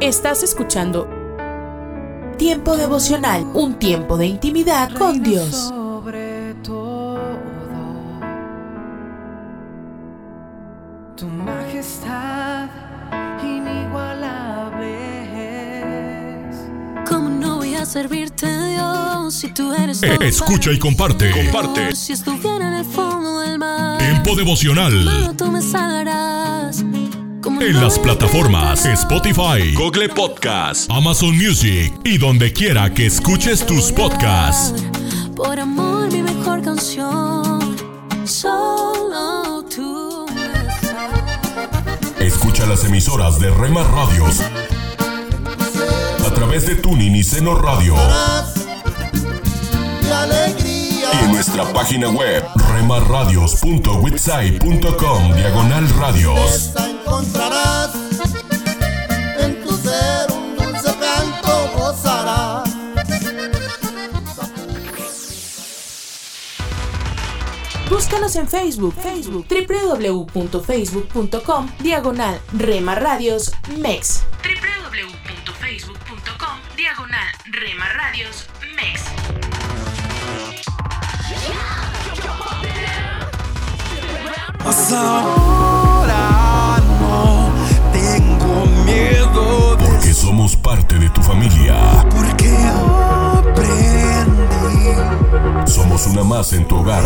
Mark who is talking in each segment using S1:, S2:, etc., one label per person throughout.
S1: Estás escuchando Tiempo devocional, un tiempo de intimidad con Dios.
S2: Sobre todo, tu majestad inigualable es.
S3: ¿Cómo no voy a servirte, Dios, si tú eres todo
S4: Escucha y comparte. Comparte.
S3: Si estuviera en el fondo del mar,
S4: Tiempo devocional.
S3: mano, tú me salvarás. ¿Cómo
S4: En las plataformas Spotify, Google Podcast, Amazon Music y donde quiera que escuches tus podcasts.
S3: Por amor, mi mejor canción. Solo tú.
S4: Escucha las emisoras de Rema Radios a través de Tuning y Seno Radio y en nuestra página web remarradios.witsai.com diagonal radios.
S5: Encontrarás en tu ser un dulce canto gozarás.
S1: Búscanos en Facebook, Facebook, www.facebook.com, diagonal Rema Radios MEX. www.facebook.com, diagonal Rema Radios MEX.
S2: Mas ahora
S4: familia.
S2: porque aprendí
S4: Somos una más en tu hogar.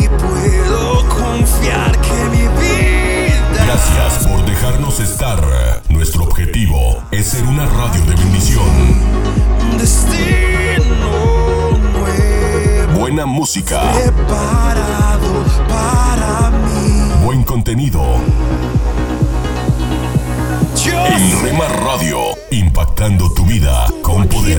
S2: y puedo confiar que mi vida
S4: Gracias por dejarnos estar. Nuestro objetivo es ser una radio de bendición.
S2: destino nuevo
S4: Buena música,
S2: preparado para mí.
S4: buen contenido.
S2: Yo
S4: En Rema Radio, impactando tu vida con poder.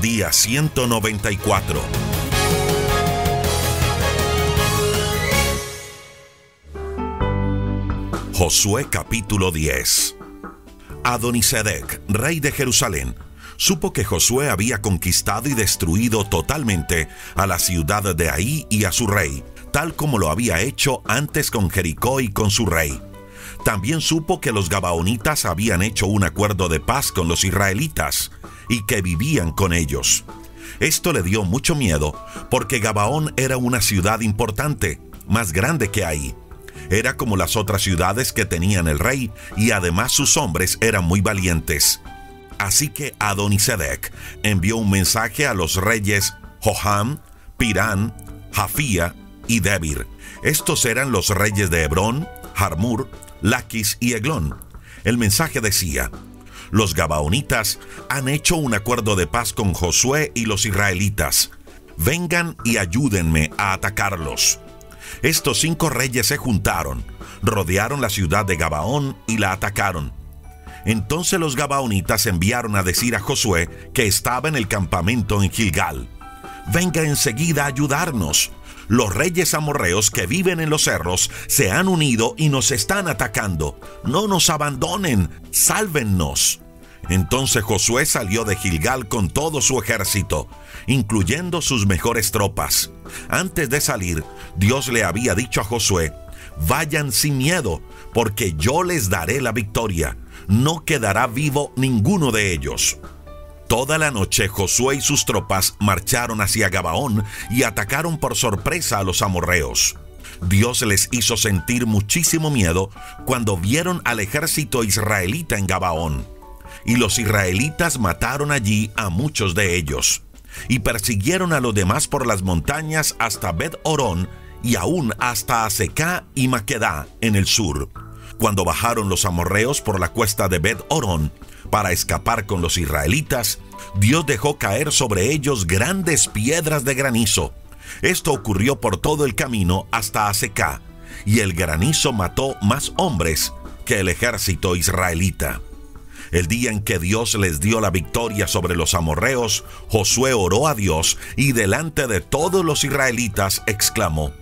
S6: Día 194. Josué capítulo 10. Adonisedec, rey de Jerusalén, supo que Josué había conquistado y destruido totalmente a la ciudad de Ahí y a su rey, tal como lo había hecho antes con Jericó y con su rey. También supo que los Gabaonitas habían hecho un acuerdo de paz con los israelitas y que vivían con ellos. Esto le dio mucho miedo porque Gabaón era una ciudad importante, más grande que ahí. Era como las otras ciudades que tenían el rey y además sus hombres eran muy valientes. Así que Adonisedec envió un mensaje a los reyes Joham, Pirán, Jafía y Debir. Estos eran los reyes de Hebrón, Harmur, Laquis y Eglón. El mensaje decía, los Gabaonitas han hecho un acuerdo de paz con Josué y los israelitas. Vengan y ayúdenme a atacarlos. Estos cinco reyes se juntaron, rodearon la ciudad de Gabaón y la atacaron. Entonces los Gabaonitas enviaron a decir a Josué que estaba en el campamento en Gilgal. Venga enseguida a ayudarnos. Los reyes amorreos que viven en los cerros se han unido y nos están atacando. No nos abandonen, sálvennos. Entonces Josué salió de Gilgal con todo su ejército, incluyendo sus mejores tropas. Antes de salir, Dios le había dicho a Josué, vayan sin miedo, porque yo les daré la victoria. No quedará vivo ninguno de ellos. Toda la noche Josué y sus tropas marcharon hacia Gabaón y atacaron por sorpresa a los amorreos. Dios les hizo sentir muchísimo miedo cuando vieron al ejército israelita en Gabaón. Y los israelitas mataron allí a muchos de ellos. Y persiguieron a los demás por las montañas hasta Bet Orón y aún hasta Azecá y Maquedá en el sur. Cuando bajaron los amorreos por la cuesta de Bet Orón para escapar con los israelitas, Dios dejó caer sobre ellos grandes piedras de granizo. Esto ocurrió por todo el camino hasta Azecá, y el granizo mató más hombres que el ejército israelita. El día en que Dios les dio la victoria sobre los amorreos, Josué oró a Dios y delante de todos los israelitas exclamó,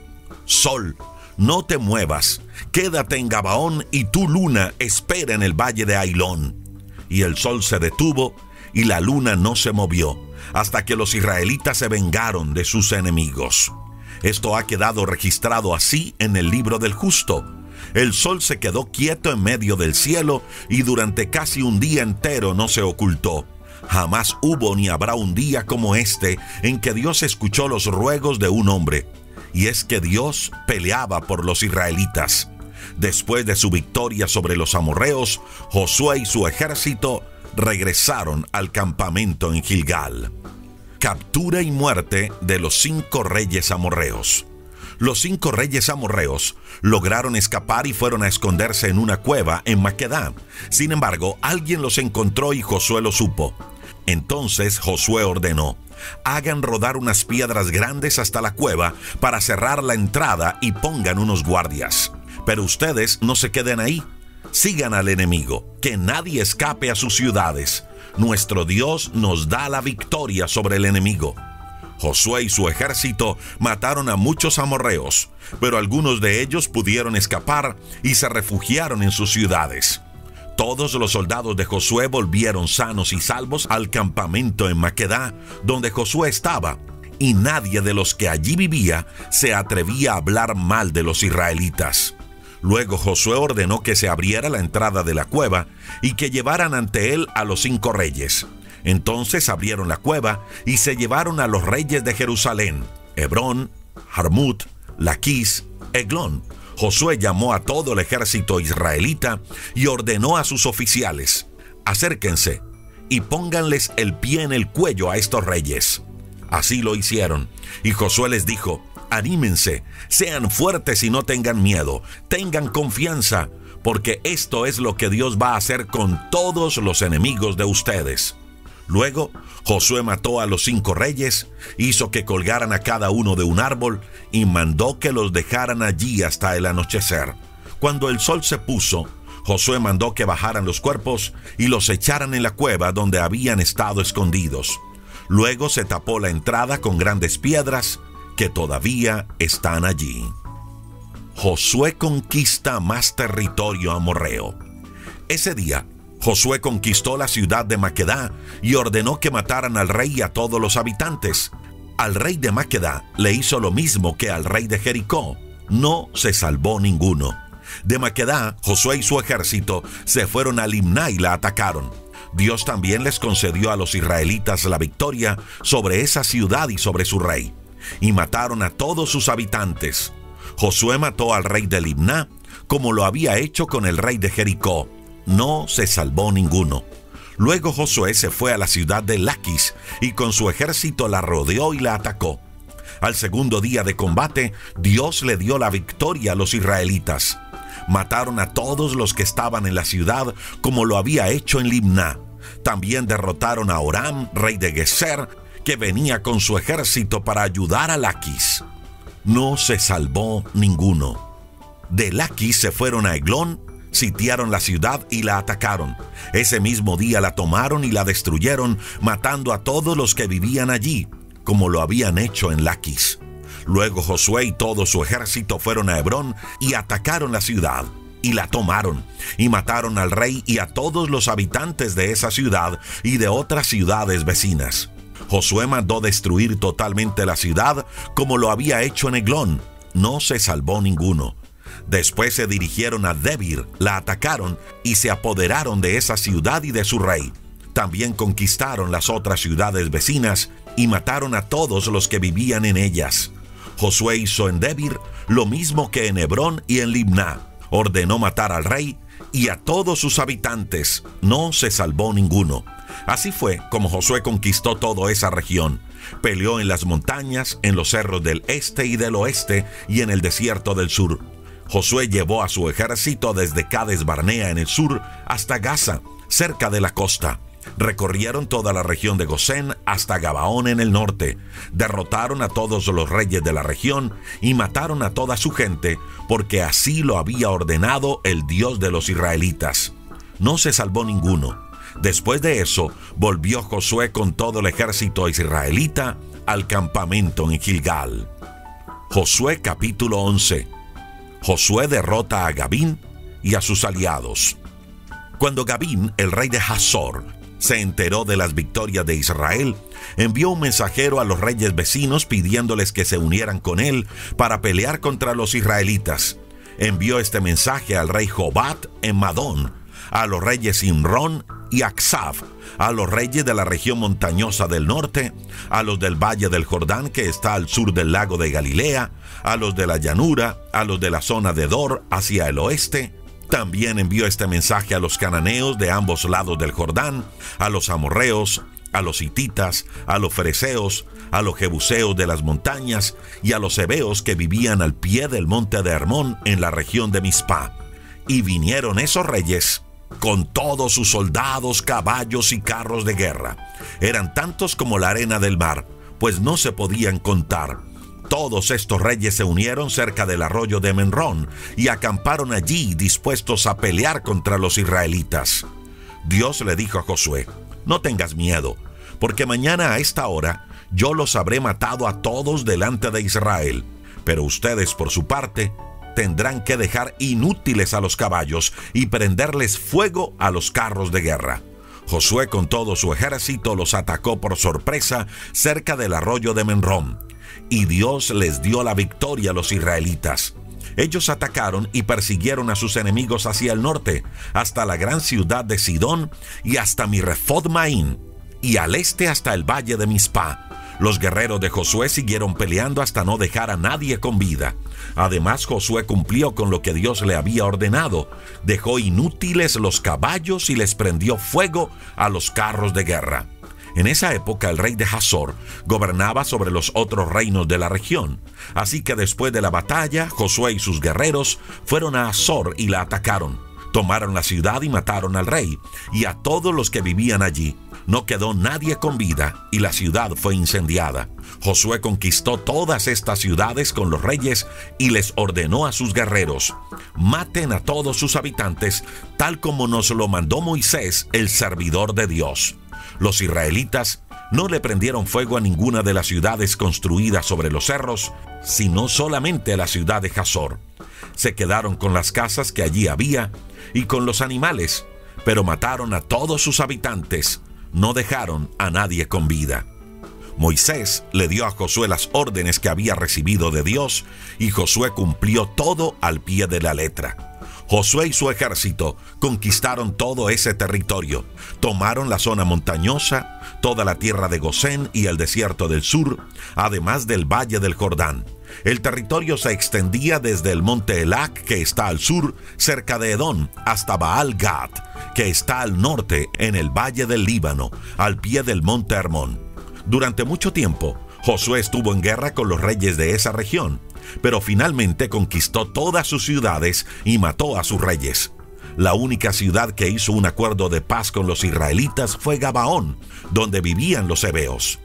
S6: Sol, no te muevas, quédate en Gabaón y tu luna espera en el valle de Ailón. Y el sol se detuvo y la luna no se movió, hasta que los israelitas se vengaron de sus enemigos. Esto ha quedado registrado así en el libro del justo. El sol se quedó quieto en medio del cielo y durante casi un día entero no se ocultó. Jamás hubo ni habrá un día como este en que Dios escuchó los ruegos de un hombre. Y es que Dios peleaba por los israelitas. Después de su victoria sobre los amorreos, Josué y su ejército regresaron al campamento en Gilgal captura y muerte de los cinco reyes amorreos. Los cinco reyes amorreos lograron escapar y fueron a esconderse en una cueva en Maquedá. Sin embargo, alguien los encontró y Josué lo supo. Entonces Josué ordenó, hagan rodar unas piedras grandes hasta la cueva para cerrar la entrada y pongan unos guardias. Pero ustedes no se queden ahí, sigan al enemigo, que nadie escape a sus ciudades nuestro Dios nos da la victoria sobre el enemigo. Josué y su ejército mataron a muchos amorreos, pero algunos de ellos pudieron escapar y se refugiaron en sus ciudades. Todos los soldados de Josué volvieron sanos y salvos al campamento en Maquedá, donde Josué estaba, y nadie de los que allí vivía se atrevía a hablar mal de los israelitas. Luego Josué ordenó que se abriera la entrada de la cueva y que llevaran ante él a los cinco reyes. Entonces abrieron la cueva y se llevaron a los reyes de Jerusalén, Hebrón, Harmut, Laquis, Eglón. Josué llamó a todo el ejército israelita y ordenó a sus oficiales, acérquense y pónganles el pie en el cuello a estos reyes. Así lo hicieron, y Josué les dijo, anímense, sean fuertes y no tengan miedo, tengan confianza, porque esto es lo que Dios va a hacer con todos los enemigos de ustedes. Luego, Josué mató a los cinco reyes, hizo que colgaran a cada uno de un árbol y mandó que los dejaran allí hasta el anochecer. Cuando el sol se puso, Josué mandó que bajaran los cuerpos y los echaran en la cueva donde habían estado escondidos. Luego se tapó la entrada con grandes piedras que todavía están allí. Josué conquista más territorio amorreo. Ese día, Josué conquistó la ciudad de Maquedá y ordenó que mataran al rey y a todos los habitantes. Al rey de Maquedá le hizo lo mismo que al rey de Jericó. No se salvó ninguno. De Maquedá, Josué y su ejército se fueron a Limná y la atacaron. Dios también les concedió a los israelitas la victoria sobre esa ciudad y sobre su rey y mataron a todos sus habitantes. Josué mató al rey de Libná, como lo había hecho con el rey de Jericó. No se salvó ninguno. Luego Josué se fue a la ciudad de Laquis y con su ejército la rodeó y la atacó. Al segundo día de combate, Dios le dio la victoria a los israelitas. Mataron a todos los que estaban en la ciudad como lo había hecho en Libná. También derrotaron a Oram, rey de Geser, que venía con su ejército para ayudar a Laquis. No se salvó ninguno. De Laquis se fueron a Eglón, sitiaron la ciudad y la atacaron. Ese mismo día la tomaron y la destruyeron, matando a todos los que vivían allí, como lo habían hecho en Laquis. Luego Josué y todo su ejército fueron a Hebrón y atacaron la ciudad y la tomaron, y mataron al rey y a todos los habitantes de esa ciudad y de otras ciudades vecinas. Josué mandó destruir totalmente la ciudad como lo había hecho en Eglón. No se salvó ninguno. Después se dirigieron a Debir, la atacaron y se apoderaron de esa ciudad y de su rey. También conquistaron las otras ciudades vecinas y mataron a todos los que vivían en ellas. Josué hizo en Debir lo mismo que en Hebrón y en Libná. Ordenó matar al rey y a todos sus habitantes. No se salvó ninguno. Así fue como Josué conquistó toda esa región. Peleó en las montañas, en los cerros del este y del oeste y en el desierto del sur. Josué llevó a su ejército desde Cades Barnea en el sur hasta Gaza, cerca de la costa. Recorrieron toda la región de Gosén hasta Gabaón en el norte, derrotaron a todos los reyes de la región y mataron a toda su gente, porque así lo había ordenado el Dios de los israelitas. No se salvó ninguno. Después de eso, volvió Josué con todo el ejército israelita al campamento en Gilgal. Josué capítulo 11. Josué derrota a Gabín y a sus aliados. Cuando Gabín, el rey de Hazor, se enteró de las victorias de Israel, envió un mensajero a los reyes vecinos pidiéndoles que se unieran con él para pelear contra los israelitas. Envió este mensaje al rey Jobat en Madón, a los reyes Imrón y Aksaf, a los reyes de la región montañosa del norte, a los del valle del Jordán que está al sur del lago de Galilea, a los de la llanura, a los de la zona de Dor hacia el oeste, también envió este mensaje a los cananeos de ambos lados del Jordán, a los amorreos, a los hititas, a los fereceos, a los jebuseos de las montañas y a los hebeos que vivían al pie del monte de Hermón en la región de Mizpah. Y vinieron esos reyes con todos sus soldados, caballos y carros de guerra. Eran tantos como la arena del mar, pues no se podían contar todos estos reyes se unieron cerca del arroyo de Menrón y acamparon allí dispuestos a pelear contra los israelitas. Dios le dijo a Josué, no tengas miedo, porque mañana a esta hora yo los habré matado a todos delante de Israel, pero ustedes por su parte tendrán que dejar inútiles a los caballos y prenderles fuego a los carros de guerra. Josué con todo su ejército los atacó por sorpresa cerca del arroyo de Menrón y Dios les dio la victoria a los israelitas. Ellos atacaron y persiguieron a sus enemigos hacia el norte, hasta la gran ciudad de Sidón y hasta Mirefod Maín, y al este hasta el valle de Mizpah. Los guerreros de Josué siguieron peleando hasta no dejar a nadie con vida. Además, Josué cumplió con lo que Dios le había ordenado. Dejó inútiles los caballos y les prendió fuego a los carros de guerra. En esa época el rey de Hazor gobernaba sobre los otros reinos de la región. Así que después de la batalla, Josué y sus guerreros fueron a Hazor y la atacaron. Tomaron la ciudad y mataron al rey y a todos los que vivían allí. No quedó nadie con vida y la ciudad fue incendiada. Josué conquistó todas estas ciudades con los reyes y les ordenó a sus guerreros, maten a todos sus habitantes, tal como nos lo mandó Moisés, el servidor de Dios. Los israelitas no le prendieron fuego a ninguna de las ciudades construidas sobre los cerros, sino solamente a la ciudad de Hazor. Se quedaron con las casas que allí había y con los animales, pero mataron a todos sus habitantes, no dejaron a nadie con vida. Moisés le dio a Josué las órdenes que había recibido de Dios y Josué cumplió todo al pie de la letra. Josué y su ejército conquistaron todo ese territorio, tomaron la zona montañosa, toda la tierra de Gosén y el desierto del sur, además del valle del Jordán. El territorio se extendía desde el monte Elac, que está al sur, cerca de Edón, hasta Baal Gad, que está al norte, en el valle del Líbano, al pie del monte Hermón. Durante mucho tiempo, Josué estuvo en guerra con los reyes de esa región, pero finalmente conquistó todas sus ciudades y mató a sus reyes. La única ciudad que hizo un acuerdo de paz con los israelitas fue Gabaón, donde vivían los hebeos.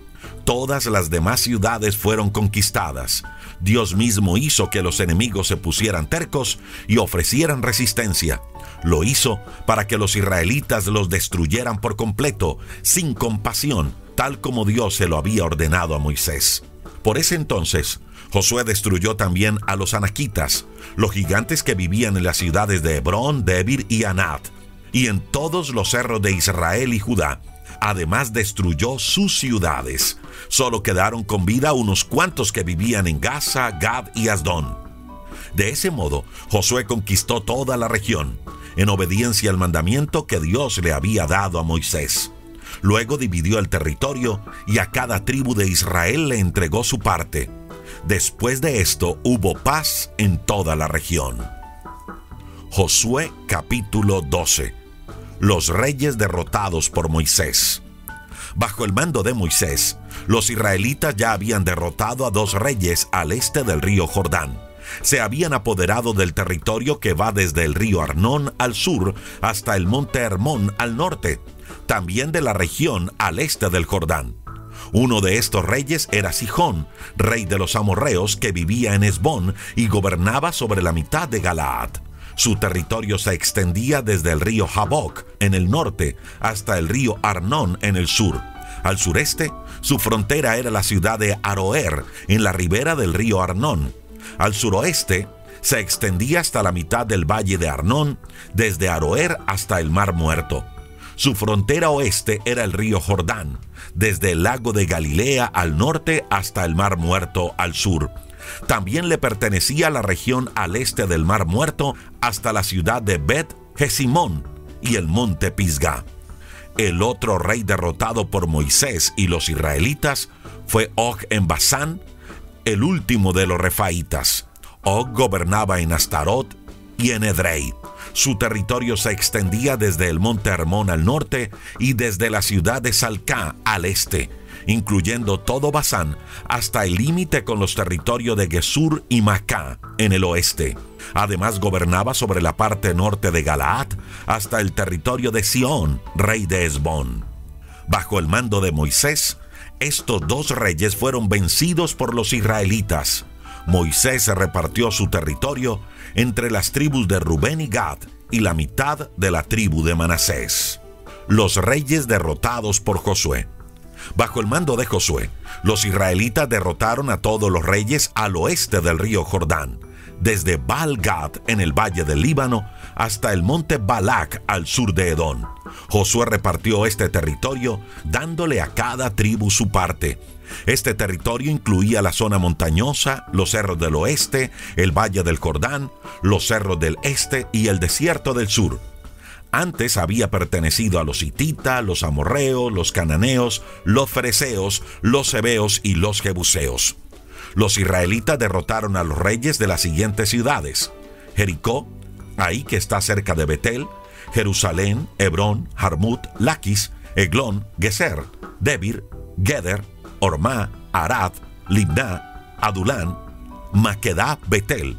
S6: Todas las demás ciudades fueron conquistadas. Dios mismo hizo que los enemigos se pusieran tercos y ofrecieran resistencia. Lo hizo para que los israelitas los destruyeran por completo, sin compasión, tal como Dios se lo había ordenado a Moisés. Por ese entonces, Josué destruyó también a los anaquitas, los gigantes que vivían en las ciudades de Hebrón, Debir y Anat, y en todos los cerros de Israel y Judá. Además destruyó sus ciudades. Solo quedaron con vida unos cuantos que vivían en Gaza, Gad y Asdón. De ese modo, Josué conquistó toda la región, en obediencia al mandamiento que Dios le había dado a Moisés. Luego dividió el territorio y a cada tribu de Israel le entregó su parte. Después de esto hubo paz en toda la región. Josué capítulo 12. Los reyes derrotados por Moisés. Bajo el mando de Moisés, los israelitas ya habían derrotado a dos reyes al este del río Jordán. Se habían apoderado del territorio que va desde el río Arnón al sur hasta el monte Hermón al norte, también de la región al este del Jordán. Uno de estos reyes era Sijón, rey de los amorreos que vivía en Esbón y gobernaba sobre la mitad de Galaad. Su territorio se extendía desde el río Jaboc en el norte hasta el río Arnón en el sur. Al sureste, su frontera era la ciudad de Aroer en la ribera del río Arnón. Al suroeste, se extendía hasta la mitad del valle de Arnón, desde Aroer hasta el Mar Muerto. Su frontera oeste era el río Jordán, desde el lago de Galilea al norte hasta el Mar Muerto al sur. También le pertenecía la región al este del Mar Muerto hasta la ciudad de Bet Jesimón y el monte Pisgah. El otro rey derrotado por Moisés y los israelitas fue Og en Basán, el último de los refaitas. Og gobernaba en Astarot y en Edrei. Su territorio se extendía desde el monte Hermón al norte y desde la ciudad de Salcá al este, incluyendo todo Basán, hasta el límite con los territorios de Gesur y Macá en el oeste. Además gobernaba sobre la parte norte de Galaad hasta el territorio de Sión, rey de Esbón. Bajo el mando de Moisés, estos dos reyes fueron vencidos por los israelitas. Moisés repartió su territorio entre las tribus de Rubén y Gad y la mitad de la tribu de Manasés. Los reyes derrotados por Josué. Bajo el mando de Josué, los israelitas derrotaron a todos los reyes al oeste del río Jordán, desde Baal-Gad en el valle del Líbano hasta el monte Balak al sur de Edón. Josué repartió este territorio dándole a cada tribu su parte, este territorio incluía la zona montañosa, los cerros del oeste, el valle del Jordán, los cerros del este y el desierto del sur. Antes había pertenecido a los hititas, los amorreos, los cananeos, los fereceos, los hebeos y los jebuseos. Los israelitas derrotaron a los reyes de las siguientes ciudades: Jericó, ahí que está cerca de Betel, Jerusalén, Hebrón, Jarmut, Laquis, Eglón, Geser, Debir, Geder, Ormá, Arad, Libná, Adulán, Maquedá, Betel,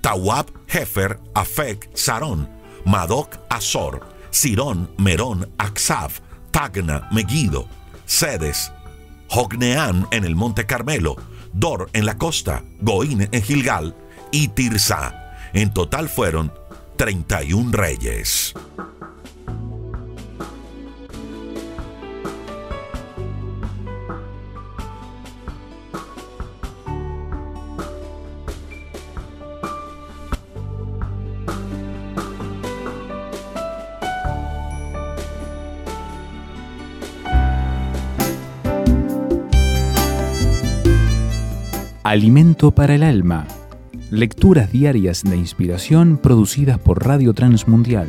S6: Tawab, Hefer, Afek, Sarón, Madoc, Azor, Sirón, Merón, Aksav, Tagna, Megiddo, Sedes, Jogneán en el monte Carmelo, Dor en la costa, Goín en Gilgal y Tirsa. En total fueron 31 reyes.
S7: Alimento para el alma. Lecturas diarias de inspiración producidas por Radio Transmundial.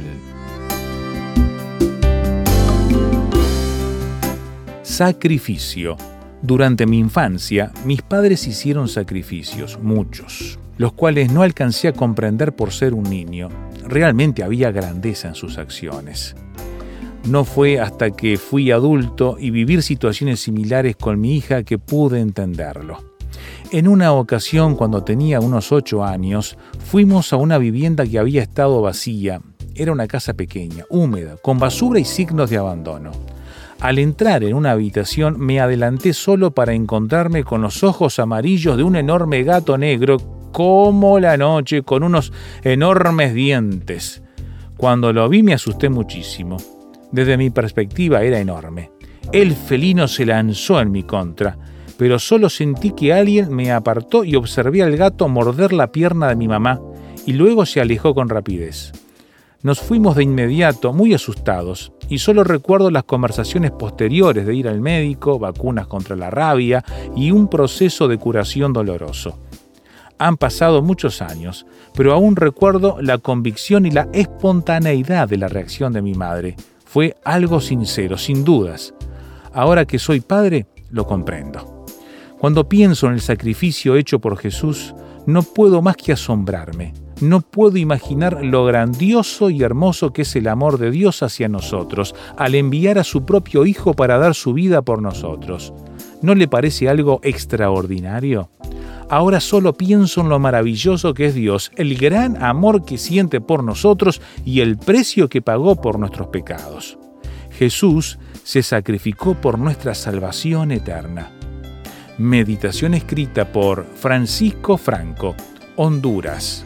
S7: Sacrificio. Durante mi infancia, mis padres hicieron sacrificios, muchos, los cuales no alcancé a comprender por ser un niño. Realmente había grandeza en sus acciones. No fue hasta que fui adulto y vivir situaciones similares con mi hija que pude entenderlo. En una ocasión, cuando tenía unos ocho años, fuimos a una vivienda que había estado vacía. Era una casa pequeña, húmeda, con basura y signos de abandono. Al entrar en una habitación me adelanté solo para encontrarme con los ojos amarillos de un enorme gato negro como la noche con unos enormes dientes. Cuando lo vi me asusté muchísimo. Desde mi perspectiva era enorme. El felino se lanzó en mi contra pero solo sentí que alguien me apartó y observé al gato morder la pierna de mi mamá y luego se alejó con rapidez. Nos fuimos de inmediato, muy asustados, y solo recuerdo las conversaciones posteriores de ir al médico, vacunas contra la rabia y un proceso de curación doloroso. Han pasado muchos años, pero aún recuerdo la convicción y la espontaneidad de la reacción de mi madre. Fue algo sincero, sin dudas. Ahora que soy padre, lo comprendo. Cuando pienso en el sacrificio hecho por Jesús, no puedo más que asombrarme. No puedo imaginar lo grandioso y hermoso que es el amor de Dios hacia nosotros, al enviar a su propio Hijo para dar su vida por nosotros. ¿No le parece algo extraordinario? Ahora solo pienso en lo maravilloso que es Dios, el gran amor que siente por nosotros y el precio que pagó por nuestros pecados. Jesús se sacrificó por nuestra salvación eterna. Meditación escrita por Francisco Franco, Honduras.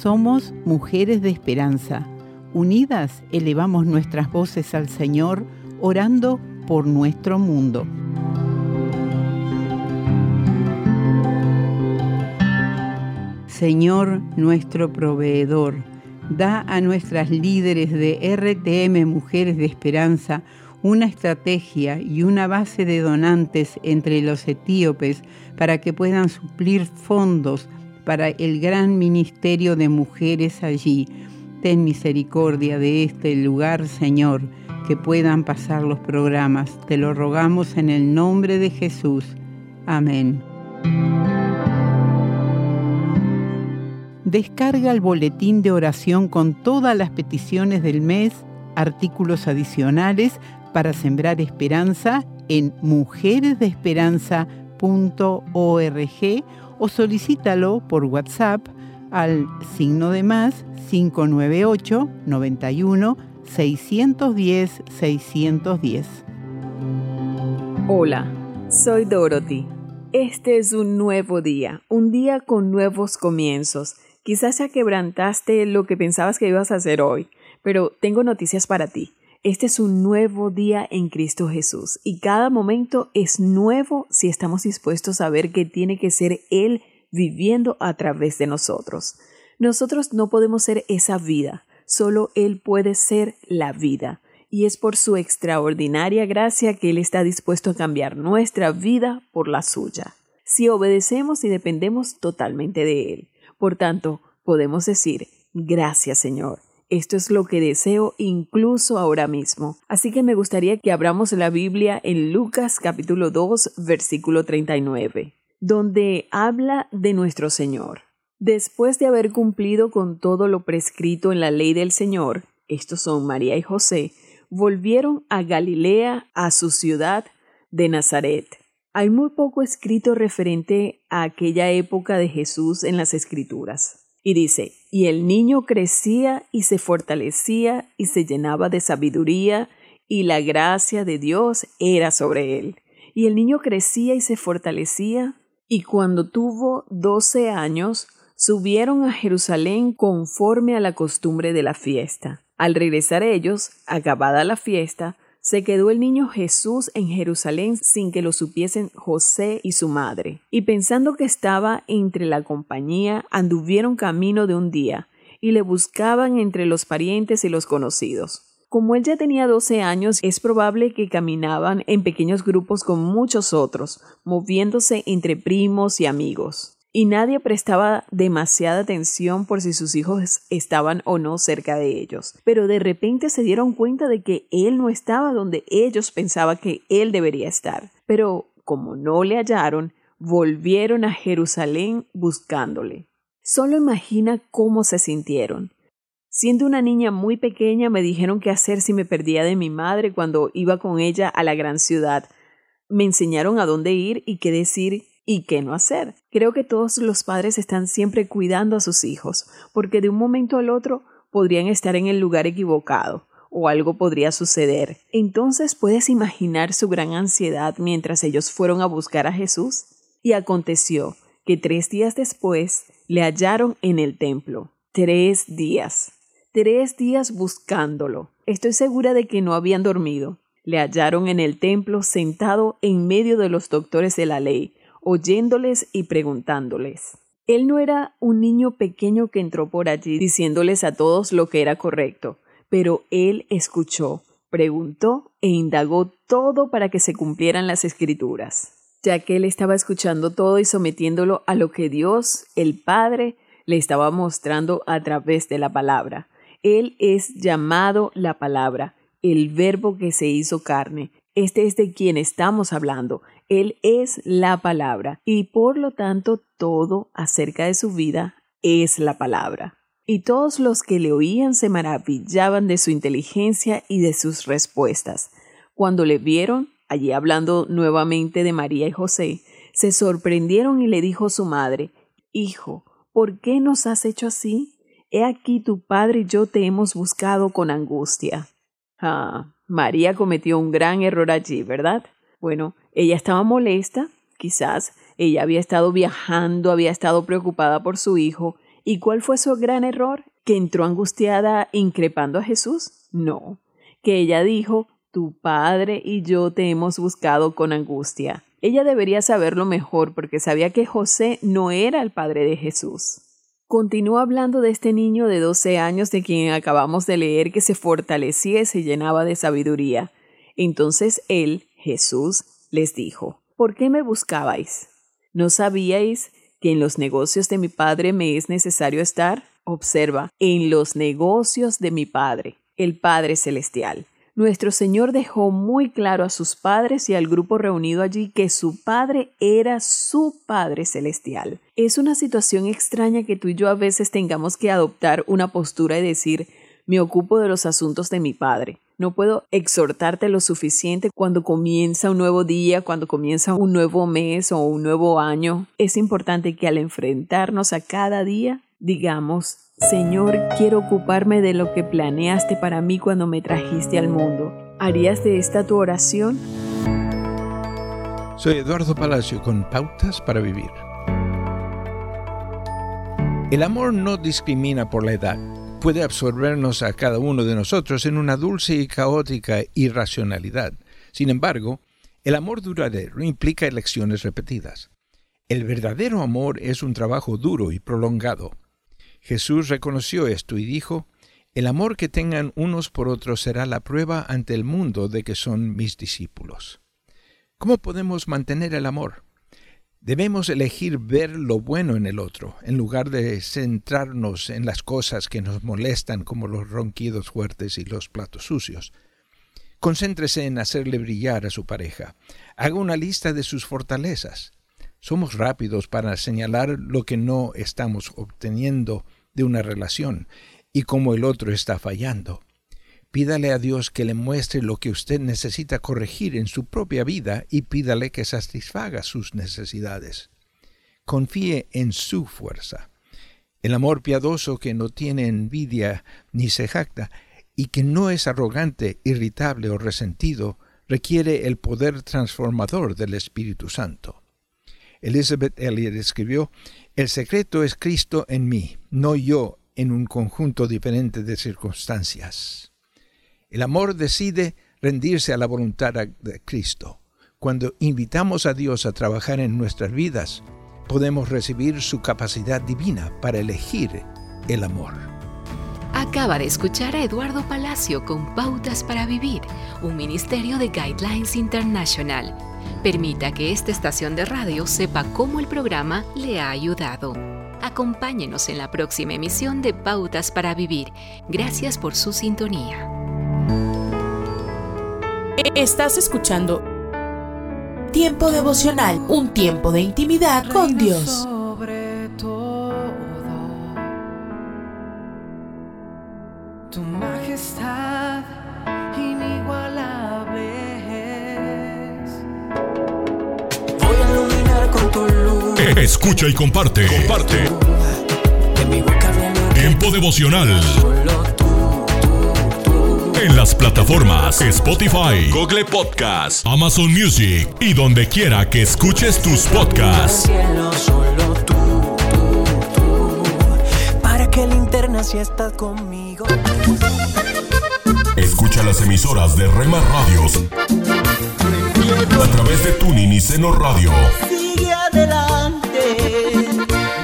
S8: Somos mujeres de esperanza. Unidas elevamos nuestras voces al Señor, orando por nuestro mundo. Señor nuestro proveedor, da a nuestras líderes de RTM Mujeres de Esperanza una estrategia y una base de donantes entre los etíopes para que puedan suplir fondos para el gran ministerio de mujeres allí. Ten misericordia de este lugar, Señor, que puedan pasar los programas. Te lo rogamos en el nombre de Jesús. Amén. Descarga el boletín de oración con todas las peticiones del mes, artículos adicionales para sembrar esperanza en mujeresdeesperanza.org o solicítalo por WhatsApp al signo de más 598 91 610 610.
S9: Hola, soy Dorothy. Este es un nuevo día, un día con nuevos comienzos. Quizás ya quebrantaste lo que pensabas que ibas a hacer hoy, pero tengo noticias para ti. Este es un nuevo día en Cristo Jesús y cada momento es nuevo si estamos dispuestos a ver que tiene que ser Él viviendo a través de nosotros. Nosotros no podemos ser esa vida, solo Él puede ser la vida. Y es por su extraordinaria gracia que Él está dispuesto a cambiar nuestra vida por la suya, si obedecemos y dependemos totalmente de Él. Por tanto, podemos decir, gracias Señor esto es lo que deseo incluso ahora mismo. Así que me gustaría que abramos la Biblia en Lucas capítulo 2 versículo 39, donde habla de nuestro Señor. Después de haber cumplido con todo lo prescrito en la ley del Señor, estos son María y José, volvieron a Galilea, a su ciudad de Nazaret. Hay muy poco escrito referente a aquella época de Jesús en las Escrituras. Y dice, y el niño crecía y se fortalecía y se llenaba de sabiduría y la gracia de Dios era sobre él. Y el niño crecía y se fortalecía y cuando tuvo doce años subieron a Jerusalén conforme a la costumbre de la fiesta. Al regresar ellos, acabada la fiesta, se quedó el niño Jesús en Jerusalén sin que lo supiesen José y su madre. Y pensando que estaba entre la compañía, anduvieron camino de un día, y le buscaban entre los parientes y los conocidos. Como él ya tenía doce años, es probable que caminaban en pequeños grupos con muchos otros, moviéndose entre primos y amigos y nadie prestaba demasiada atención por si sus hijos estaban o no cerca de ellos. Pero de repente se dieron cuenta de que él no estaba donde ellos pensaban que él debería estar. Pero como no le hallaron, volvieron a Jerusalén buscándole. Solo imagina cómo se sintieron. Siendo una niña muy pequeña me dijeron qué hacer si me perdía de mi madre cuando iba con ella a la gran ciudad. Me enseñaron a dónde ir y qué decir y qué no hacer. Creo que todos los padres están siempre cuidando a sus hijos, porque de un momento al otro podrían estar en el lugar equivocado o algo podría suceder. Entonces puedes imaginar su gran ansiedad mientras ellos fueron a buscar a Jesús. Y aconteció que tres días después le hallaron en el templo. Tres días. tres días buscándolo. Estoy segura de que no habían dormido. Le hallaron en el templo sentado en medio de los doctores de la ley, oyéndoles y preguntándoles. Él no era un niño pequeño que entró por allí diciéndoles a todos lo que era correcto, pero él escuchó, preguntó e indagó todo para que se cumplieran las escrituras, ya que él estaba escuchando todo y sometiéndolo a lo que Dios, el Padre, le estaba mostrando a través de la palabra. Él es llamado la palabra, el verbo que se hizo carne. Este es de quien estamos hablando. Él es la palabra y por lo tanto todo acerca de su vida es la palabra. Y todos los que le oían se maravillaban de su inteligencia y de sus respuestas. Cuando le vieron, allí hablando nuevamente de María y José, se sorprendieron y le dijo su madre, Hijo, ¿por qué nos has hecho así? He aquí tu padre y yo te hemos buscado con angustia. Ah, María cometió un gran error allí, ¿verdad? Bueno, ella estaba molesta, quizás, ella había estado viajando, había estado preocupada por su hijo, ¿y cuál fue su gran error? ¿Que entró angustiada increpando a Jesús? No, que ella dijo, tu padre y yo te hemos buscado con angustia. Ella debería saberlo mejor porque sabía que José no era el padre de Jesús. Continúa hablando de este niño de 12 años de quien acabamos de leer que se fortalecía y se llenaba de sabiduría. Entonces él, Jesús, les dijo, ¿por qué me buscabais? ¿No sabíais que en los negocios de mi Padre me es necesario estar? Observa, en los negocios de mi Padre, el Padre Celestial. Nuestro Señor dejó muy claro a sus padres y al grupo reunido allí que su Padre era su Padre Celestial. Es una situación extraña que tú y yo a veces tengamos que adoptar una postura y decir, me ocupo de los asuntos de mi Padre. No puedo exhortarte lo suficiente cuando comienza un nuevo día, cuando comienza un nuevo mes o un nuevo año. Es importante que al enfrentarnos a cada día digamos, Señor, quiero ocuparme de lo que planeaste para mí cuando me trajiste al mundo. ¿Harías de esta tu oración?
S10: Soy Eduardo Palacio con Pautas para Vivir. El amor no discrimina por la edad. Puede absorbernos a cada uno de nosotros en una dulce y caótica irracionalidad. Sin embargo, el amor duradero implica elecciones repetidas. El verdadero amor es un trabajo duro y prolongado. Jesús reconoció esto y dijo, El amor que tengan unos por otros será la prueba ante el mundo de que son mis discípulos. ¿Cómo podemos mantener el amor? Debemos elegir ver lo bueno en el otro, en lugar de centrarnos en las cosas que nos molestan como los ronquidos fuertes y los platos sucios. Concéntrese en hacerle brillar a su pareja. Haga una lista de sus fortalezas. Somos rápidos para señalar lo que no estamos obteniendo de una relación y cómo el otro está fallando. Pídale a Dios que le muestre lo que usted necesita corregir en su propia vida y pídale que satisfaga sus necesidades. Confíe en su fuerza. El amor piadoso que no tiene envidia ni se jacta y que no es arrogante, irritable o resentido, requiere el poder transformador del Espíritu Santo. Elizabeth Elliot escribió, El secreto es Cristo en mí, no yo en un conjunto diferente de circunstancias. El amor decide rendirse a la voluntad de Cristo. Cuando invitamos a Dios a trabajar en nuestras vidas, podemos recibir su capacidad divina para elegir el amor.
S11: Acaba de escuchar a Eduardo Palacio con Pautas para Vivir, un ministerio de Guidelines International. Permita que esta estación de radio sepa cómo el programa le ha ayudado. Acompáñenos en la próxima emisión de Pautas para Vivir. Gracias por su sintonía.
S1: Estás escuchando Tiempo devocional, un tiempo de intimidad con Dios.
S2: Tu majestad inigualable es. Voy a iluminar con tu luz.
S4: Escucha y comparte. Comparte. Tiempo devocional. En las plataformas Spotify, Google Podcast, Amazon Music y donde quiera que escuches tus podcasts.
S2: Cielo, solo tú, tú, tú, para que el
S12: eterna si estás conmigo.
S4: Escucha las emisoras de Rema Radios a través de Tuning y Seno Radio.
S12: Sigue adelante.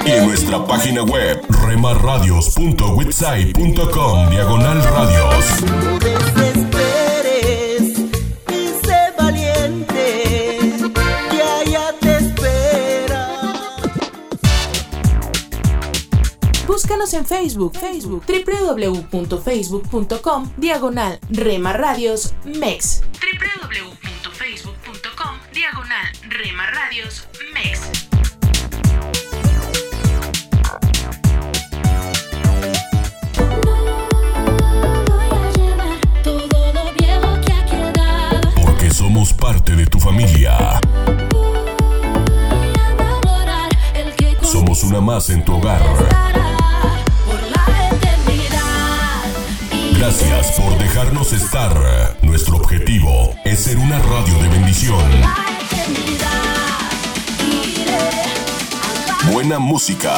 S4: Y en nuestra página web remarradios.witsai.com diagonal radios.
S12: No desesperes y sé valiente. Que allá te espera.
S1: Búscanos en Facebook, Facebook, www.facebook.com, diagonal Rema Radios MEX. www.facebook.com, diagonal Rema
S4: somos parte de tu familia. Somos una más en tu hogar. Gracias por dejarnos estar. Nuestro objetivo es ser una radio de bendición. Buena música.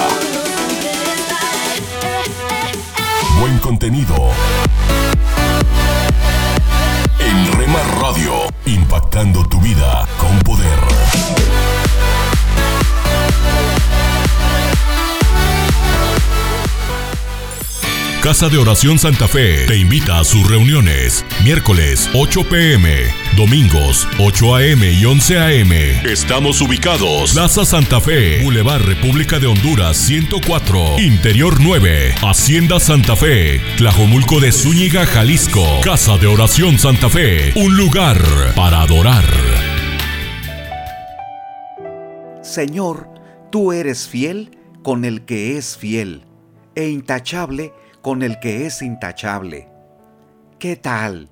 S4: Buen contenido. En Rema Radio, impactando tu vida con poder. Casa de Oración Santa Fe te invita a sus reuniones. Miércoles 8 pm, domingos 8 am y 11 am. Estamos ubicados. Plaza Santa Fe, Boulevard República de Honduras 104, Interior 9, Hacienda Santa Fe, Tlajomulco de Zúñiga, Jalisco. Casa de Oración Santa Fe, un lugar para adorar.
S13: Señor, tú eres fiel con el que es fiel, e intachable con el que es intachable. ¿Qué tal?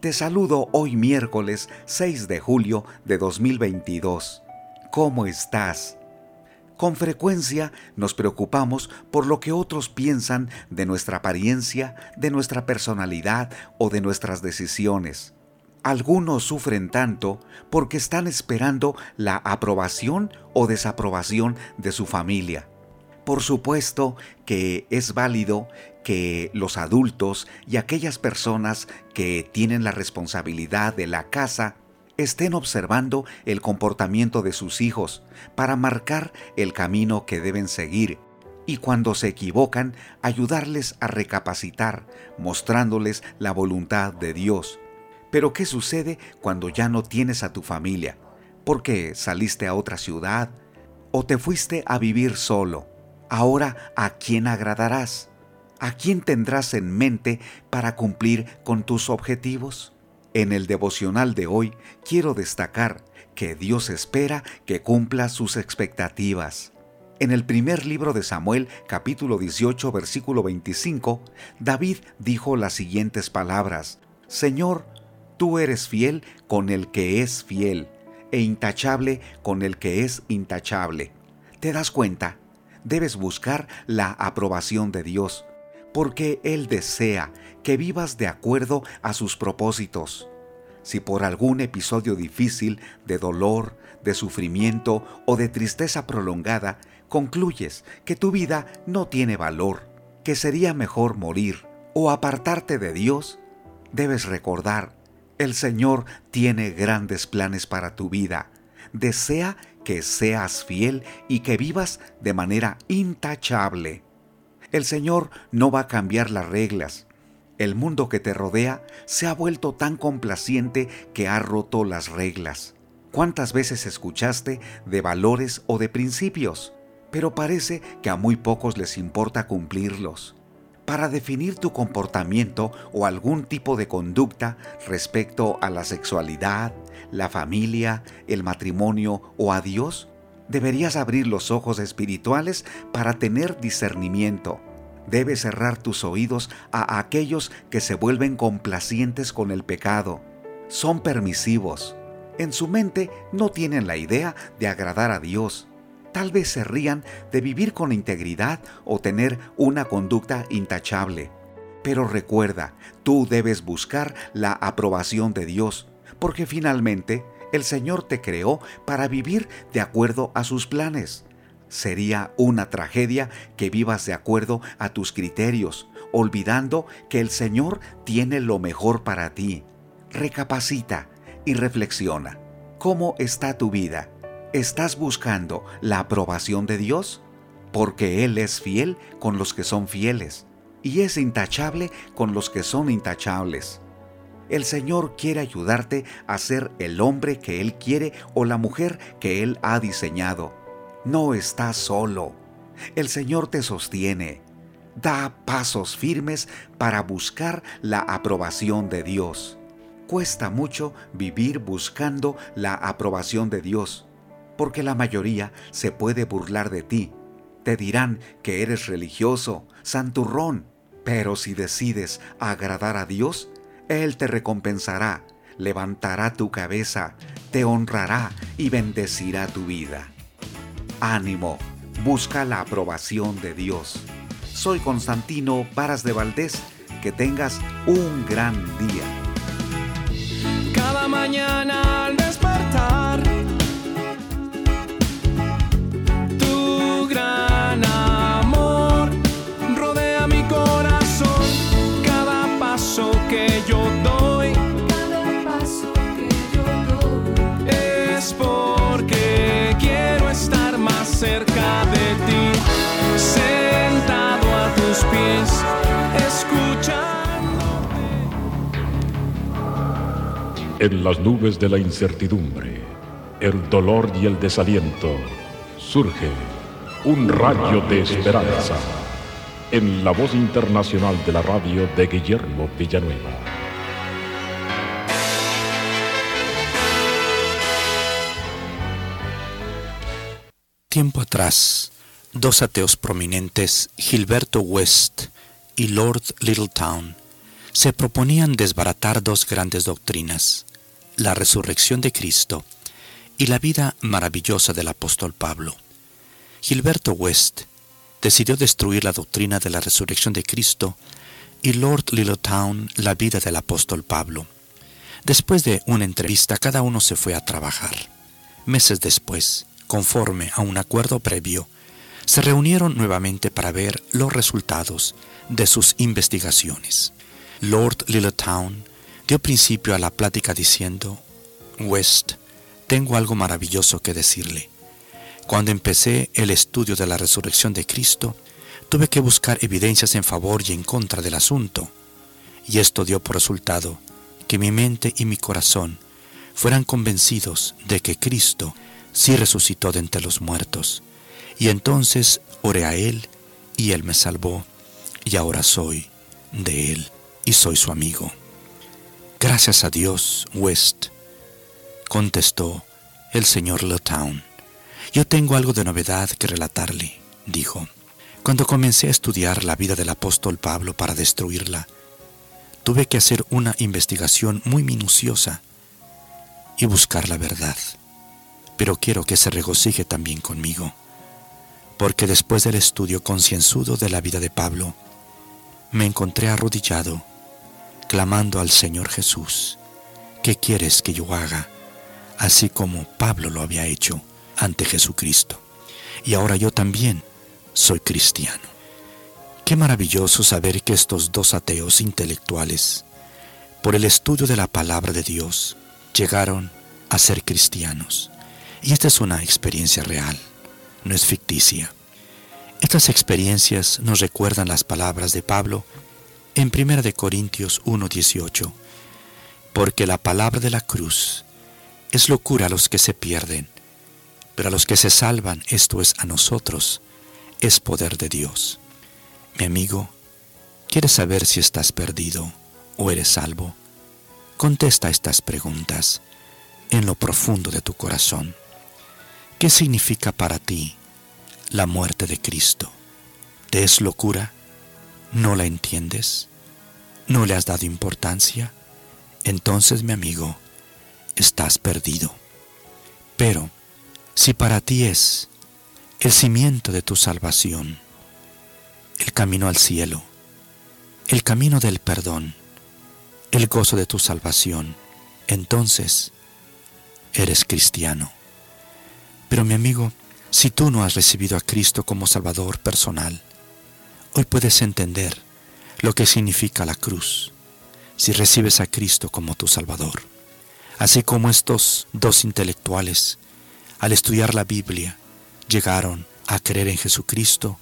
S13: Te saludo hoy miércoles 6 de julio de 2022. ¿Cómo estás? Con frecuencia nos preocupamos por lo que otros piensan de nuestra apariencia, de nuestra personalidad o de nuestras decisiones. Algunos sufren tanto porque están esperando la aprobación o desaprobación de su familia. Por supuesto que es válido que los adultos y aquellas personas que tienen la responsabilidad de la casa estén observando el comportamiento de sus hijos para marcar el camino que deben seguir y cuando se equivocan ayudarles a recapacitar, mostrándoles la voluntad de Dios. Pero ¿qué sucede cuando ya no tienes a tu familia? Porque saliste a otra ciudad o te fuiste a vivir solo. Ahora, ¿a quién agradarás? ¿A quién tendrás en mente para cumplir con tus objetivos? En el devocional de hoy quiero destacar que Dios espera que cumpla sus expectativas. En el primer libro de Samuel, capítulo 18, versículo 25, David dijo las siguientes palabras, Señor, tú eres fiel con el que es fiel, e intachable con el que es intachable. ¿Te das cuenta? Debes buscar la aprobación de Dios, porque Él desea que vivas de acuerdo a sus propósitos. Si por algún episodio difícil de dolor, de sufrimiento o de tristeza prolongada concluyes que tu vida no tiene valor, que sería mejor morir o apartarte de Dios, debes recordar, el Señor tiene grandes planes para tu vida. Desea que seas fiel y que vivas de manera intachable. El Señor no va a cambiar las reglas. El mundo que te rodea se ha vuelto tan complaciente que ha roto las reglas. ¿Cuántas veces escuchaste de valores o de principios? Pero parece que a muy pocos les importa cumplirlos. Para definir tu comportamiento o algún tipo de conducta respecto a la sexualidad, la familia, el matrimonio o a Dios, deberías abrir los ojos espirituales para tener discernimiento. Debes cerrar tus oídos a aquellos que se vuelven complacientes con el pecado. Son permisivos. En su mente no tienen la idea de agradar a Dios. Tal vez se rían de vivir con integridad o tener una conducta intachable. Pero recuerda, tú debes buscar la aprobación de Dios, porque finalmente el Señor te creó para vivir de acuerdo a sus planes. Sería una tragedia que vivas de acuerdo a tus criterios, olvidando que el Señor tiene lo mejor para ti. Recapacita y reflexiona. ¿Cómo está tu vida? ¿Estás buscando la aprobación de Dios? Porque Él es fiel con los que son fieles y es intachable con los que son intachables. El Señor quiere ayudarte a ser el hombre que Él quiere o la mujer que Él ha diseñado. No estás solo. El Señor te sostiene. Da pasos firmes para buscar la aprobación de Dios. Cuesta mucho vivir buscando la aprobación de Dios, porque la mayoría se puede burlar de ti. Te dirán que eres religioso, santurrón, pero si decides agradar a Dios, Él te recompensará, levantará tu cabeza, te honrará y bendecirá tu vida. Ánimo, busca la aprobación de Dios. Soy Constantino Varas de Valdés, que tengas un gran día.
S2: Cada mañana al despertar, cerca de ti, sentado a tus pies, escuchando.
S14: En las nubes de la incertidumbre, el dolor y el desaliento, surge un rayo de esperanza en la voz internacional de la radio de Guillermo Villanueva.
S15: Tiempo atrás, dos ateos prominentes, Gilberto West y Lord Littletown, se proponían desbaratar dos grandes doctrinas, la resurrección de Cristo y la vida maravillosa del apóstol Pablo. Gilberto West decidió destruir la doctrina de la resurrección de Cristo y Lord Littletown la vida del apóstol Pablo. Después de una entrevista, cada uno se fue a trabajar. Meses después, conforme a un acuerdo previo, se reunieron nuevamente para ver los resultados de sus investigaciones. Lord Littletown dio principio a la plática diciendo, West, tengo algo maravilloso que decirle. Cuando empecé el estudio de la resurrección de Cristo, tuve que buscar evidencias en favor y en contra del asunto, y esto dio por resultado que mi mente y mi corazón fueran convencidos de que Cristo sí resucitó de entre los muertos, y entonces oré a Él, y Él me salvó, y ahora soy de Él, y soy su amigo. Gracias a Dios, West, contestó el señor Letown. Yo tengo algo de novedad que relatarle, dijo. Cuando comencé a estudiar la vida del apóstol Pablo para destruirla, tuve que hacer una investigación muy minuciosa y buscar la verdad. Pero quiero que se regocije también conmigo, porque después del estudio concienzudo de la vida de Pablo, me encontré arrodillado, clamando al Señor Jesús, ¿qué quieres que yo haga? Así como Pablo lo había hecho ante Jesucristo. Y ahora yo también soy cristiano. Qué maravilloso saber que estos dos ateos intelectuales, por el estudio de la palabra de Dios, llegaron a ser cristianos. Y esta es una experiencia real, no es ficticia. Estas experiencias nos recuerdan las palabras de Pablo en 1 de Corintios 1:18, porque la palabra de la cruz es locura a los que se pierden, pero a los que se salvan, esto es a nosotros, es poder de Dios. Mi amigo, ¿quieres saber si estás perdido o eres salvo? Contesta estas preguntas en lo profundo de tu corazón. ¿Qué significa para ti la muerte de Cristo? ¿Te es locura? ¿No la entiendes? ¿No le has dado importancia? Entonces, mi amigo, estás perdido. Pero, si para ti es el cimiento de tu salvación, el camino al cielo, el camino del perdón, el gozo de tu salvación, entonces eres cristiano. Pero mi amigo, Si tú no has recibido a Cristo como Salvador personal, hoy puedes entender lo que significa la cruz si recibes a Cristo como tu Salvador. Así como estos dos intelectuales, al estudiar la Biblia, llegaron a creer en Jesucristo,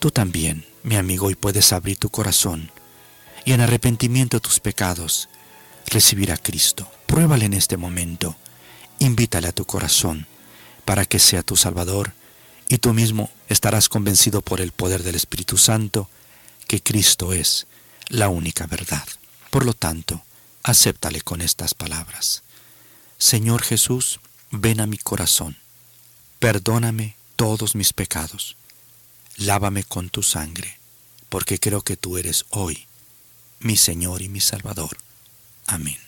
S15: tú también, mi amigo, hoy puedes abrir tu corazón y en arrepentimiento de tus pecados recibir a Cristo. Pruébale en este momento, invítale a tu corazón para que sea tu Salvador y tú mismo estarás convencido por el poder del Espíritu Santo que Cristo es la única verdad. Por lo tanto, acéptale con estas palabras. Señor Jesús, ven a mi corazón, perdóname todos mis pecados, lávame con tu sangre, porque creo que tú eres hoy mi Señor y mi Salvador. Amén.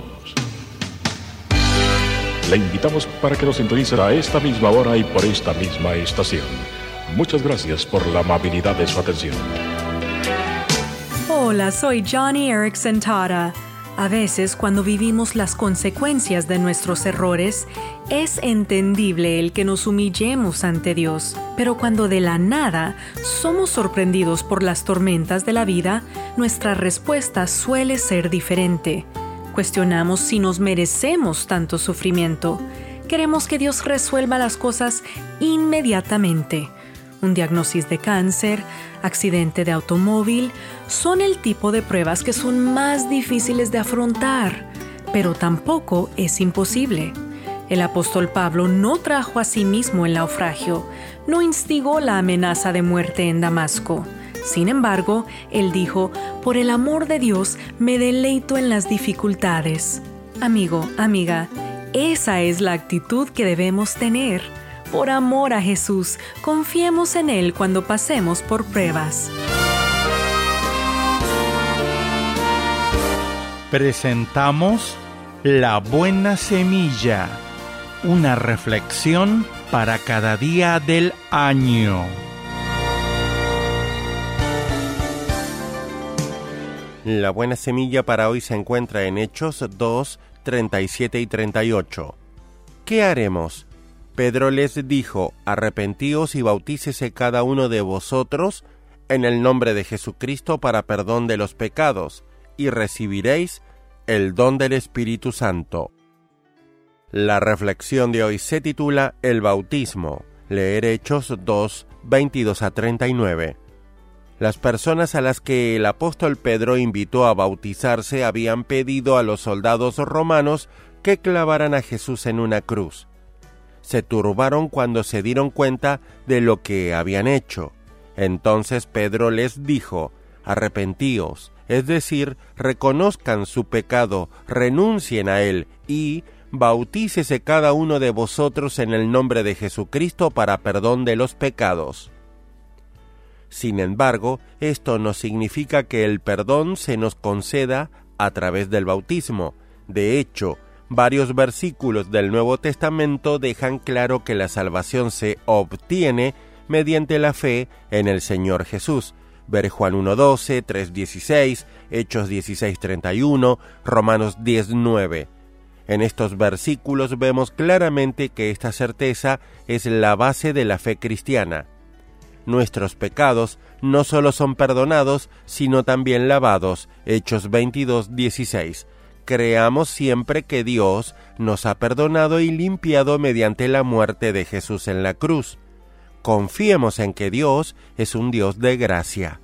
S14: Le invitamos para que nos sintonice a esta misma hora y por esta misma estación. Muchas gracias por la amabilidad de su atención.
S16: Hola, soy Johnny Erickson Tara. A veces cuando vivimos las consecuencias de nuestros errores, es entendible el que nos humillemos ante Dios, pero cuando de la nada somos sorprendidos por las tormentas de la vida, nuestra respuesta suele ser diferente. Cuestionamos si nos merecemos tanto sufrimiento. Queremos que Dios resuelva las cosas inmediatamente. Un diagnóstico de cáncer, accidente de automóvil, son el tipo de pruebas que son más difíciles de afrontar, pero tampoco es imposible. El apóstol Pablo no trajo a sí mismo el naufragio, no instigó la amenaza de muerte en Damasco. Sin embargo, él dijo, por el amor de Dios me deleito en las dificultades. Amigo, amiga, esa es la actitud que debemos tener. Por amor a Jesús, confiemos en Él cuando pasemos por pruebas.
S17: Presentamos La Buena Semilla, una reflexión para cada día del año.
S18: La buena semilla para hoy se encuentra en Hechos 2, 37 y 38. ¿Qué haremos? Pedro les dijo, arrepentíos y bautícese cada uno de vosotros en el nombre de Jesucristo para perdón de los pecados, y recibiréis el don del Espíritu Santo. La reflexión de hoy se titula El bautismo. Leer Hechos 2, 22 a 39. Las personas a las que el apóstol Pedro invitó a bautizarse habían pedido a los soldados romanos que clavaran a Jesús en una cruz. Se turbaron cuando se dieron cuenta de lo que habían hecho. Entonces Pedro les dijo, Arrepentíos, es decir, reconozcan su pecado, renuncien a él y bautícese cada uno de vosotros en el nombre de Jesucristo para perdón de los pecados. Sin embargo, esto no significa que el perdón se nos conceda a través del bautismo. De hecho, varios versículos del Nuevo Testamento dejan claro que la salvación se obtiene mediante la fe en el Señor Jesús. Ver Juan 1.12, 3.16, Hechos 16.31, Romanos 10.9. En estos versículos vemos claramente que esta certeza es la base de la fe cristiana. Nuestros pecados no solo son perdonados, sino también lavados. Hechos 22.16. Creamos siempre que Dios nos ha perdonado y limpiado mediante la muerte de Jesús en la cruz. Confiemos en que Dios es un Dios de gracia.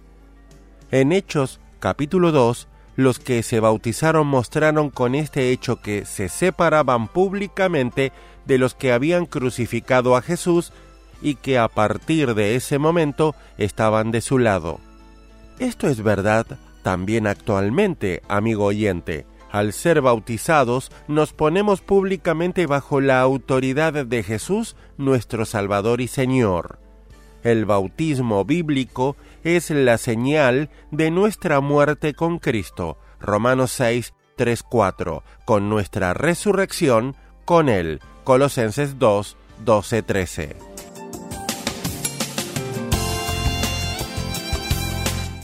S18: En Hechos capítulo 2, los que se bautizaron mostraron con este hecho que se separaban públicamente de los que habían crucificado a Jesús y que a partir de ese momento estaban de su lado. Esto es verdad también actualmente, amigo oyente. Al ser bautizados, nos ponemos públicamente bajo la autoridad de Jesús, nuestro Salvador y Señor. El bautismo bíblico es la señal de nuestra muerte con Cristo. Romanos 6, 3, 4. Con nuestra resurrección con Él. Colosenses 2, 12, 13.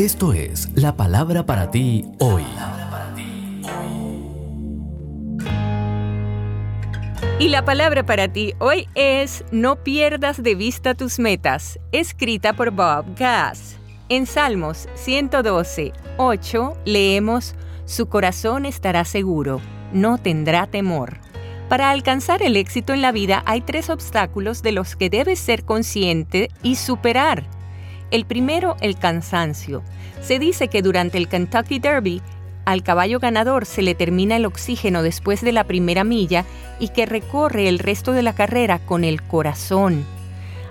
S19: Esto es la palabra para ti hoy.
S20: Y la palabra para ti hoy es No pierdas de vista tus metas, escrita por Bob Gass. En Salmos 112, 8 leemos, Su corazón estará seguro, no tendrá temor. Para alcanzar el éxito en la vida hay tres obstáculos de los que debes ser consciente y superar. El primero, el cansancio. Se dice que durante el Kentucky Derby, al caballo ganador se le termina el oxígeno después de la primera milla y que recorre el resto de la carrera con el corazón.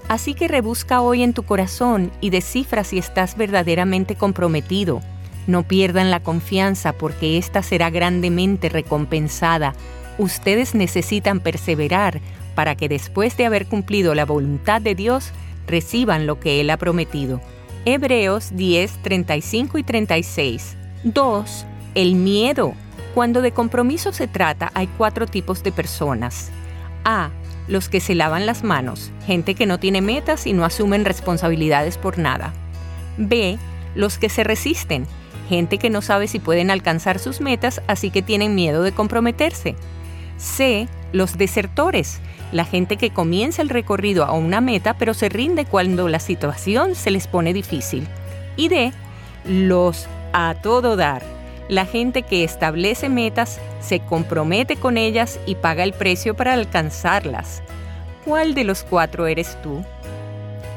S20: Así que rebusca hoy en tu corazón y descifra si estás verdaderamente comprometido. No pierdan la confianza porque ésta será grandemente recompensada. Ustedes necesitan perseverar para que después de haber cumplido la voluntad de Dios, reciban lo que Él ha prometido. Hebreos 10, 35 y 36. 2. El miedo. Cuando de compromiso se trata, hay cuatro tipos de personas. A. Los que se lavan las manos, gente que no tiene metas y no asumen responsabilidades por nada. B. Los que se resisten, gente que no sabe si pueden alcanzar sus metas, así que tienen miedo de comprometerse. C. Los desertores, la gente que comienza el recorrido a una meta pero se rinde cuando la situación se les pone difícil. Y D. Los a todo dar, la gente que establece metas, se compromete con ellas y paga el precio para alcanzarlas. ¿Cuál de los cuatro eres tú?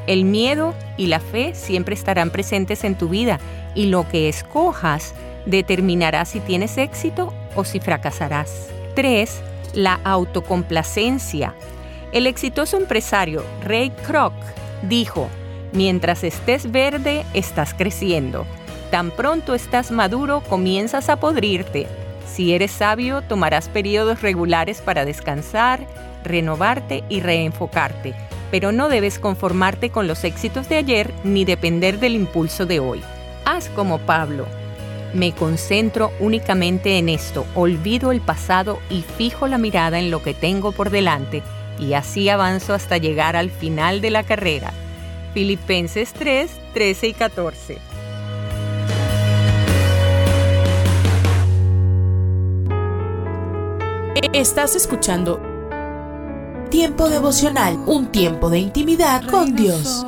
S20: El miedo y la fe siempre estarán presentes en tu vida y lo que escojas determinará si tienes éxito o si fracasarás. 3 la autocomplacencia. El exitoso empresario Ray Kroc dijo, mientras estés verde, estás creciendo. Tan pronto estás maduro, comienzas a podrirte. Si eres sabio, tomarás periodos regulares para descansar, renovarte y reenfocarte, pero no debes conformarte con los éxitos de ayer ni depender del impulso de hoy. Haz como Pablo, me concentro únicamente en esto, olvido el pasado y fijo la mirada en lo que tengo por delante y así avanzo hasta llegar al final de la carrera. Filipenses 3, 13 y 14.
S1: Estás escuchando Tiempo devocional, un tiempo de intimidad con Dios.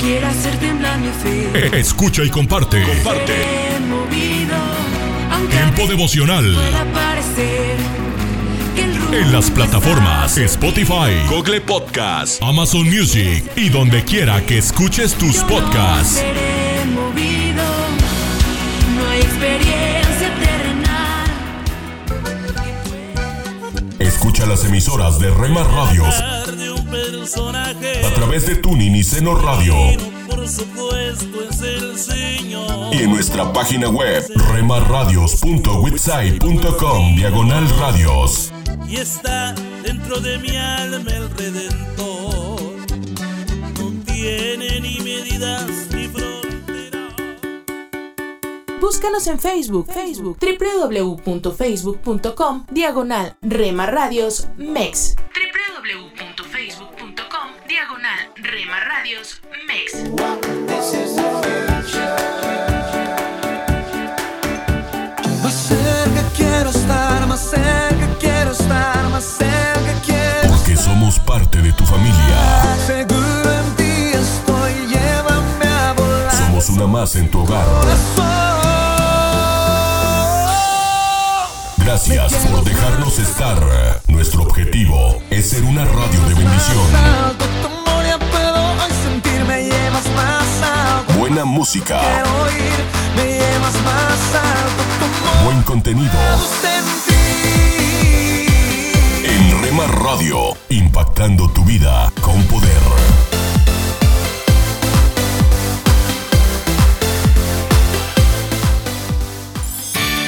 S2: Esto quiere hacer temblar mi fe.
S4: Escucha y comparte. Comparte.
S2: Movido,
S4: Tiempo devocional.
S2: parecer
S4: En las plataformas Spotify, Google Podcast, Amazon Music y donde quiera que escuches tus podcasts.
S2: movido. No hay experiencia terrenal.
S4: Escucha las emisoras de Rema Radios
S2: personaje.
S4: a través de Tuning y Seno Radio
S2: Por supuesto es el Señor.
S4: y en nuestra página web remarradios.witsai.com diagonal radios.
S2: y está dentro de mi alma el Redentor. No tiene ni medidas ni fronteras.
S1: Búscanos en Facebook, Facebook, www.facebook.com, diagonal Rema Radios MEX. www.facebook.com, Rema Radios Mex.
S4: Más
S21: cerca quiero estar, más cerca quiero estar, más cerca quiero.
S4: Porque somos parte de tu familia.
S21: Seguro
S4: en ti estoy, llévame a volar. Somos una más en tu hogar. Gracias por dejarnos estar. Nuestro objetivo es ser una radio de bendición. Buena música. Buen contenido. En Rema Radio, impactando tu vida con poder.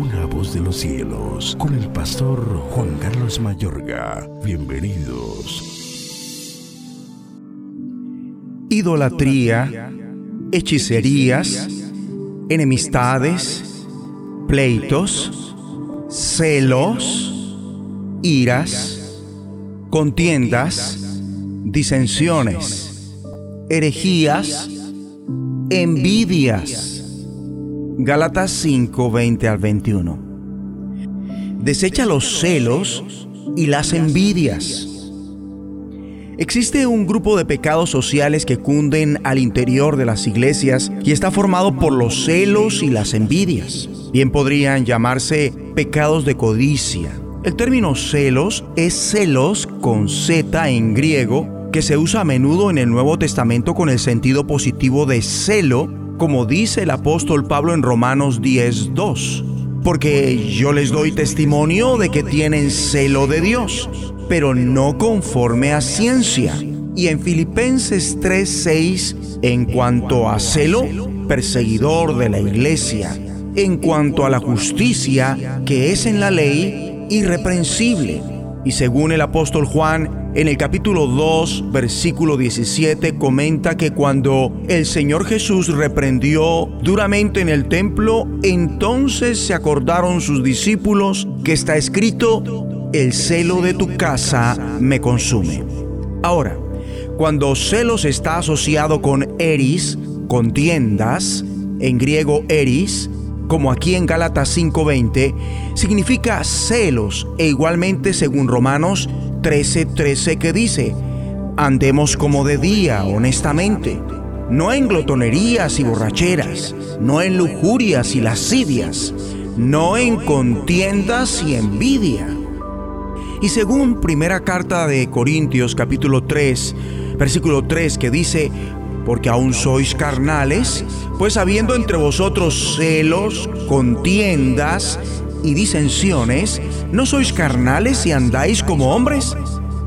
S22: Una voz de los cielos, con el pastor Juan Carlos Mayorga. Bienvenidos.
S23: Idolatría, hechicerías, enemistades, pleitos, celos, iras, contiendas, disensiones, herejías, envidias. Gálatas 5, 20 al 21. Desecha los celos y las envidias. Existe un grupo de pecados sociales que cunden al interior de las iglesias y está formado por los celos y las envidias. Bien podrían llamarse pecados de codicia. El término celos es celos con Z en griego que se usa a menudo en el Nuevo Testamento con el sentido positivo de celo, como dice el apóstol Pablo en Romanos 10:2. Porque yo les doy testimonio de que tienen celo de Dios, pero no conforme a ciencia. Y en Filipenses 3:6, en cuanto a celo, perseguidor de la iglesia. En cuanto a la justicia que es en la ley, irreprensible. Y según el apóstol Juan, en el capítulo 2, versículo 17, comenta que cuando el Señor Jesús reprendió duramente en el templo, entonces se acordaron sus discípulos que está escrito, el celo de tu casa me consume. Ahora, cuando celos está asociado con eris, contiendas, en griego eris, como aquí en Gálatas 5:20, significa celos e igualmente según Romanos 13:13 que dice, andemos como de día, honestamente, no en glotonerías y borracheras, no en lujurias y lascivias, no en contiendas y envidia. Y según primera carta de Corintios capítulo 3, versículo 3 que dice, porque aún sois carnales, pues habiendo entre vosotros celos, contiendas y disensiones, ¿no sois carnales y andáis como hombres?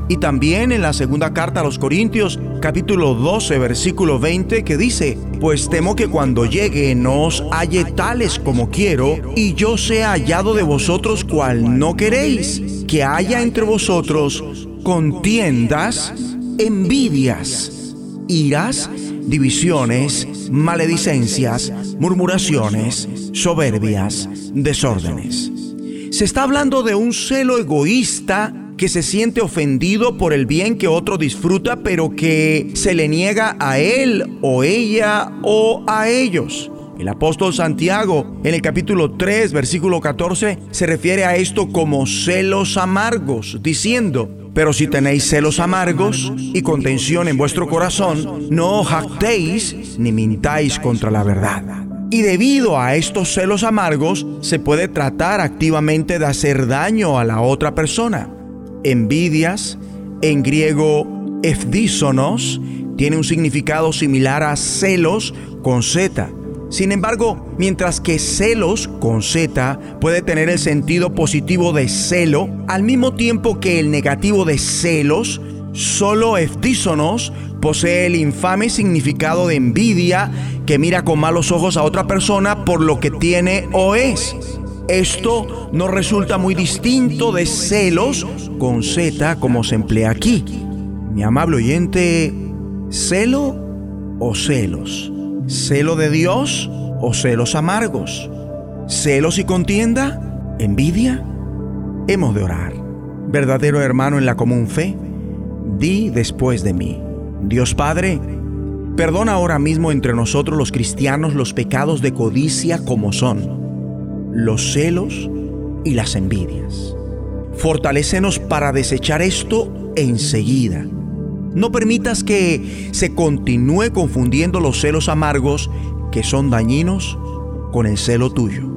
S23: Y también en la segunda carta a los Corintios, capítulo 12, versículo 20, que dice, pues temo que cuando llegue no os halle tales como quiero, y yo sea hallado de vosotros cual no queréis, que haya entre vosotros contiendas, envidias, iras, divisiones, maledicencias, murmuraciones, soberbias, desórdenes. Se está hablando de un celo egoísta que se siente ofendido por el bien que otro disfruta, pero que se le niega a él o ella o a ellos. El apóstol Santiago, en el capítulo 3, versículo 14, se refiere a esto como celos amargos, diciendo, pero si tenéis celos amargos y contención en vuestro corazón, no jactéis ni mintáis contra la verdad. Y debido a estos celos amargos, se puede tratar activamente de hacer daño a la otra persona. Envidias, en griego efdísonos, tiene un significado similar a celos con Z. Sin embargo, mientras que celos con Z puede tener el sentido positivo de celo, al mismo tiempo que el negativo de celos, solo efdísonos posee el infame significado de envidia que mira con malos ojos a otra persona por lo que tiene o es. Esto no resulta muy distinto de celos con Z como se emplea aquí. Mi amable oyente, ¿celo o celos? ¿Celo de Dios o celos amargos? ¿Celos y contienda? ¿Envidia? Hemos de orar. Verdadero hermano en la común fe, di después de mí. Dios Padre, perdona ahora mismo entre nosotros los cristianos los pecados de codicia como son, los celos y las envidias. Fortalécenos para desechar esto enseguida. No permitas que se continúe confundiendo los celos amargos que son dañinos con el celo tuyo.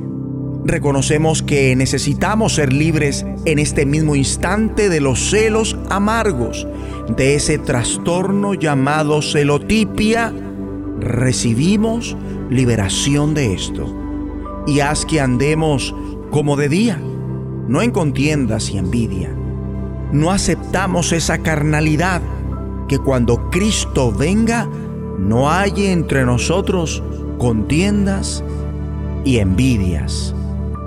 S23: Reconocemos que necesitamos ser libres en este mismo instante de los celos amargos, de ese trastorno llamado celotipia. Recibimos liberación de esto. Y haz que andemos como de día, no en contiendas y envidia. No aceptamos esa carnalidad que cuando Cristo venga no hay entre nosotros contiendas y envidias.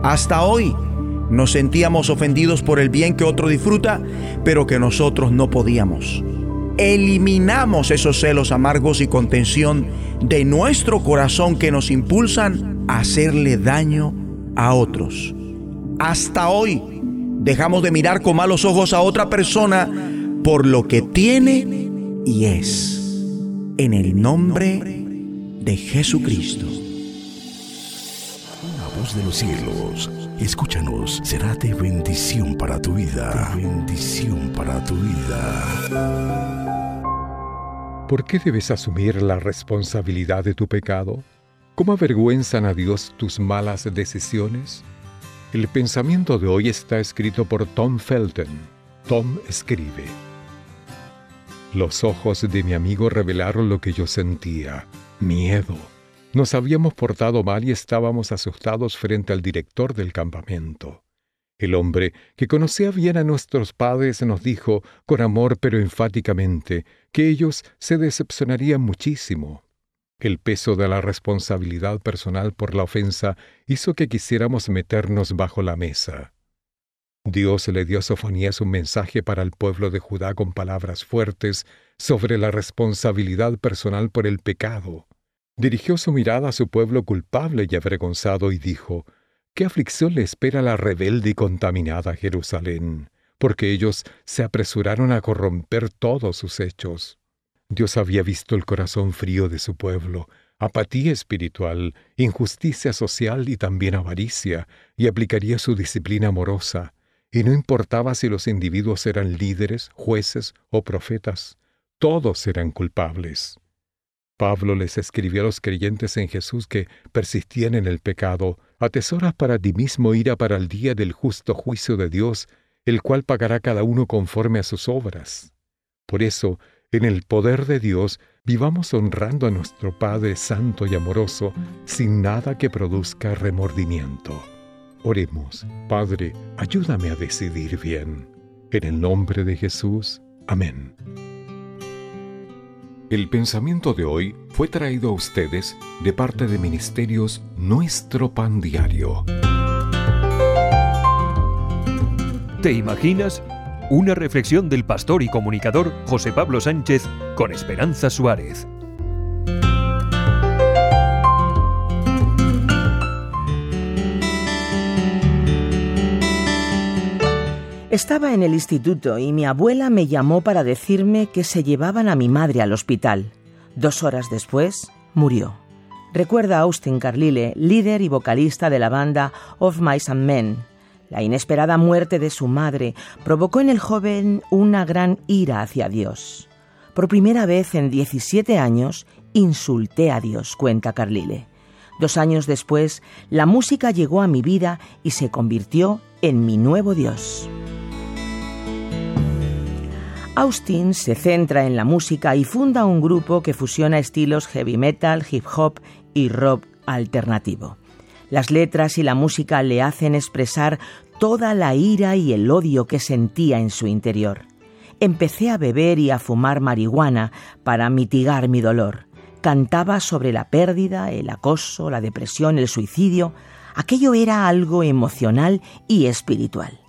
S23: Hasta hoy nos sentíamos ofendidos por el bien que otro disfruta, pero que nosotros no podíamos. Eliminamos esos celos amargos y contención de nuestro corazón que nos impulsan a hacerle daño a otros. Hasta hoy dejamos de mirar con malos ojos a otra persona por lo que tiene y es. En el nombre de Jesucristo
S22: voz de los cielos, escúchanos, será de bendición para tu vida. De bendición para tu vida.
S24: ¿Por qué debes asumir la responsabilidad de tu pecado? ¿Cómo avergüenzan a Dios tus malas decisiones? El pensamiento de hoy está escrito por Tom Felton. Tom escribe. Los ojos de mi amigo revelaron lo que yo sentía, miedo nos habíamos portado mal y estábamos asustados frente al director del campamento. El hombre, que conocía bien a nuestros padres, nos dijo, con amor pero enfáticamente, que ellos se decepcionarían muchísimo. El peso de la responsabilidad personal por la ofensa hizo que quisiéramos meternos bajo la mesa. Dios le dio a Sofonías un mensaje para el pueblo de Judá con palabras fuertes sobre la responsabilidad personal por el pecado. Dirigió su mirada a su pueblo culpable y avergonzado y dijo, ¿Qué aflicción le espera la rebelde y contaminada Jerusalén? Porque ellos se apresuraron a corromper todos sus hechos. Dios había visto el corazón frío de su pueblo, apatía espiritual, injusticia social y también avaricia, y aplicaría su disciplina amorosa. Y no importaba si los individuos eran líderes, jueces o profetas, todos eran culpables. Pablo les escribió a los creyentes en Jesús que persistían en el pecado, atesoras para ti mismo ira para el día del justo juicio de Dios, el cual pagará cada uno conforme a sus obras. Por eso, en el poder de Dios, vivamos honrando a nuestro Padre Santo y amoroso, sin nada que produzca remordimiento. Oremos, Padre, ayúdame a decidir bien. En el nombre de Jesús. Amén. El pensamiento de hoy fue traído a ustedes de parte de Ministerios Nuestro Pan Diario.
S25: ¿Te imaginas? Una reflexión del pastor y comunicador José Pablo Sánchez con Esperanza Suárez.
S26: Estaba en el instituto y mi abuela me llamó para decirme que se llevaban a mi madre al hospital. Dos horas después, murió. Recuerda Austin Carlile, líder y vocalista de la banda Of Mice and Men. La inesperada muerte de su madre provocó en el joven una gran ira hacia Dios. Por primera vez en 17 años, insulté a Dios, cuenta Carlile. Dos años después, la música llegó a mi vida y se convirtió en mi nuevo Dios. Austin se centra en la música y funda un grupo que fusiona estilos heavy metal, hip hop y rock alternativo. Las letras y la música le hacen expresar toda la ira y el odio que sentía en su interior. Empecé a beber y a fumar marihuana para mitigar mi dolor. Cantaba sobre la pérdida, el acoso, la depresión, el suicidio. Aquello era algo emocional y espiritual.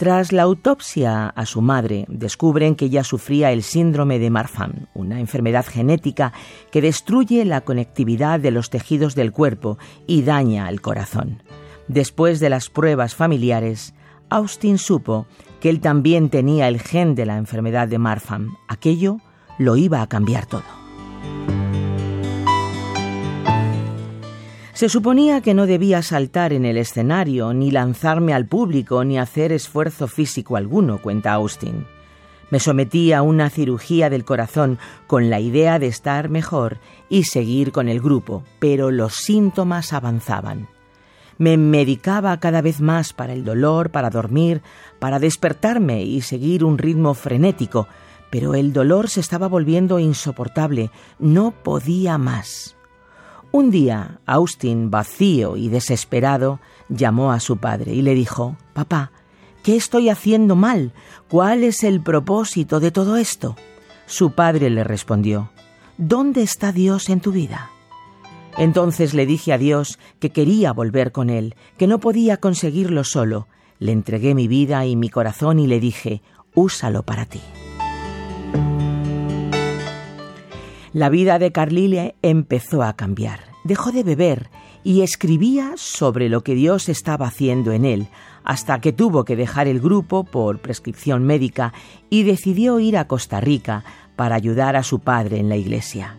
S26: Tras la autopsia a su madre, descubren que ella sufría el síndrome de Marfan, una enfermedad genética que destruye la conectividad de los tejidos del cuerpo y daña el corazón. Después de las pruebas familiares, Austin supo que él también tenía el gen de la enfermedad de Marfan. Aquello lo iba a cambiar todo. Se suponía que no debía saltar en el escenario, ni lanzarme al público, ni hacer esfuerzo físico alguno, cuenta Austin. Me sometí a una cirugía del corazón con la idea de estar mejor y seguir con el grupo, pero los síntomas avanzaban. Me medicaba cada vez más para el dolor, para dormir, para despertarme y seguir un ritmo frenético, pero el dolor se estaba volviendo insoportable, no podía más. Un día, Austin, vacío y desesperado, llamó a su padre y le dijo, Papá, ¿qué estoy haciendo mal? ¿Cuál es el propósito de todo esto? Su padre le respondió, ¿Dónde está Dios en tu vida? Entonces le dije a Dios que quería volver con Él, que no podía conseguirlo solo. Le entregué mi vida y mi corazón y le dije, úsalo para ti. La vida de Carlile empezó a cambiar. Dejó de beber y escribía sobre lo que Dios estaba haciendo en él, hasta que tuvo que dejar el grupo por prescripción médica y decidió ir a Costa Rica para ayudar a su padre en la iglesia.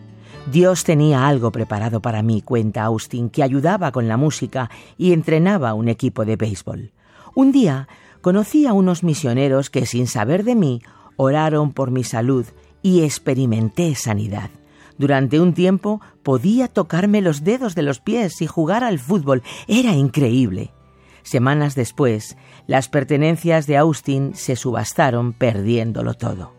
S26: Dios tenía algo preparado para mí, cuenta Austin, que ayudaba con la música y entrenaba un equipo de béisbol. Un día conocí a unos misioneros que, sin saber de mí, oraron por mi salud y experimenté sanidad. Durante un tiempo podía tocarme los dedos de los pies y jugar al fútbol. Era increíble. Semanas después, las pertenencias de Austin se subastaron perdiéndolo todo.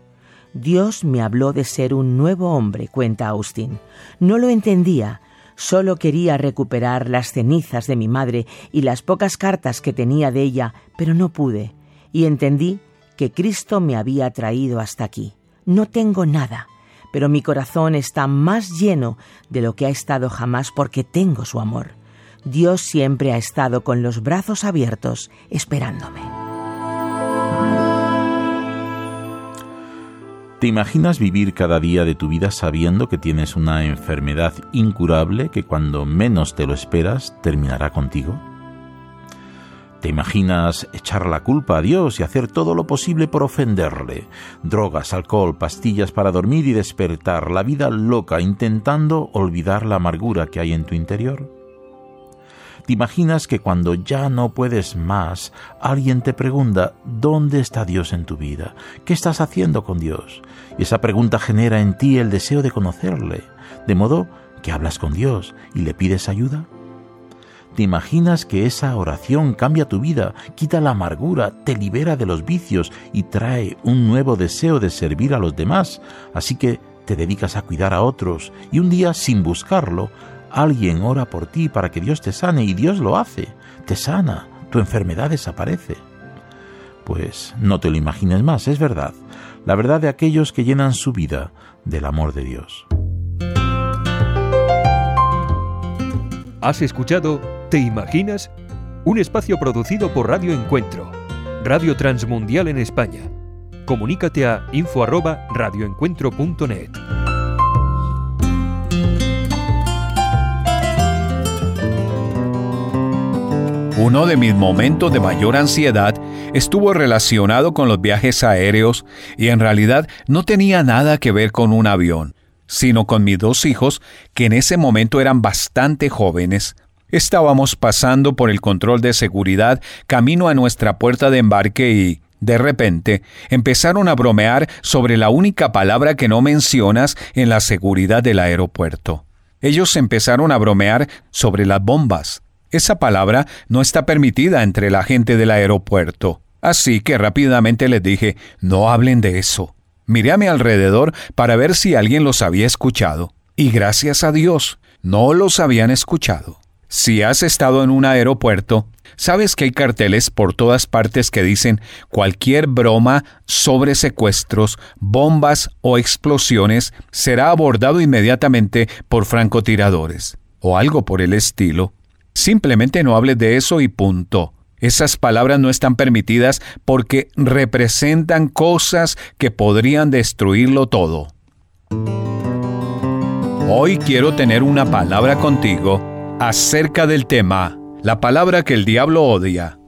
S26: Dios me habló de ser un nuevo hombre, cuenta Austin. No lo entendía, solo quería recuperar las cenizas de mi madre y las pocas cartas que tenía de ella, pero no pude, y entendí que Cristo me había traído hasta aquí. No tengo nada, pero mi corazón está más lleno de lo que ha estado jamás porque tengo su amor. Dios siempre ha estado con los brazos abiertos esperándome.
S27: ¿Te imaginas vivir cada día de tu vida sabiendo que tienes una enfermedad incurable que cuando menos te lo esperas terminará contigo? ¿Te imaginas echar la culpa a Dios y hacer todo lo posible por ofenderle? Drogas, alcohol, pastillas para dormir y despertar, la vida loca intentando olvidar la amargura que hay en tu interior. ¿Te imaginas que cuando ya no puedes más, alguien te pregunta, ¿dónde está Dios en tu vida? ¿Qué estás haciendo con Dios? Y esa pregunta genera en ti el deseo de conocerle, de modo que hablas con Dios y le pides ayuda. ¿Te imaginas que esa oración cambia tu vida, quita la amargura, te libera de los vicios y trae un nuevo deseo de servir a los demás? Así que te dedicas a cuidar a otros y un día, sin buscarlo, alguien ora por ti para que Dios te sane y Dios lo hace, te sana, tu enfermedad desaparece. Pues no te lo imagines más, es verdad, la verdad de aquellos que llenan su vida del amor de Dios.
S25: Has escuchado ¿Te imaginas? Un espacio producido por Radio Encuentro, Radio Transmundial en España. Comunícate a info@radioencuentro.net.
S28: Uno de mis momentos de mayor ansiedad estuvo relacionado con los viajes aéreos y en realidad no tenía nada que ver con un avión, sino con mis dos hijos que en ese momento eran bastante jóvenes. Estábamos pasando por el control de seguridad camino a nuestra puerta de embarque y, de repente, empezaron a bromear sobre la única palabra que no mencionas en la seguridad del aeropuerto. Ellos empezaron a bromear sobre las bombas. Esa palabra no está permitida entre la gente del aeropuerto. Así que rápidamente les dije, no hablen de eso. Miré a mi alrededor para ver si alguien los había escuchado. Y gracias a Dios, no los habían escuchado. Si has estado en un aeropuerto, sabes que hay carteles por todas partes que dicen cualquier broma sobre secuestros, bombas o explosiones será abordado inmediatamente por francotiradores o algo por el estilo. Simplemente no hables de eso y punto. Esas palabras no están permitidas porque representan cosas que podrían destruirlo todo. Hoy quiero tener una palabra contigo acerca del tema, la palabra que el diablo odia.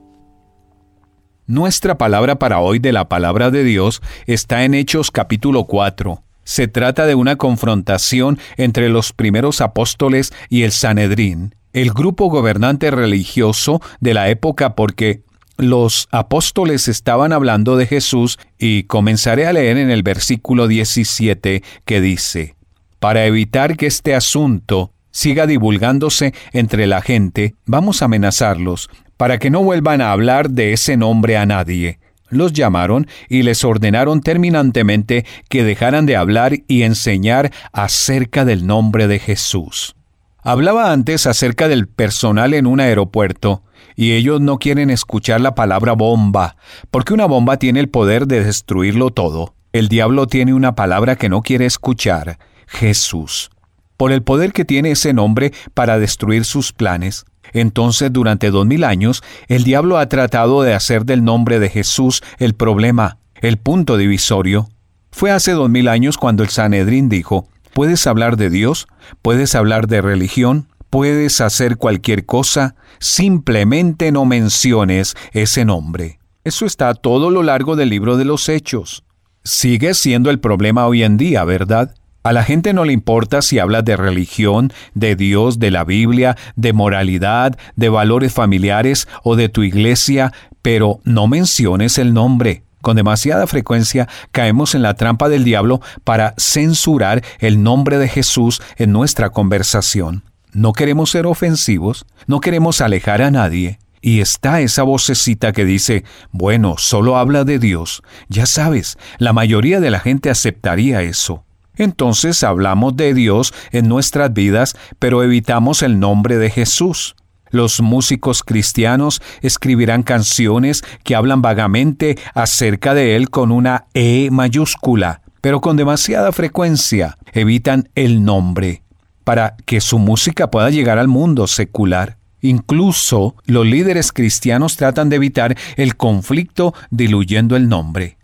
S28: Nuestra palabra para hoy de la palabra de Dios está en Hechos capítulo 4. Se trata de una confrontación entre los primeros apóstoles y el Sanedrín, el grupo gobernante religioso de la época porque los apóstoles estaban hablando de Jesús y comenzaré a leer en el versículo 17 que dice, para evitar que este asunto siga divulgándose entre la gente, vamos a amenazarlos para que no vuelvan a hablar de ese nombre a nadie. Los llamaron y les ordenaron terminantemente que dejaran de hablar y enseñar acerca del nombre de Jesús. Hablaba antes acerca del personal en un aeropuerto, y ellos no quieren escuchar la palabra bomba, porque una bomba tiene el poder de destruirlo todo. El diablo tiene una palabra que no quiere escuchar, Jesús, por el poder que tiene ese nombre para destruir sus planes. Entonces, durante dos mil años, el diablo ha tratado de hacer del nombre de Jesús el problema, el punto divisorio. Fue hace dos mil años cuando el Sanedrín dijo, puedes hablar de Dios, puedes hablar de religión, puedes hacer cualquier cosa, simplemente no menciones ese nombre. Eso está a todo lo largo del libro de los Hechos. Sigue siendo el problema hoy en día, ¿verdad? A la gente no le importa si hablas de religión, de Dios, de la Biblia, de moralidad, de valores familiares o de tu iglesia, pero no menciones el nombre. Con demasiada frecuencia caemos en la trampa del diablo para censurar el nombre de Jesús en nuestra conversación. No queremos ser ofensivos, no queremos alejar a nadie. Y está esa vocecita que dice, bueno, solo habla de Dios. Ya sabes, la mayoría de la gente aceptaría eso. Entonces hablamos de Dios en nuestras vidas, pero evitamos el nombre de Jesús. Los músicos cristianos escribirán canciones que hablan vagamente acerca de Él con una E mayúscula, pero con demasiada frecuencia evitan el nombre para que su música pueda llegar al mundo secular. Incluso los líderes cristianos tratan de evitar el conflicto diluyendo el nombre.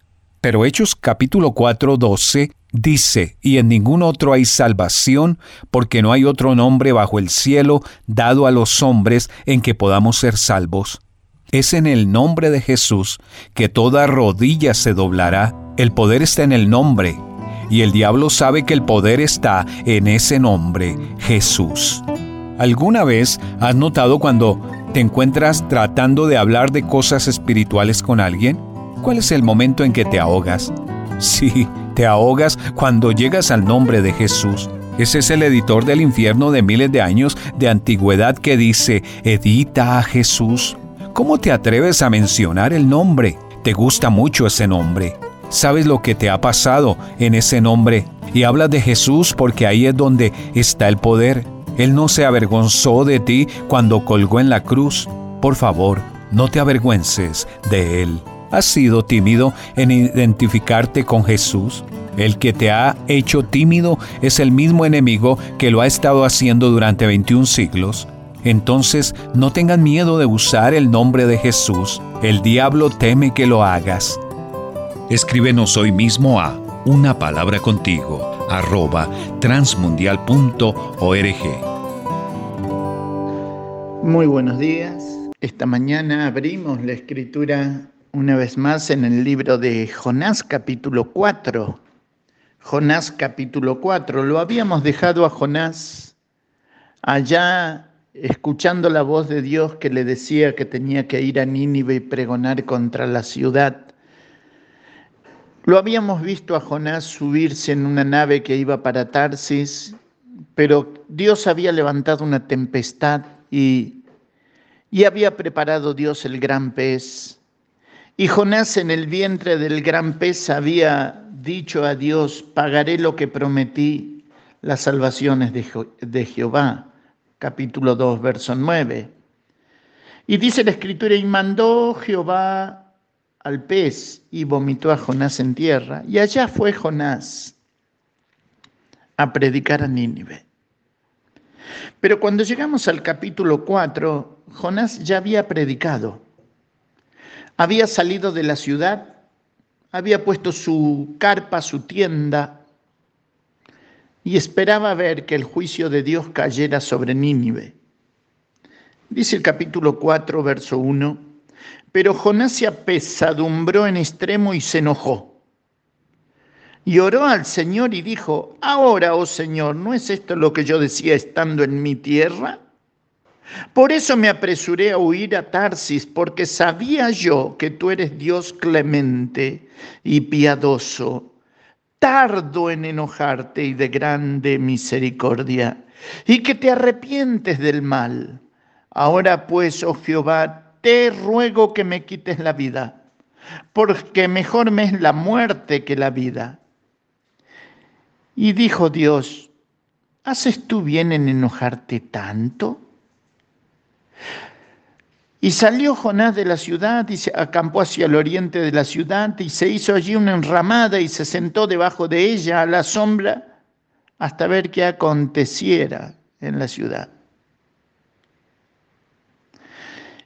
S28: Pero Hechos capítulo 4, 12 dice, y en ningún otro hay salvación, porque no hay otro nombre bajo el cielo dado a los hombres en que podamos ser salvos. Es en el nombre de Jesús que toda rodilla se doblará. El poder está en el nombre, y el diablo sabe que el poder está en ese nombre, Jesús. ¿Alguna vez has notado cuando te encuentras tratando de hablar de cosas espirituales con alguien? ¿Cuál es el momento en que te ahogas? Sí, te ahogas cuando llegas al nombre de Jesús. Ese es el editor del infierno de miles de años de antigüedad que dice, edita a Jesús. ¿Cómo te atreves a mencionar el nombre? Te gusta mucho ese nombre. Sabes lo que te ha pasado en ese nombre y hablas de Jesús porque ahí es donde está el poder. Él no se avergonzó de ti cuando colgó en la cruz. Por favor, no te avergüences de Él. ¿Has sido tímido en identificarte con Jesús? El que te ha hecho tímido es el mismo enemigo que lo ha estado haciendo durante 21 siglos. Entonces, no tengan miedo de usar el nombre de Jesús. El diablo teme que lo hagas. Escríbenos hoy mismo a una palabra contigo arroba transmundial.org.
S29: Muy buenos días. Esta mañana abrimos la escritura una vez más en el libro de Jonás capítulo 4. Jonás capítulo 4. Lo habíamos dejado a Jonás allá escuchando la voz de Dios que le decía que tenía que ir a Nínive y pregonar contra la ciudad. Lo habíamos visto a Jonás subirse en una nave que iba para Tarsis, pero Dios había levantado una tempestad y, y había preparado Dios el gran pez y Jonás en el vientre del gran pez había dicho a Dios, pagaré lo que prometí, las salvaciones de, Jehová. Capítulo 2, verso 9. Y dice la escritura, y mandó Jehová al pez y vomitó a Jonás en tierra. Y allá fue Jonás a predicar a Nínive. Pero cuando llegamos al capítulo 4, Jonás ya había predicado Había salido de la ciudad, había puesto su carpa, su tienda, y esperaba ver que el juicio de Dios cayera sobre Nínive. Dice el capítulo 4, verso 1, pero Jonás se apesadumbró en extremo y se enojó. Y oró al Señor y dijo, ahora, oh Señor, ¿no es esto lo que yo decía estando en mi tierra? Por eso me apresuré a huir a Tarsis, porque sabía yo que tú eres Dios clemente y piadoso, tardo en enojarte y de grande misericordia, y que te arrepientes del mal. Ahora pues, oh Jehová, te ruego que me quites la vida, porque mejor me es la muerte que la vida. Y dijo Dios, ¿haces tú bien en enojarte tanto? Y salió Jonás de la ciudad y se acampó hacia el oriente de la ciudad y se hizo allí una enramada y se sentó debajo de ella a la sombra hasta ver qué aconteciera en la ciudad.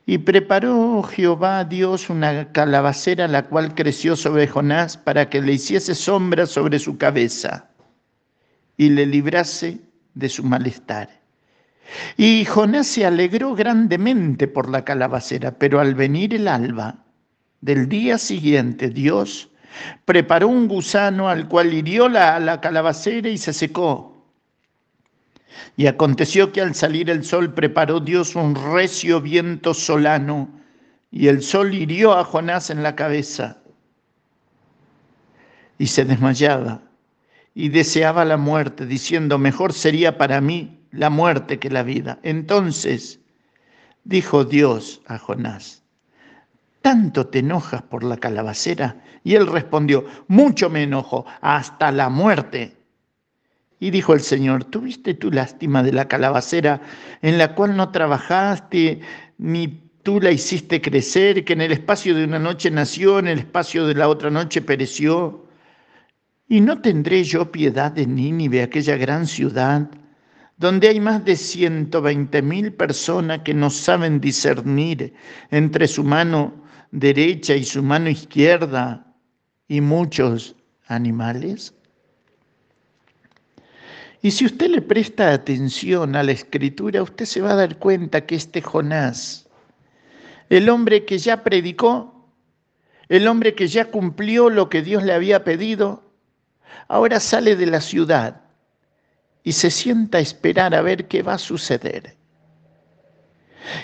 S29: Y preparó Jehová Dios una calabacera la cual creció sobre Jonás para que le hiciese sombra sobre su cabeza y le librase de su malestar. Y Jonás se alegró grandemente por la calabacera, pero al venir el alba del día siguiente, Dios preparó un gusano al cual hirió la, la calabacera y se secó. Y aconteció que al salir el sol preparó Dios un recio viento solano, y el sol hirió a Jonás en la cabeza, y se desmayaba y deseaba la muerte, diciendo, mejor sería para mí la muerte que la vida. Entonces dijo Dios a Jonás, ¿tanto te enojas por la calabacera? Y él respondió, mucho me enojo, hasta la muerte. Y dijo el Señor, ¿tuviste tu lástima de la calabacera en la cual no trabajaste, ni tú la hiciste crecer, que en el espacio de una noche nació, en el espacio de la otra noche pereció? ¿Y no tendré yo piedad de Nínive, aquella gran ciudad, donde hay más de 120 mil personas que no saben discernir entre su mano derecha y su mano izquierda y muchos animales? Y si usted le presta atención a la escritura, usted se va a dar cuenta que este Jonás, el hombre que ya predicó, el hombre que ya cumplió lo que Dios le había pedido, Ahora sale de la ciudad y se sienta a esperar a ver qué va a suceder.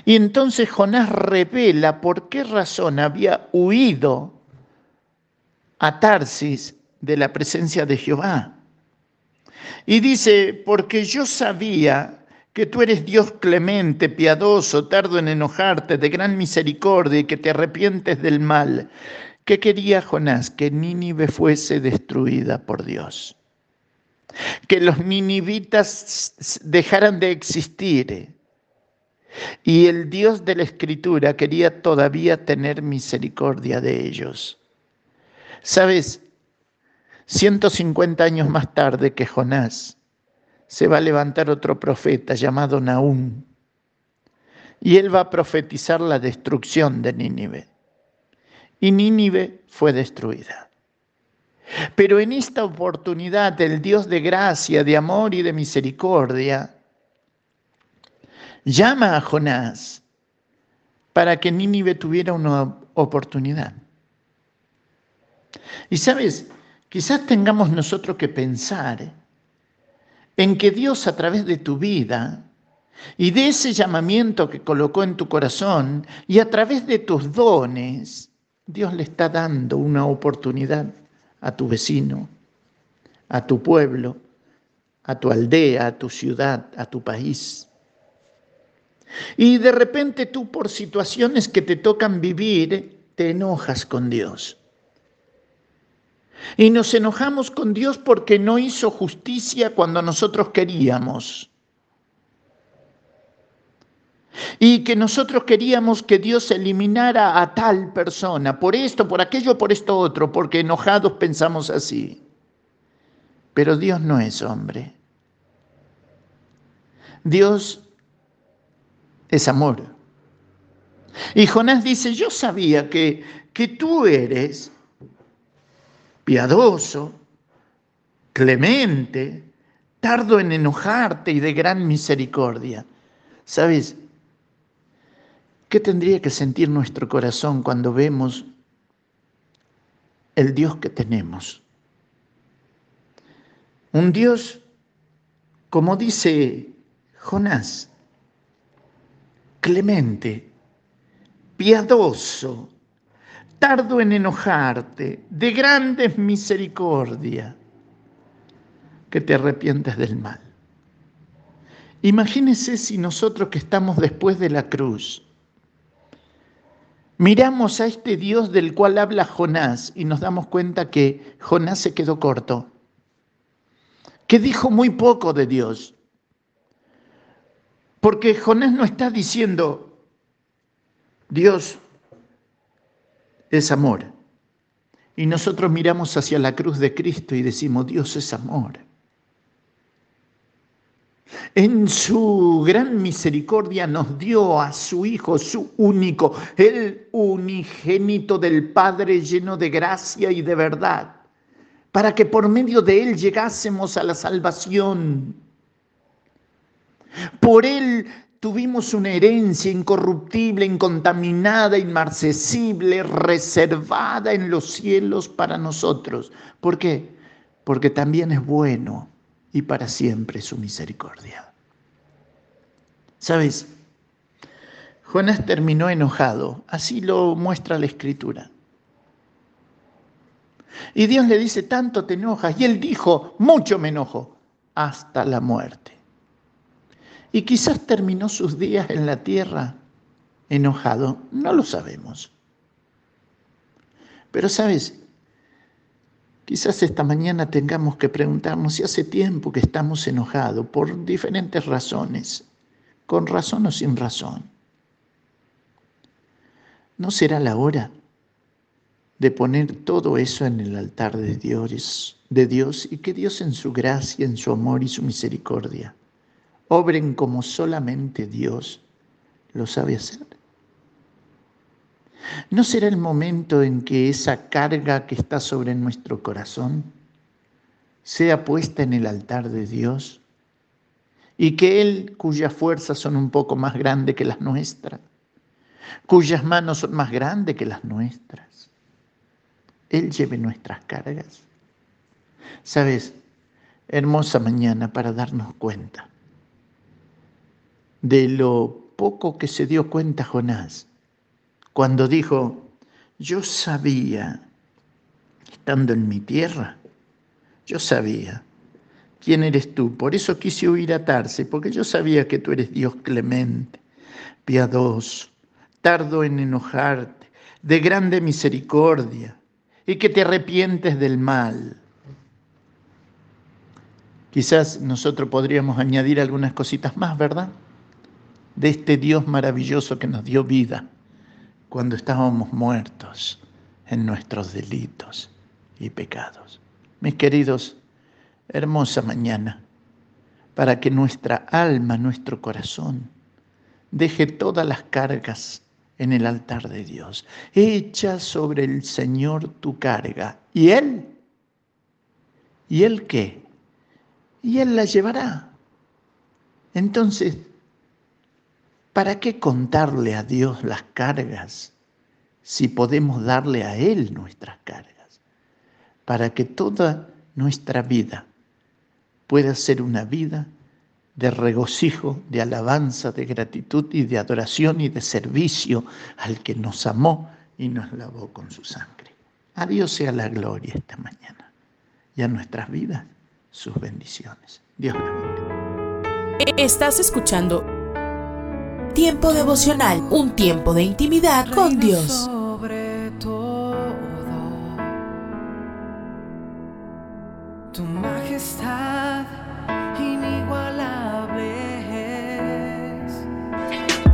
S29: Y entonces Jonás revela por qué razón había huido a Tarsis de la presencia de Jehová. Y dice, porque yo sabía que tú eres Dios clemente, piadoso, tardo en enojarte, de gran misericordia y que te arrepientes del mal. ¿Qué quería Jonás? Que Nínive fuese destruida por Dios. Que los ninivitas dejaran de existir. Y el Dios de la Escritura quería todavía tener misericordia de ellos. ¿Sabes? 150 años más tarde que Jonás, se va a levantar otro profeta llamado Naúm. Y él va a profetizar la destrucción de Nínive y Nínive fue destruida. Pero en esta oportunidad el Dios de gracia, de amor y de misericordia llama a Jonás para que Nínive tuviera una oportunidad. Y sabes, quizás tengamos nosotros que pensar en que Dios a través de tu vida y de ese llamamiento que colocó en tu corazón y a través de tus dones, Dios le está dando una oportunidad a tu vecino, a tu pueblo, a tu aldea, a tu ciudad, a tu país. Y de repente tú por situaciones que te tocan vivir, te enojas con Dios. Y nos enojamos con Dios porque no hizo justicia cuando nosotros queríamos y que nosotros queríamos que Dios eliminara a tal persona, por esto, por aquello, por esto otro, porque enojados pensamos así. Pero Dios no es hombre. Dios es amor. Y Jonás dice, yo sabía que, que tú eres piadoso, clemente, tardo en enojarte y de gran misericordia. ¿Sabes? ¿Qué tendría que sentir nuestro corazón cuando vemos el Dios que tenemos? Un Dios, como dice Jonás, clemente, piadoso, tardo en enojarte, de grandes misericordia, que te arrepientes del mal. Imagínese si nosotros que estamos después de la cruz, miramos a este Dios del cual habla Jonás y nos damos cuenta que Jonás se quedó corto, que dijo muy poco de Dios. Porque Jonás no está diciendo, Dios es amor. Y nosotros miramos hacia la cruz de Cristo y decimos, Dios es amor. En su gran misericordia nos dio a su Hijo, su único, el unigénito del Padre lleno de gracia y de verdad, para que por medio de Él llegásemos a la salvación. Por Él tuvimos una herencia incorruptible, incontaminada, inmarcesible, reservada en los cielos para nosotros. ¿Por qué? Porque también es bueno y para siempre su misericordia. ¿Sabes? Jonás terminó enojado, así lo muestra la escritura. Y Dios le dice, tanto te enojas. Y él dijo, mucho me enojo, hasta la muerte. Y quizás terminó sus días en la tierra enojado, no lo sabemos. Pero sabes, Quizás esta mañana tengamos que preguntarnos si hace tiempo que estamos enojados por diferentes razones, con razón o sin razón. ¿No será la hora de poner todo eso en el altar de Dios, de Dios y que Dios en su gracia, en su amor y su misericordia obren como solamente Dios lo sabe hacer? ¿No será el momento en que esa carga que está sobre nuestro corazón sea puesta en el altar de Dios y que Él, cuyas fuerzas son un poco más grandes que las nuestras, cuyas manos son más grandes que las nuestras, Él lleve nuestras cargas? Sabes, hermosa mañana para darnos cuenta de lo poco que se dio cuenta Jonás cuando dijo, yo sabía, estando en mi tierra, yo sabía quién eres tú. Por eso quise huir a Tarse, porque yo sabía que tú eres Dios clemente, piadoso, tardo en enojarte, de grande misericordia, y que te arrepientes del mal. Quizás nosotros podríamos añadir algunas cositas más, ¿verdad? De este Dios maravilloso que nos dio vida cuando estábamos muertos en nuestros delitos y pecados. Mis queridos, hermosa mañana, para que nuestra alma, nuestro corazón, deje todas las cargas en el altar de Dios. Echa sobre el Señor tu carga. ¿Y Él? ¿Y Él qué? Y Él la llevará. Entonces, ¿Para qué contarle a Dios las cargas si podemos darle a Él nuestras cargas? Para que toda nuestra vida pueda ser una vida de regocijo, de alabanza, de gratitud y de adoración y de servicio al que nos amó y nos lavó con su sangre. A Dios sea la gloria esta mañana y a nuestras vidas sus bendiciones. Dios la bendiga.
S1: Estás escuchando Tiempo devocional, un tiempo de intimidad con Dios.
S21: Sobre todo, tu majestad inigualable es.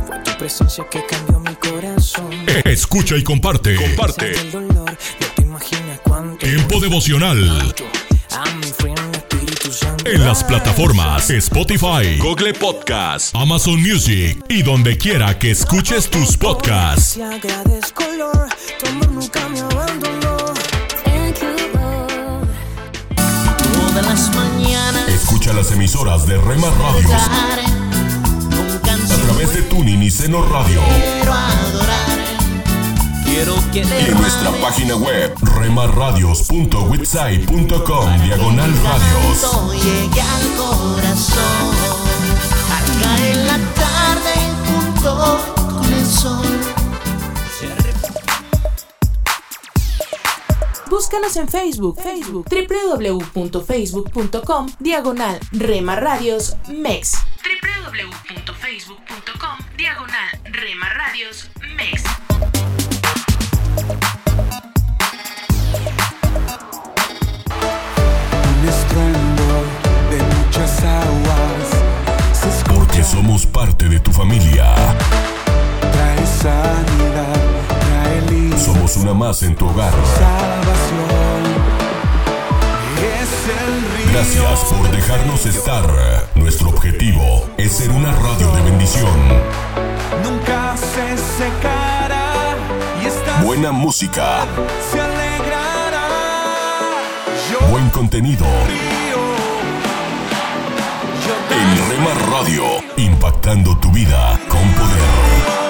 S30: Fue tu presencia que cambió mi corazón.
S4: Escucha y comparte. Comparte.
S30: El dolor, no te imaginas cuánto.
S4: Tiempo devocional.
S30: A
S4: En las plataformas Spotify, Google Podcast, Amazon Music y donde quiera que escuches tus podcasts. Escucha las emisoras de Rema Radios a través de Tuning y Seno Radio.
S31: Quiero que
S4: Y en nuestra página web, remarradios.witsai.com, diagonal radios.
S31: Llegue al corazón. Al caer la tarde junto con el sol.
S1: Búscanos en Facebook, Facebook, www.facebook.com, diagonal Rema Radios MEX. www.facebook.com, diagonal Rema Radios MEX.
S21: Muchas aguas.
S4: Porque somos parte de tu familia.
S21: Trae sanidad, trae
S4: Somos una más en tu hogar.
S21: salvación. Es el río.
S4: Gracias por dejarnos estar. Nuestro objetivo es ser una radio de bendición.
S21: Nunca se secará y esta
S4: Buena música,
S21: se alegrará. Yo
S4: buen contenido. En Rema Radio, impactando tu vida con poder.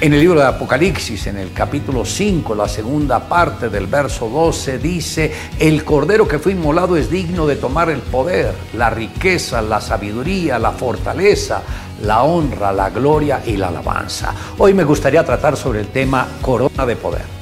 S32: En el libro de Apocalipsis, en el capítulo 5, la segunda parte del verso 12, dice, el cordero que fue inmolado es digno de tomar el poder, la riqueza, la sabiduría, la fortaleza, la honra, la gloria y la alabanza. Hoy me gustaría tratar sobre el tema corona de poder.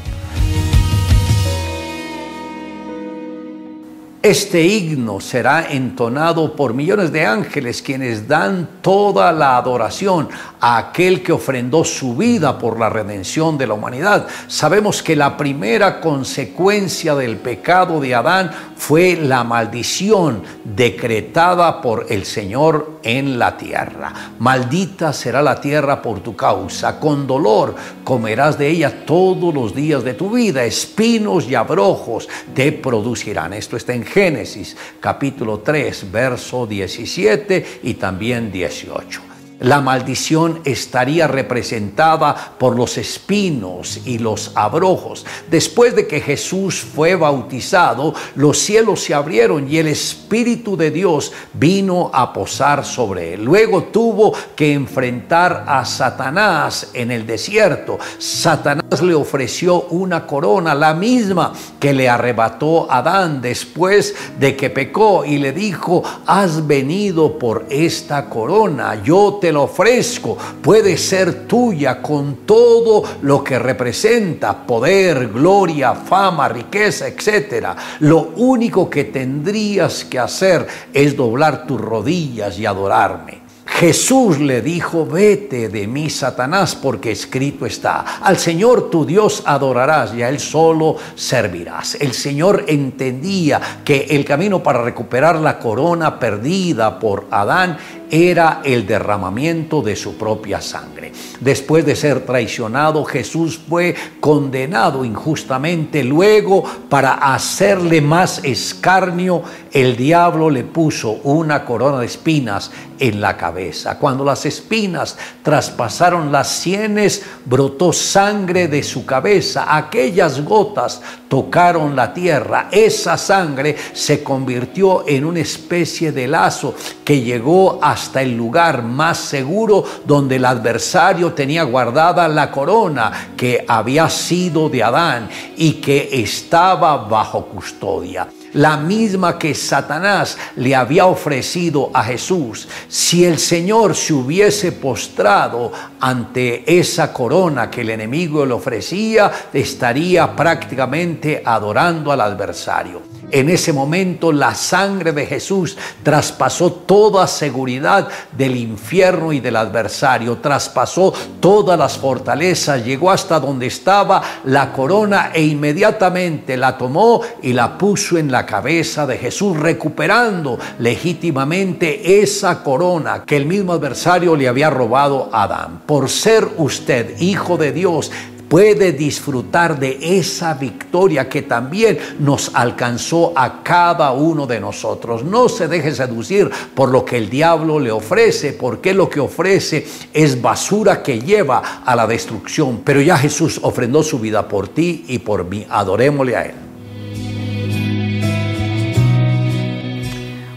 S32: Este himno será entonado por millones de ángeles quienes dan toda la adoración a aquel que ofrendó su vida por la redención de la humanidad. Sabemos que la primera consecuencia del pecado de Adán fue la maldición decretada por el Señor en la tierra. Maldita será la tierra por tu causa, con dolor comerás de ella todos los días de tu vida, espinos y abrojos te producirán. Esto está en Génesis capítulo 3, verso 17 y también 18. La maldición estaría representada por los espinos y los abrojos. Después de que Jesús fue bautizado, los cielos se abrieron y el Espíritu de Dios vino a posar sobre él. Luego tuvo que enfrentar a Satanás en el desierto. Satanás le ofreció una corona, la misma que le arrebató Adán después de que pecó y le dijo, has venido por esta corona, yo te la ofrezco, puede ser tuya con todo lo que representa, poder, gloria, fama, riqueza, etc. Lo único que tendrías que hacer es doblar tus rodillas y adorarme. Jesús le dijo, vete de mí, Satanás, porque escrito está, al Señor tu Dios adorarás y a Él solo servirás. El Señor entendía que el camino para recuperar la corona perdida por Adán era el derramamiento de su propia sangre. Después de ser traicionado, Jesús fue condenado injustamente. Luego, para hacerle más escarnio, el diablo le puso una corona de espinas en la cabeza. Cuando las espinas traspasaron las sienes, brotó sangre de su cabeza. Aquellas gotas tocaron la tierra. Esa sangre se convirtió en una especie de lazo que llegó hasta el lugar más seguro donde el adversario tenía guardada la corona que había sido de Adán y que estaba bajo custodia la misma que Satanás le había ofrecido a Jesús. Si el Señor se hubiese postrado ante esa corona que el enemigo le ofrecía, estaría prácticamente adorando al adversario. En ese momento la sangre de Jesús traspasó toda seguridad del infierno y del adversario, traspasó todas las fortalezas, llegó hasta donde estaba la corona e inmediatamente la tomó y la puso en la cabeza de Jesús, recuperando legítimamente esa corona que el mismo adversario le había robado a Adán. Por ser usted hijo de Dios, puede disfrutar de esa victoria que también nos alcanzó a cada uno de nosotros. No se deje seducir por lo que el diablo le ofrece, porque lo que ofrece es basura que lleva a la destrucción. Pero ya Jesús ofrendó su vida por ti y por mí. Adorémosle a Él.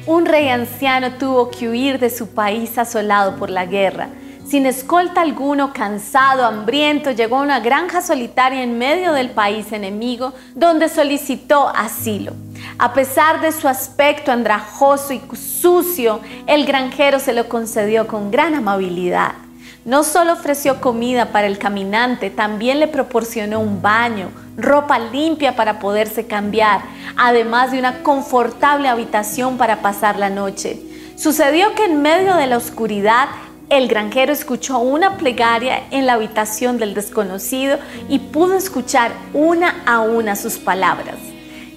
S33: Un rey anciano tuvo que huir de su país asolado por la guerra. Sin escolta alguno, cansado, hambriento, llegó a una granja solitaria en medio del país enemigo, donde solicitó asilo. A pesar de su aspecto andrajoso y sucio, el granjero se lo concedió con gran amabilidad. No solo ofreció comida para el caminante, también le proporcionó un baño, ropa limpia para poderse cambiar, además de una confortable habitación para pasar la noche. Sucedió que en medio de la oscuridad el granjero escuchó una plegaria en la habitación del desconocido y pudo escuchar una a una sus palabras.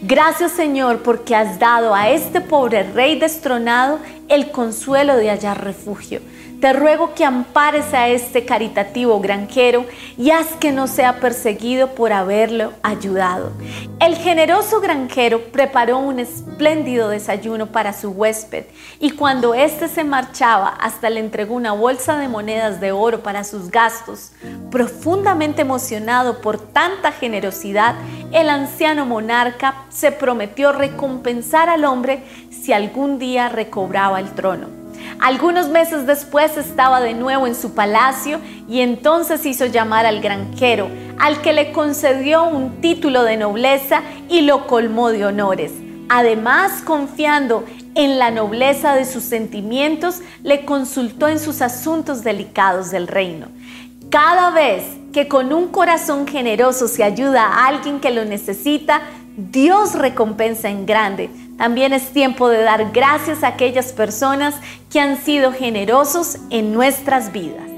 S33: Gracias Señor porque has dado a este pobre rey destronado el consuelo de hallar refugio. Te ruego que ampares a este caritativo granjero y haz que no sea perseguido por haberlo ayudado. El generoso granjero preparó un espléndido desayuno para su huésped y cuando éste se marchaba hasta le entregó una bolsa de monedas de oro para sus gastos. Profundamente emocionado por tanta generosidad, el anciano monarca se prometió recompensar al hombre si algún día recobraba el trono. Algunos meses después estaba de nuevo en su palacio y entonces hizo llamar al granjero, al que le concedió un título de nobleza y lo colmó de honores. Además, confiando en la nobleza de sus sentimientos, le consultó en sus asuntos delicados del reino. Cada vez que con un corazón generoso se ayuda a alguien que lo necesita, Dios recompensa en grande. También es tiempo de dar gracias a aquellas personas que han sido generosos en nuestras vidas.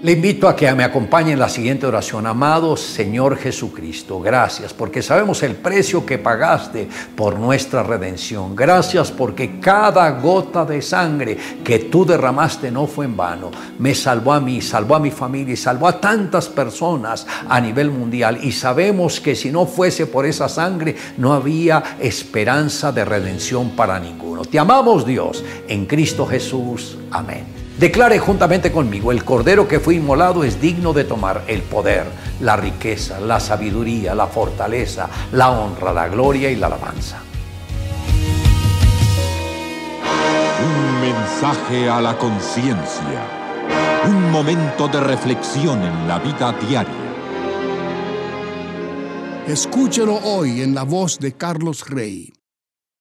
S32: Le invito a que me acompañe en la siguiente oración. Amado Señor Jesucristo, gracias porque sabemos el precio que pagaste por nuestra redención. Gracias porque cada gota de sangre que tú derramaste no fue en vano. Me salvó a mí, salvó a mi familia y salvó a tantas personas a nivel mundial. Y sabemos que si no fuese por esa sangre no había esperanza de redención para ninguno. Te amamos Dios en Cristo Jesús. Amén. Declare juntamente conmigo, el cordero que fue inmolado es digno de tomar el poder, la riqueza, la sabiduría, la fortaleza, la honra, la gloria y la alabanza.
S34: Un mensaje a la conciencia. Un momento de reflexión en la vida diaria.
S35: Escúchelo hoy en la voz de Carlos Rey.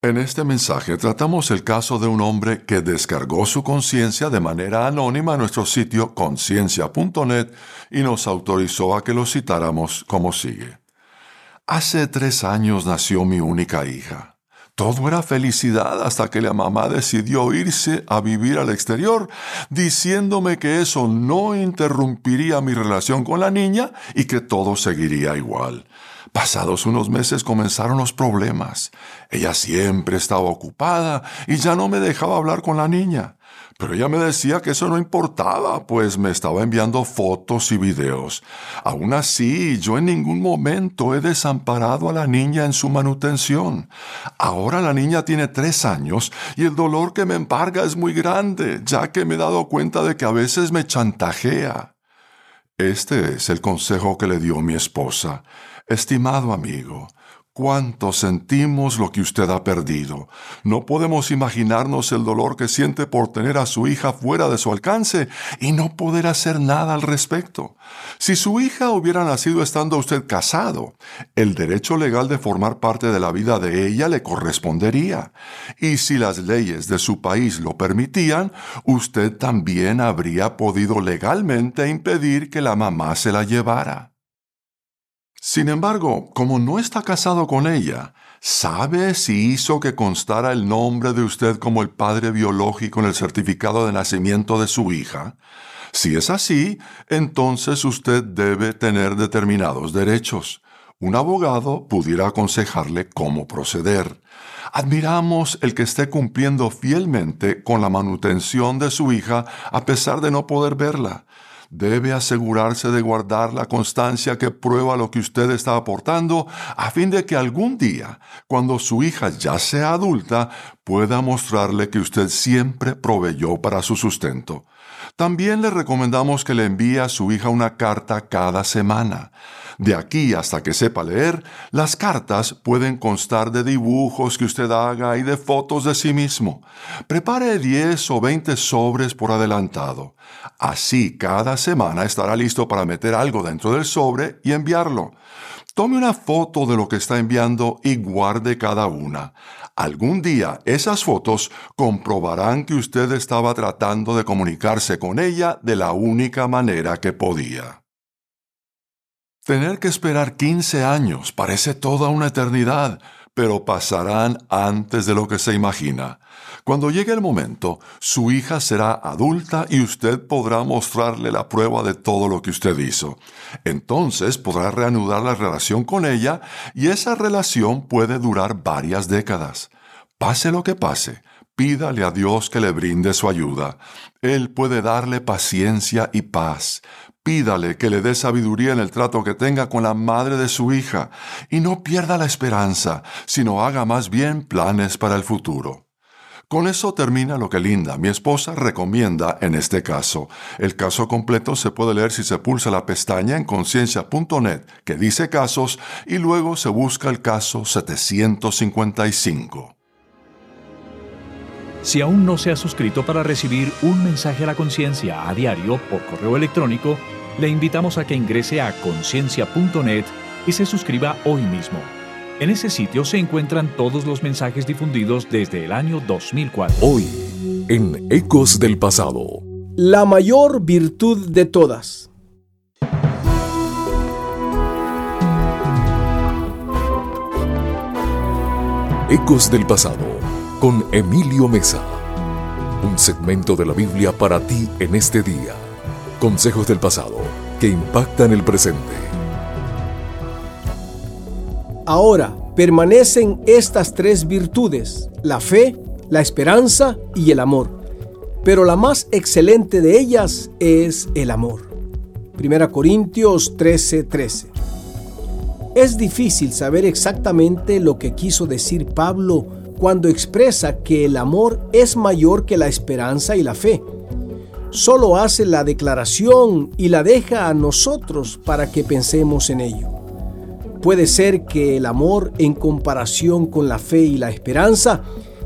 S36: En este mensaje tratamos el caso de un hombre que descargó su conciencia de manera anónima a nuestro sitio conciencia.net y nos autorizó a que lo citáramos como sigue. Hace tres años nació mi única hija. Todo era felicidad hasta que la mamá decidió irse a vivir al exterior, diciéndome que eso no interrumpiría mi relación con la niña y que todo seguiría igual. Pasados unos meses comenzaron los problemas. Ella siempre estaba ocupada y ya no me dejaba hablar con la niña. Pero ella me decía que eso no importaba, pues me estaba enviando fotos y videos. Aún así, yo en ningún momento he desamparado a la niña en su manutención. Ahora la niña tiene tres años y el dolor que me embarga es muy grande, ya que me he dado cuenta de que a veces me chantajea. Este es el consejo que le dio mi esposa. Estimado amigo, cuánto sentimos lo que usted ha perdido. No podemos imaginarnos el dolor que siente por tener a su hija fuera de su alcance y no poder hacer nada al respecto. Si su hija hubiera nacido estando usted casado, el derecho legal de formar parte de la vida de ella le correspondería. Y si las leyes de su país lo permitían, usted también habría podido legalmente impedir que la mamá se la llevara. Sin embargo, como no está casado con ella, ¿sabe si hizo que constara el nombre de usted como el padre biológico en el certificado de nacimiento de su hija? Si es así, entonces usted debe tener determinados derechos. Un abogado pudiera aconsejarle cómo proceder. Admiramos el que esté cumpliendo fielmente con la manutención de su hija a pesar de no poder verla. Debe asegurarse de guardar la constancia que prueba lo que usted está aportando a fin de que algún día, cuando su hija ya sea adulta, pueda mostrarle que usted siempre proveyó para su sustento. También le recomendamos que le envíe a su hija una carta cada semana. De aquí hasta que sepa leer, las cartas pueden constar de dibujos que usted haga y de fotos de sí mismo. Prepare 10 o 20 sobres por adelantado. Así cada semana estará listo para meter algo dentro del sobre y enviarlo. Tome una foto de lo que está enviando y guarde cada una. Algún día esas fotos comprobarán que usted estaba tratando de comunicarse con ella de la única manera que podía. Tener que esperar 15 años parece toda una eternidad, pero pasarán antes de lo que se imagina. Cuando llegue el momento, su hija será adulta y usted podrá mostrarle la prueba de todo lo que usted hizo. Entonces podrá reanudar la relación con ella y esa relación puede durar varias décadas. Pase lo que pase, pídale a Dios que le brinde su ayuda. Él puede darle paciencia y paz. Pídale que le dé sabiduría en el trato que tenga con la madre de su hija y no pierda la esperanza, sino haga más bien planes para el futuro. Con eso termina lo que Linda, mi esposa, recomienda en este caso. El caso completo se puede leer si se pulsa la pestaña en conciencia.net que dice casos y luego se busca el caso 755.
S37: Si aún no se ha suscrito para recibir un mensaje a la conciencia a diario por correo electrónico, le invitamos a que ingrese a conciencia.net y se suscriba hoy mismo. En ese sitio se encuentran todos los mensajes difundidos desde el año 2004.
S22: Hoy, en Ecos del Pasado.
S38: La mayor virtud de todas.
S22: Ecos del Pasado con Emilio Mesa. Un segmento de la Biblia para ti en este día. Consejos del pasado que impactan el presente.
S38: Ahora permanecen estas tres virtudes, la fe, la esperanza y el amor. Pero la más excelente de ellas es el amor. 1 Corintios 13:13 13. Es difícil saber exactamente lo que quiso decir Pablo cuando expresa que el amor es mayor que la esperanza y la fe. Solo hace la declaración y la deja a nosotros para que pensemos en ello. Puede ser que el amor en comparación con la fe y la esperanza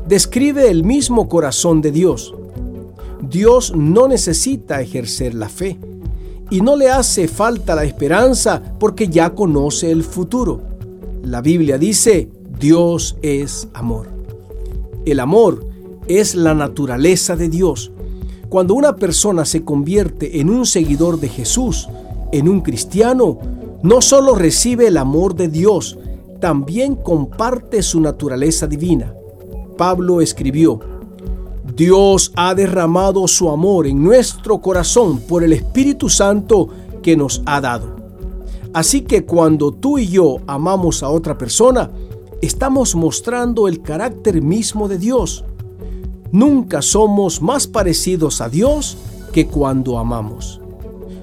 S38: describe el mismo corazón de Dios. Dios no necesita ejercer la fe y no le hace falta la esperanza porque ya conoce el futuro. La Biblia dice, Dios es amor. El amor es la naturaleza de Dios. Cuando una persona se convierte en un seguidor de Jesús, en un cristiano, no solo recibe el amor de Dios, también comparte su naturaleza divina. Pablo escribió, Dios ha derramado su amor en nuestro corazón por el Espíritu Santo que nos ha dado. Así que cuando tú y yo amamos a otra persona, estamos mostrando el carácter mismo de Dios. Nunca somos más parecidos a Dios que cuando amamos.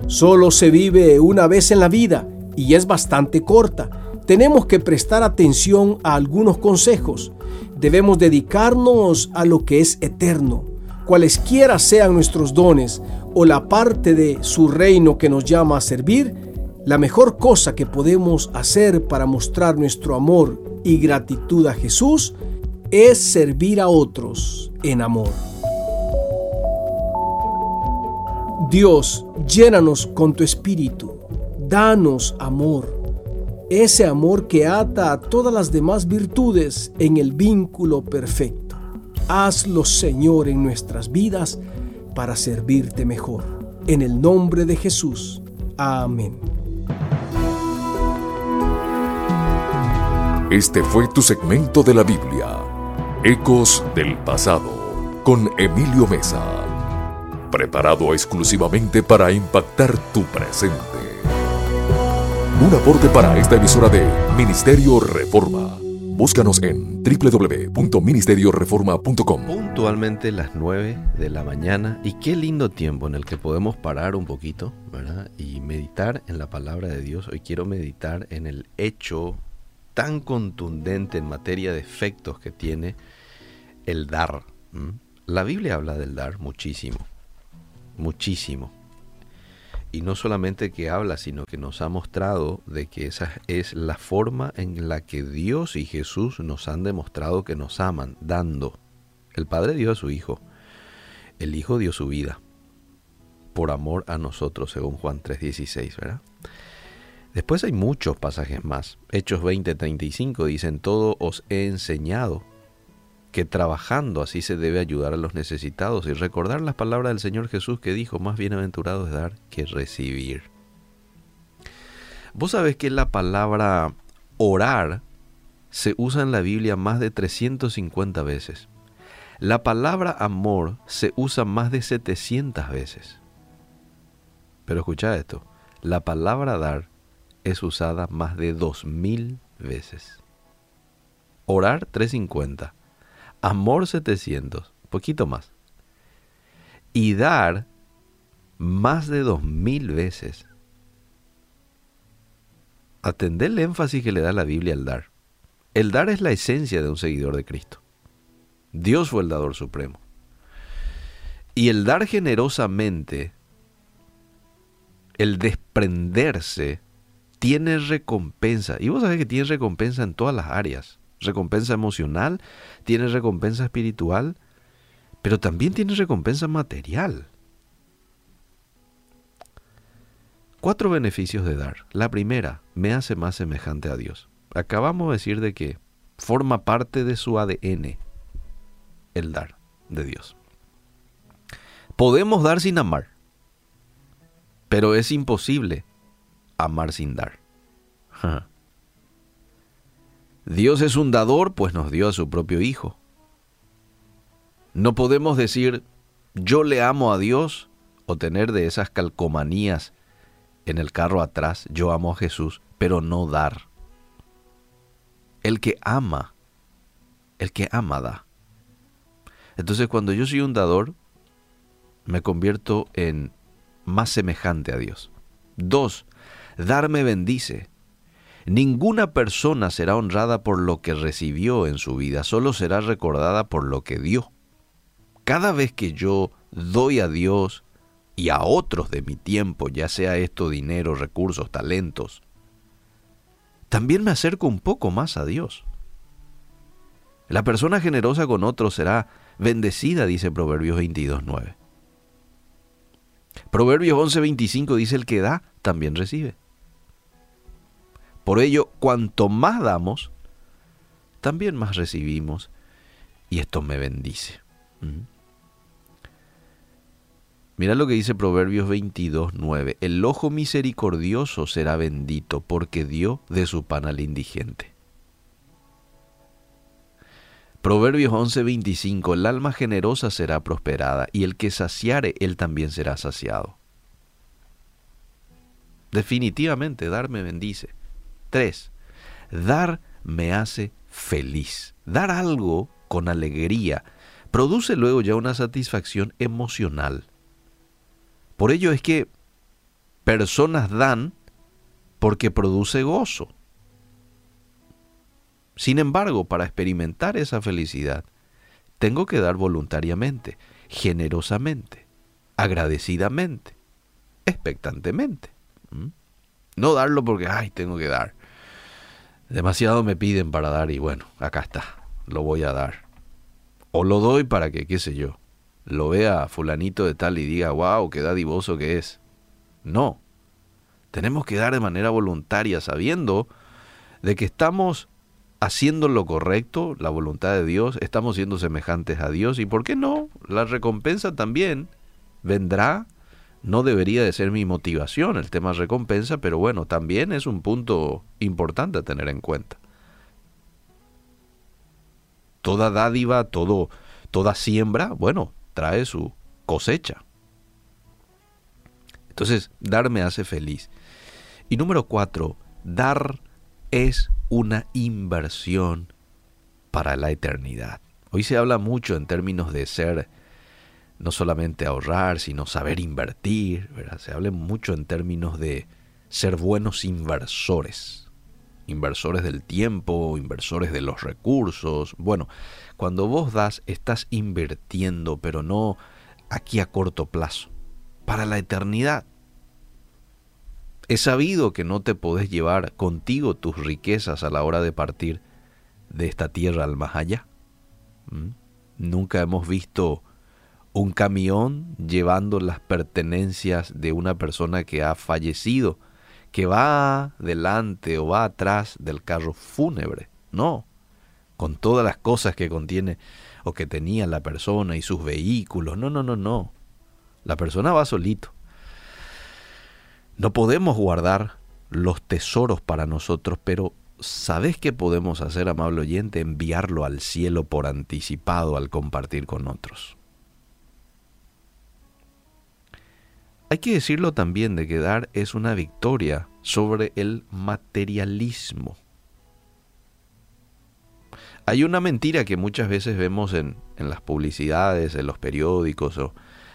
S38: Solo se vive una vez en la vida y es bastante corta. Tenemos que prestar atención a algunos consejos debemos dedicarnos a lo que es eterno, cualesquiera sean nuestros dones o la parte de su reino que nos llama a servir, la mejor cosa que podemos hacer para mostrar nuestro amor y gratitud a Jesús es servir a otros en amor. Dios, llénanos con tu espíritu, danos amor ese amor que ata a todas las demás virtudes en el vínculo perfecto. Hazlo, Señor, en nuestras vidas para servirte mejor. En el nombre de Jesús. Amén.
S39: Este fue tu segmento de la Biblia, Ecos del Pasado, con Emilio Mesa, preparado exclusivamente para impactar tu presente. Un aporte para esta emisora de Ministerio Reforma. Búscanos en www.ministerioreforma.com.
S40: Puntualmente las 9 de la mañana y qué lindo tiempo en el que podemos parar un poquito. Y meditar en la palabra de Dios. Hoy quiero meditar en el hecho tan contundente en materia de efectos que tiene el dar. La Biblia habla del dar muchísimo, muchísimo y no solamente que habla, sino que nos ha mostrado de que esa es la forma en la que Dios y Jesús nos han demostrado que nos aman, dando. El Padre dio a su Hijo, el Hijo dio su vida por amor a nosotros, según Juan 3:16, ¿verdad? Después hay muchos pasajes más. Hechos 20:35 dicen, todo os he enseñado que trabajando así se debe ayudar a los necesitados y recordar las palabras del Señor Jesús que dijo, más bienaventurado es dar que recibir. Vos sabés que la palabra orar se usa en la Biblia más de 350 veces. La palabra amor se usa más de 700 veces. Pero escucha esto, la palabra dar es usada más de 2000 veces. Orar 350 Amor 700, poquito más. Y dar más de dos mil veces. Atender el énfasis que le da la Biblia al dar. El dar es la esencia de un seguidor de Cristo. Dios fue el dador supremo. Y el dar generosamente, el desprenderse, tiene recompensa. Y vos sabés que tiene recompensa en todas las áreas recompensa emocional, tiene recompensa espiritual, pero también tiene recompensa material. Cuatro beneficios de dar. La primera, me hace más semejante a Dios. Acabamos de decir de que forma parte de su ADN el dar de Dios. Podemos dar sin amar, pero es imposible amar sin dar. Dios es un dador, pues nos dio a su propio Hijo. No podemos decir, yo le amo a Dios, o tener de esas calcomanías en el carro atrás, yo amo a Jesús, pero no dar. El que ama, el que ama da. Entonces cuando yo soy un dador, me convierto en más semejante a Dios. Dos, dar me bendice. Ninguna persona será honrada por lo que recibió en su vida, solo será recordada por lo que dio. Cada vez que yo doy a Dios y a otros de mi tiempo, ya sea esto dinero, recursos, talentos, también me acerco un poco más a Dios. La persona generosa con otros será bendecida, dice Proverbios 22.9. Proverbios 11.25 dice, el que da, también recibe. Por ello, cuanto más damos, también más recibimos. Y esto me bendice. Mira lo que dice Proverbios 22, 9. El ojo misericordioso será bendito porque dio de su pan al indigente. Proverbios 11, 25. El alma generosa será prosperada y el que saciare, él también será saciado. Definitivamente, dar me bendice. Tres, dar me hace feliz. Dar algo con alegría produce luego ya una satisfacción emocional. Por ello es que personas dan porque produce gozo. Sin embargo, para experimentar esa felicidad, tengo que dar voluntariamente, generosamente, agradecidamente, expectantemente. No darlo porque, ay, tengo que dar. Demasiado me piden para dar y bueno, acá está, lo voy a dar. O lo doy para que, qué sé yo, lo vea fulanito de tal y diga, wow, qué dadivoso que es. No, tenemos que dar de manera voluntaria, sabiendo de que estamos haciendo lo correcto, la voluntad de Dios, estamos siendo semejantes a Dios y, ¿por qué no? La recompensa también vendrá no debería de ser mi motivación el tema recompensa, pero bueno, también es un punto importante a tener en cuenta. Toda dádiva, todo, toda siembra, bueno, trae su cosecha. Entonces, dar me hace feliz. Y número cuatro, dar es una inversión para la eternidad. Hoy se habla mucho en términos de ser, no solamente ahorrar, sino saber invertir, Se habla mucho en términos de ser buenos inversores. Inversores del tiempo, inversores de los recursos. Bueno, cuando vos das, estás invirtiendo, pero no aquí a corto plazo, para la eternidad. He sabido que no te podés llevar contigo tus riquezas a la hora de partir de esta tierra al más allá. ¿Mm? Nunca hemos visto un camión llevando las pertenencias de una persona que ha fallecido, que va delante o va atrás del carro fúnebre. No, con todas las cosas que contiene o que tenía la persona y sus vehículos. No, no, no, no. La persona va solito. No podemos guardar los tesoros para nosotros, pero ¿sabes qué podemos hacer, amable oyente? Enviarlo al cielo por anticipado al compartir con otros. Hay que decirlo también de que dar es una victoria sobre el materialismo. Hay una mentira que muchas veces vemos en, en las publicidades, en los periódicos, o,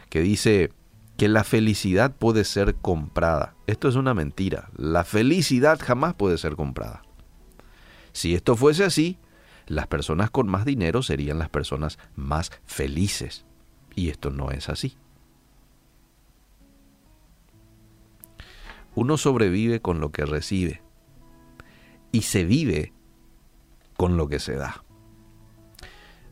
S40: que dice, que la felicidad puede ser comprada. Esto es una mentira. La felicidad jamás puede ser comprada. Si esto fuese así, las personas con más dinero serían las personas más felices. Y esto no es así. Uno sobrevive con lo que recibe y se vive con lo que se da.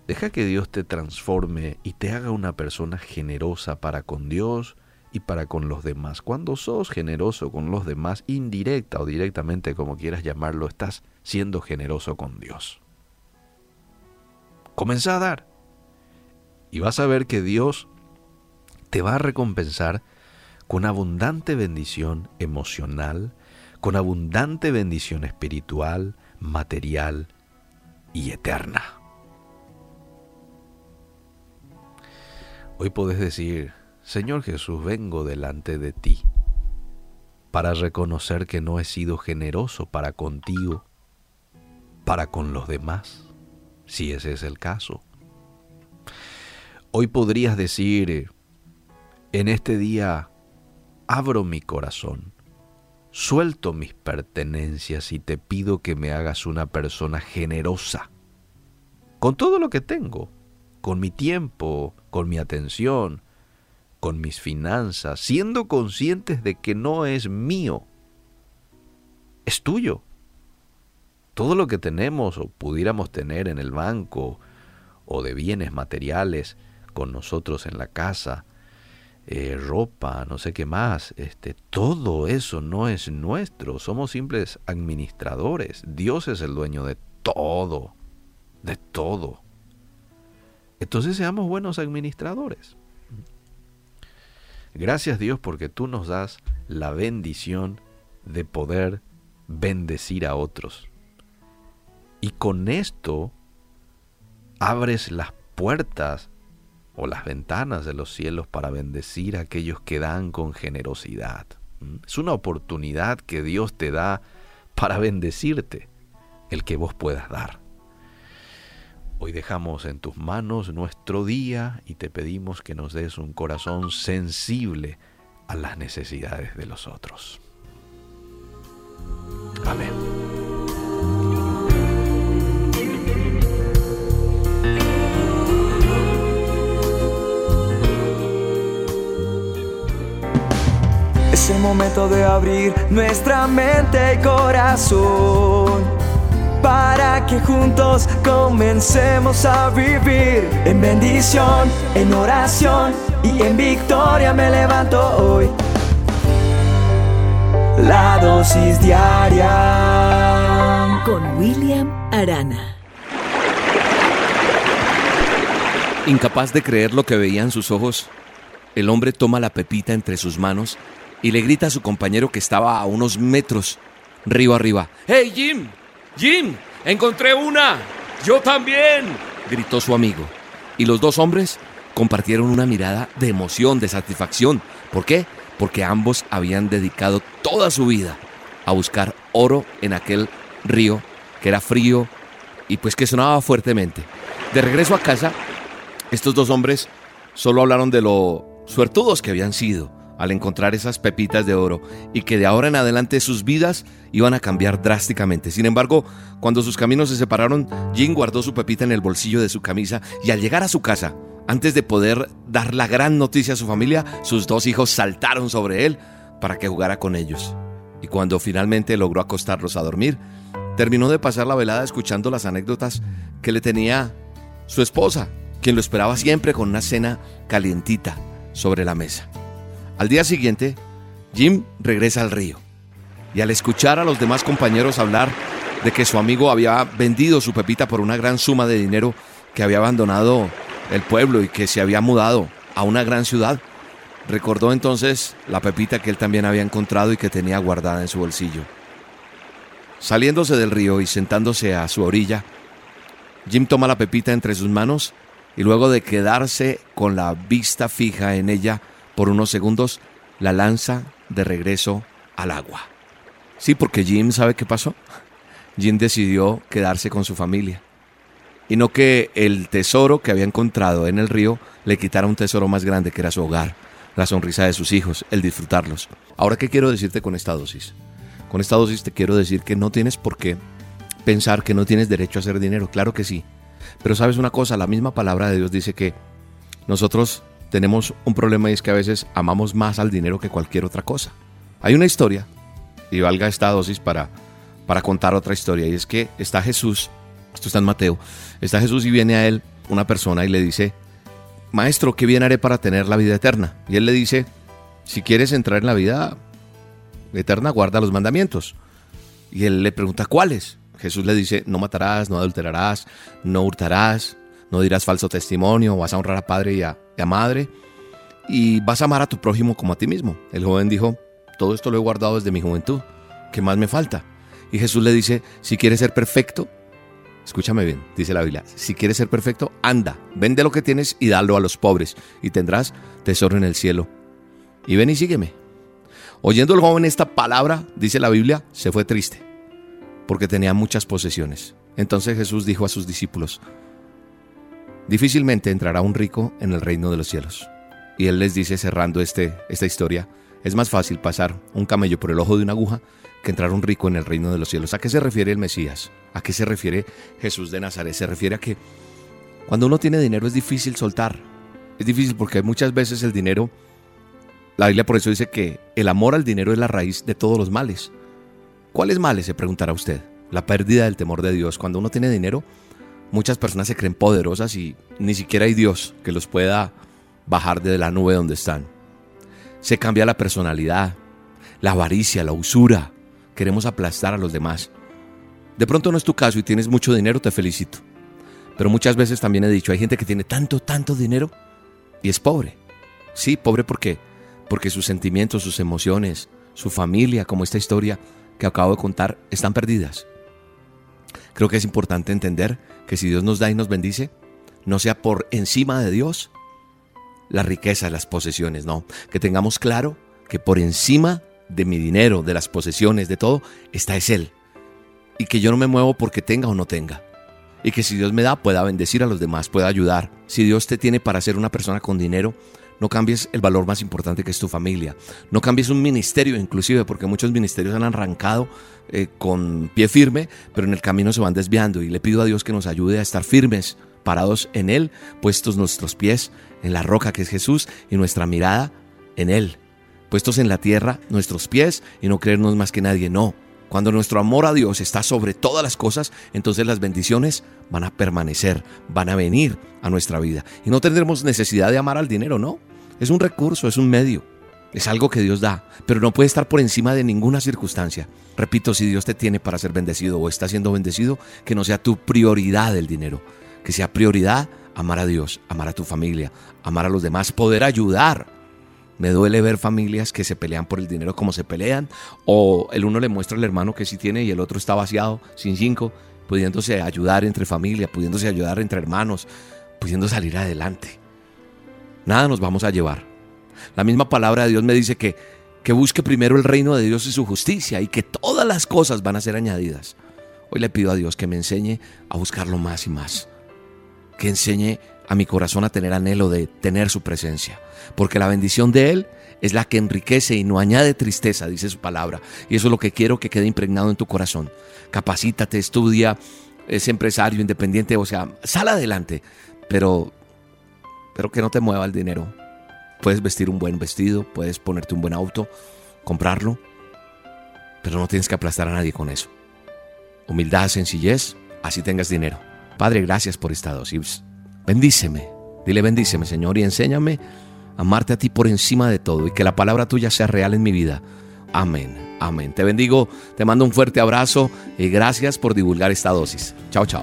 S40: Deja que Dios te transforme y te haga una persona generosa para con Dios y para con los demás. Cuando sos generoso con los demás, indirecta o directamente, como quieras llamarlo, estás siendo generoso con Dios. Comienza a dar. Y vas a ver que Dios te va a recompensar con abundante bendición emocional, con abundante bendición espiritual, material y eterna. Hoy podés decir, Señor Jesús, vengo delante de ti para reconocer que no he sido generoso para contigo, para con los demás, si ese es el caso. Hoy podrías decir, en este día abro mi corazón, suelto mis pertenencias y te pido que me hagas una persona generosa, con todo lo que tengo, con mi tiempo, con mi atención, con mis finanzas, siendo conscientes de que no es mío, es tuyo. Todo lo que tenemos o pudiéramos tener en el banco o de bienes materiales con nosotros en la casa, eh, ropa, no sé qué más, este, todo eso no es nuestro, somos simples administradores. Dios es el dueño de todo, de todo. Entonces seamos buenos administradores. Gracias Dios porque tú nos das la bendición de poder bendecir a otros. Y con esto abres las puertas o las ventanas de los cielos para bendecir a aquellos que dan con generosidad. ¿Mm? Es una oportunidad que Dios te da para bendecirte, el que vos puedas dar. Hoy dejamos en tus manos nuestro día y te pedimos que nos des un corazón sensible a las necesidades de los otros. Amén.
S21: Es el momento de abrir nuestra mente y corazón para que juntos comencemos a vivir en bendición, en oración y en victoria me levanto hoy. La dosis diaria
S1: con William Arana.
S41: Incapaz de creer lo que veía en sus ojos, el hombre toma la pepita entre sus manos y le grita a su compañero que estaba a unos metros, río arriba.
S42: ¡Hey Jim! ¡Jim! ¡Encontré una! ¡Yo también!
S41: gritó su amigo. Y los dos hombres compartieron una mirada de emoción, de satisfacción. ¿Por qué? Porque ambos habían dedicado toda su vida a buscar oro en aquel río que era frío y pues que sonaba fuertemente. De regreso a casa, estos dos hombres solo hablaron de lo suertudos que habían sido al encontrar esas pepitas de oro y que de ahora en adelante sus vidas iban a cambiar drásticamente. Sin embargo, cuando sus caminos se separaron, Jim guardó su pepita en el bolsillo de su camisa y al llegar a su casa, antes de poder dar la gran noticia a su familia, sus dos hijos saltaron sobre él para que jugara con ellos. Y cuando finalmente logró acostarlos a dormir, terminó de pasar la velada escuchando las anécdotas que le tenía su esposa, quien lo esperaba siempre con una cena calientita sobre la mesa. Al día siguiente, Jim regresa al río y al escuchar a los demás compañeros hablar de que su amigo había vendido su pepita por una gran suma de dinero, que había abandonado el pueblo y que se había mudado a una gran ciudad, recordó entonces la pepita que él también había encontrado y que tenía guardada en su bolsillo. Saliéndose del río y sentándose a su orilla, Jim toma la pepita entre sus manos y luego de quedarse con la vista fija en ella por unos segundos, la lanza de regreso al agua. Sí, porque Jim sabe qué pasó. Jim decidió quedarse con su familia. Y no que el tesoro que había encontrado en el río le quitara un tesoro más grande que era su hogar, la sonrisa de sus hijos, el disfrutarlos. Ahora, ¿qué quiero decirte con esta dosis? Con esta dosis te quiero decir que no tienes por qué pensar que no tienes derecho a hacer dinero. Claro que sí. Pero sabes una cosa, la misma palabra de Dios dice que nosotros tenemos un problema y es que a veces amamos más al dinero que cualquier otra cosa. Hay una historia, y valga esta dosis para, para contar otra historia, y es que está Jesús, esto está en Mateo, está Jesús y viene a él una persona y le dice, Maestro, ¿qué bien haré para tener la vida eterna? Y él le dice, si quieres entrar en la vida eterna, guarda los mandamientos. Y él le pregunta, ¿cuáles? Jesús le dice, no matarás, no adulterarás, no hurtarás, no dirás falso testimonio, vas a honrar a padre y a, madre, y vas a amar a tu prójimo como a ti mismo. El joven dijo, todo esto lo he guardado desde mi juventud, ¿qué más me falta? Y Jesús le dice, si quieres ser perfecto, escúchame bien, dice la Biblia, si quieres ser perfecto, anda, vende lo que tienes y dalo a los pobres, y tendrás tesoro en el cielo. Y ven y sígueme. Oyendo el joven esta palabra, dice la Biblia, se fue triste, porque tenía muchas posesiones. Entonces Jesús dijo a sus discípulos, difícilmente entrará un rico en el reino de los cielos. Y él les dice, cerrando este, esta historia, es más fácil pasar un camello por el ojo de una aguja que entrar un rico en el reino de los cielos. ¿A qué se refiere el Mesías? ¿A qué se refiere Jesús de Nazaret? Se refiere a que cuando uno tiene dinero es difícil soltar. Es difícil porque muchas veces el dinero, la Biblia por eso dice que el amor al dinero es la raíz de todos los males. ¿Cuáles males? Se preguntará usted. La pérdida del temor de Dios. Cuando uno tiene dinero, muchas personas se creen poderosas y ni siquiera hay Dios que los pueda bajar de la nube donde están. Se cambia la personalidad, la avaricia, la usura. Queremos aplastar a los demás. De pronto no es tu caso y tienes mucho dinero, te felicito. Pero muchas veces también he dicho, hay gente que tiene tanto, tanto dinero y es pobre. Sí, pobre porque porque sus sentimientos, sus emociones, su familia, como esta historia que acabo de contar, están perdidas. Creo que es importante entender que si Dios nos da y nos bendice, no sea por encima de Dios la riqueza, las posesiones, no. Que tengamos claro que por encima de mi dinero, de las posesiones, de todo, está es Él. Y que yo no me muevo porque tenga o no tenga. Y que si Dios me da, pueda bendecir a los demás, pueda ayudar. Si Dios te tiene para ser una persona con dinero, no cambies el valor más importante que es tu familia. No cambies un ministerio inclusive, porque muchos ministerios han arrancado eh, con pie firme, pero en el camino se van desviando. Y le pido a Dios que nos ayude a estar firmes, parados en Él, puestos nuestros pies en la roca que es Jesús y nuestra mirada en Él. Puestos en la tierra, nuestros pies y no creernos más que nadie. No, cuando nuestro amor a Dios está sobre todas las cosas, entonces las bendiciones van a permanecer, van a venir a nuestra vida. Y no tendremos necesidad de amar al dinero, ¿no? Es un recurso, es un medio, es algo que Dios da, pero no puede estar por encima de ninguna circunstancia. Repito, si Dios te tiene para ser bendecido o está siendo bendecido, que no sea tu prioridad el dinero, que sea prioridad amar a Dios, amar a tu familia, amar a los demás, poder ayudar me duele ver familias que se pelean por el dinero como se pelean, o el uno le muestra al hermano que sí tiene y el otro está vaciado, sin cinco. pudiéndose ayudar entre familia, pudiéndose ayudar entre hermanos, pudiendo salir adelante. Nada nos vamos a llevar. La misma palabra de Dios me dice que, que busque primero el reino de Dios y su justicia y que todas las cosas van a ser añadidas. Hoy le pido a Dios que me enseñe a buscarlo más y más. Que enseñe a mi corazón a tener anhelo de tener su presencia. Porque la bendición de Él es la que enriquece y no añade tristeza, dice su palabra. Y eso es lo que quiero que quede impregnado en tu corazón. Capacítate, estudia, es empresario independiente, o sea, sal adelante, pero, pero que no te mueva el dinero. Puedes vestir un buen vestido, puedes ponerte un buen auto, comprarlo, pero no tienes que aplastar a nadie con eso. Humildad, sencillez, así tengas dinero. Padre, gracias por esta dosis. Bendíceme, dile bendíceme, Señor, y enséñame a amarte a ti por encima de todo y que la palabra tuya sea real en mi vida. Amén, amén. Te bendigo, te mando un fuerte abrazo y gracias por divulgar esta dosis. Chao, chao.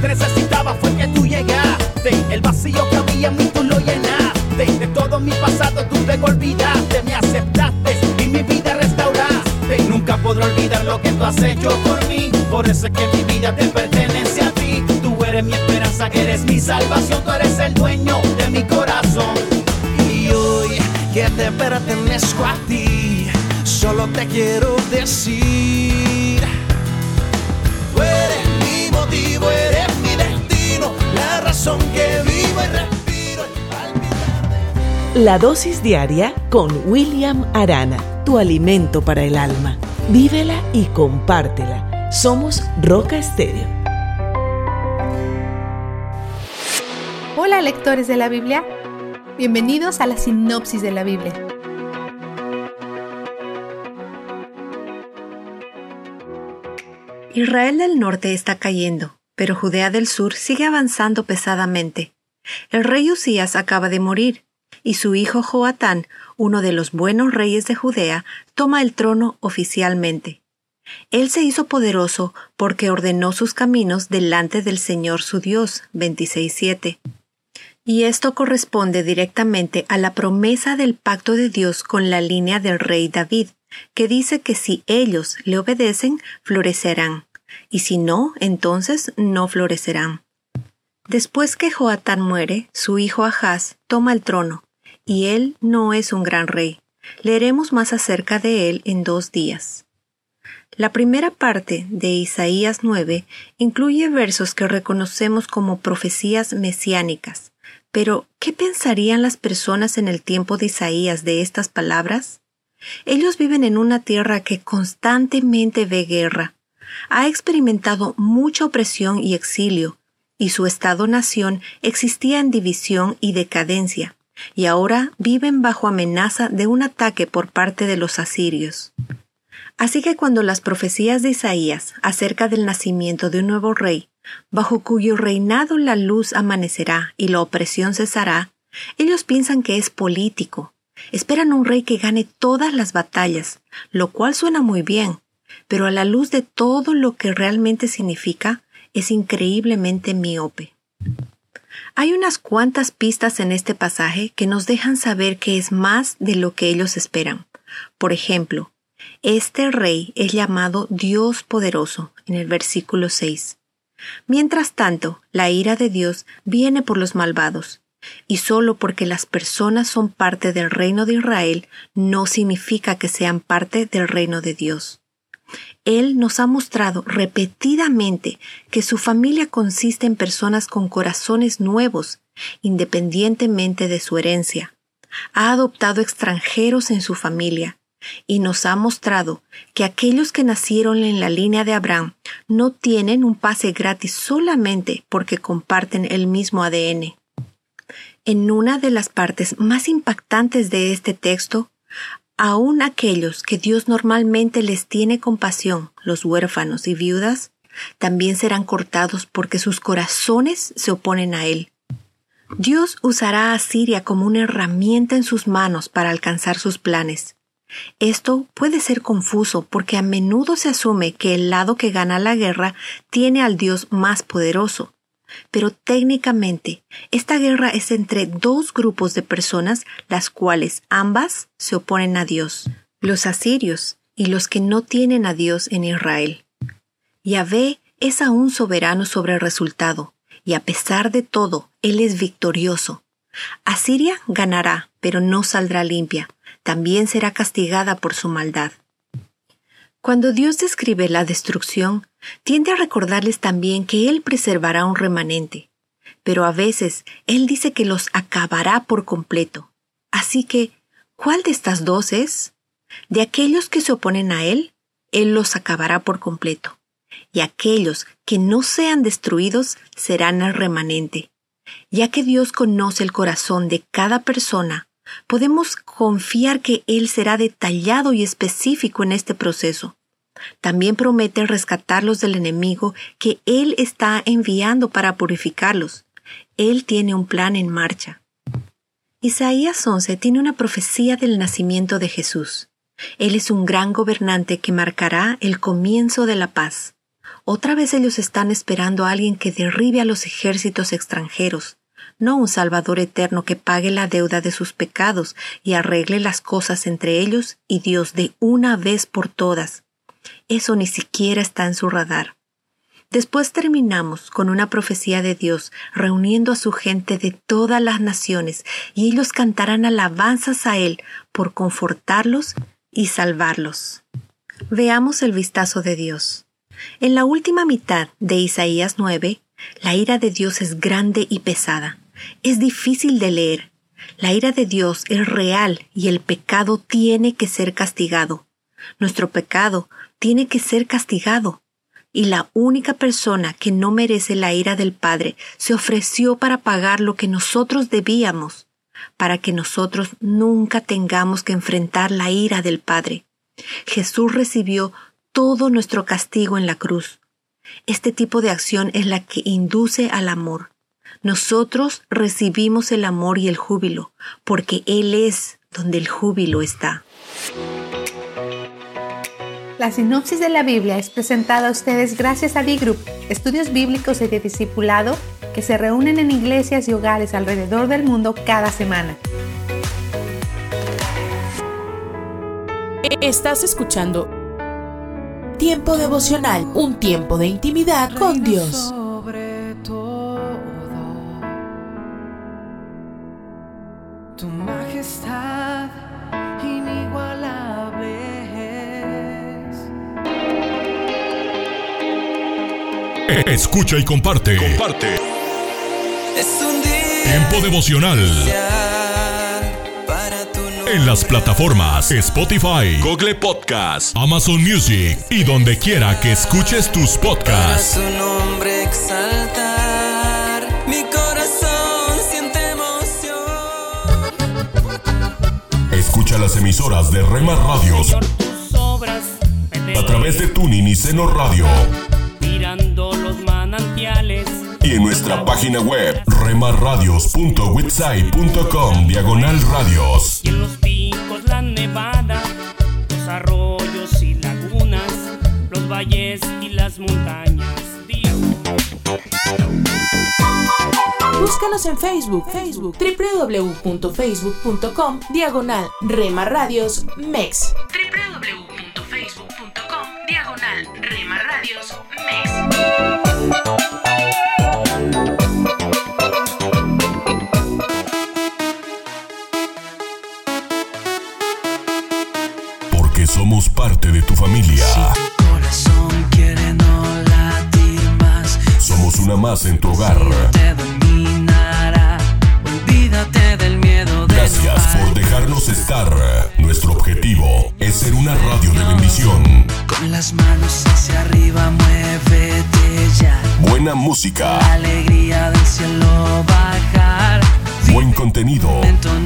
S31: Más
S42: necesitaba fue que tú llegaste. El vacío que había en mí tú lo llenaste. De todo mi pasado tú te olvidaste. Me aceptaste y mi vida restauraste. Nunca podré olvidar lo que tú has hecho por mí. Por eso es que mi vida te pertenece a ti. Tú eres mi esperanza, eres mi salvación. Tú eres el dueño de mi corazón.
S31: Y hoy que te pertenezco a ti, solo te quiero decir. Tú eres mi motivo, razón que vivo y respiro.
S1: La dosis diaria con William Arana, tu alimento para el alma. Vívela y compártela. Somos Roca Estéreo.
S43: Hola lectores de la Biblia, bienvenidos a la sinopsis de la Biblia.
S44: Israel del norte está cayendo, pero Judea del sur sigue avanzando pesadamente. El rey Usías acaba de morir, y su hijo Joatán, uno de los buenos reyes de Judea, toma el trono oficialmente. Él se hizo poderoso porque ordenó sus caminos delante del Señor su Dios. 26.7. Y esto corresponde directamente a la promesa del pacto de Dios con la línea del rey David, que dice que si ellos le obedecen, florecerán, y si no, entonces no florecerán. Después que Joatán muere, su hijo Ahaz toma el trono, y él no es un gran rey. Leeremos más acerca de él en dos días. La primera parte de Isaías 9 incluye versos que reconocemos como profecías mesiánicas. Pero, ¿qué pensarían las personas en el tiempo de Isaías de estas palabras? Ellos viven en una tierra que constantemente ve guerra, ha experimentado mucha opresión y exilio, y su Estado-nación existía en división y decadencia, y ahora viven bajo amenaza de un ataque por parte de los asirios. Así que cuando las profecías de Isaías acerca del nacimiento de un nuevo rey, bajo cuyo reinado la luz amanecerá y la opresión cesará, ellos piensan que es político. Esperan un rey que gane todas las batallas, lo cual suena muy bien, pero a la luz de todo lo que realmente significa, es increíblemente miope. Hay unas cuantas pistas en este pasaje que nos dejan saber que es más de lo que ellos esperan. Por ejemplo, este rey es llamado Dios poderoso en el versículo 6. Mientras tanto, la ira de Dios viene por los malvados, y solo porque las personas son parte del reino de Israel no significa que sean parte del reino de Dios. Él nos ha mostrado repetidamente que su familia consiste en personas con corazones nuevos, independientemente de su herencia. Ha adoptado extranjeros en su familia y nos ha mostrado que aquellos que nacieron en la línea de Abraham no tienen un pase gratis solamente porque comparten el mismo ADN. En una de las partes más impactantes de este texto, aun aquellos que Dios normalmente les tiene compasión, los huérfanos y viudas, también serán cortados porque sus corazones se oponen a él. Dios usará a Siria como una herramienta en sus manos para alcanzar sus planes. Esto puede ser confuso porque a menudo se asume que el lado que gana la guerra tiene al Dios más poderoso. Pero técnicamente, esta guerra es entre dos grupos de personas las cuales ambas se oponen a Dios, los asirios y los que no tienen a Dios en Israel. Yahvé es aún soberano sobre el resultado, y a pesar de todo, Él es victorioso. Asiria ganará, pero no saldrá limpia, también será castigada por su maldad. Cuando Dios describe la destrucción, tiende a recordarles también que Él preservará un remanente, pero a veces Él dice que los acabará por completo. Así que, ¿cuál de estas dos es? De aquellos que se oponen a Él, Él los acabará por completo, y aquellos que no sean destruidos serán el remanente. Ya que Dios conoce el corazón de cada persona, podemos confiar que Él será detallado y específico en este proceso. También promete rescatarlos del enemigo que Él está enviando para purificarlos. Él tiene un plan en marcha. Isaías 11 tiene una profecía del nacimiento de Jesús. Él es un gran gobernante que marcará el comienzo de la paz. Otra vez ellos están esperando a alguien que derribe a los ejércitos extranjeros, no un Salvador eterno que pague la deuda de sus pecados y arregle las cosas entre ellos y Dios de una vez por todas. Eso ni siquiera está en su radar. Después terminamos con una profecía de Dios reuniendo a su gente de todas las naciones y ellos cantarán alabanzas a Él por confortarlos y salvarlos. Veamos el vistazo de Dios. En la última mitad de Isaías 9, la ira de Dios es grande y pesada. Es difícil de leer. La ira de Dios es real y el pecado tiene que ser castigado. Nuestro pecado tiene que ser castigado. Y la única persona que no merece la ira del Padre se ofreció para pagar lo que nosotros debíamos, para que nosotros nunca tengamos que enfrentar la ira del Padre. Jesús recibió todo nuestro castigo en la cruz. Este tipo de acción es la que induce al amor. Nosotros recibimos el amor y el júbilo, porque Él es donde el júbilo está.
S43: La sinopsis de la Biblia es presentada a ustedes gracias a D-Group, estudios bíblicos y de discipulado que se reúnen en iglesias y hogares alrededor del mundo cada semana.
S1: Estás escuchando Tiempo devocional, un tiempo de intimidad con Dios.
S30: Sobre todo, tu majestad inigualable
S4: Escucha y comparte. Comparte.
S30: Es un día
S4: Tiempo devocional.
S30: para tu.
S4: En las plataformas Spotify, Google Podcast, Amazon Music y donde quiera que escuches tus
S30: Para
S4: podcasts.
S30: su nombre exaltar. Mi corazón siente emoción.
S4: Escucha las emisoras de Rema Radios a través de Tuning y Seno Radio
S45: manantiales.
S4: y en nuestra página web remarradios.witsai.com diagonal radios.
S45: Y en los picos la nevada, los arroyos y lagunas, los valles y las montañas.
S1: Búscanos en Facebook, Facebook, www.facebook.com, diagonal Rema Radios MEX. www.facebook.com, diagonal Rema Radios
S4: Porque
S30: más
S4: en tu hogar.
S30: Te dominará. Olvídate del miedo de
S4: Gracias por dejarnos estar. Nuestro objetivo es ser una radio de bendición.
S30: Con las manos hacia arriba, muévete ya.
S4: Buena música,
S30: La alegría del cielo bajar.
S4: Buen contenido.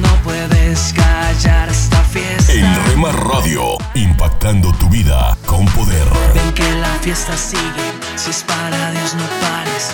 S30: No puedes callar esta fiesta.
S4: En Rema Radio, impactando tu vida con poder.
S30: Ven que la fiesta sigue. Si es para Dios, no pares.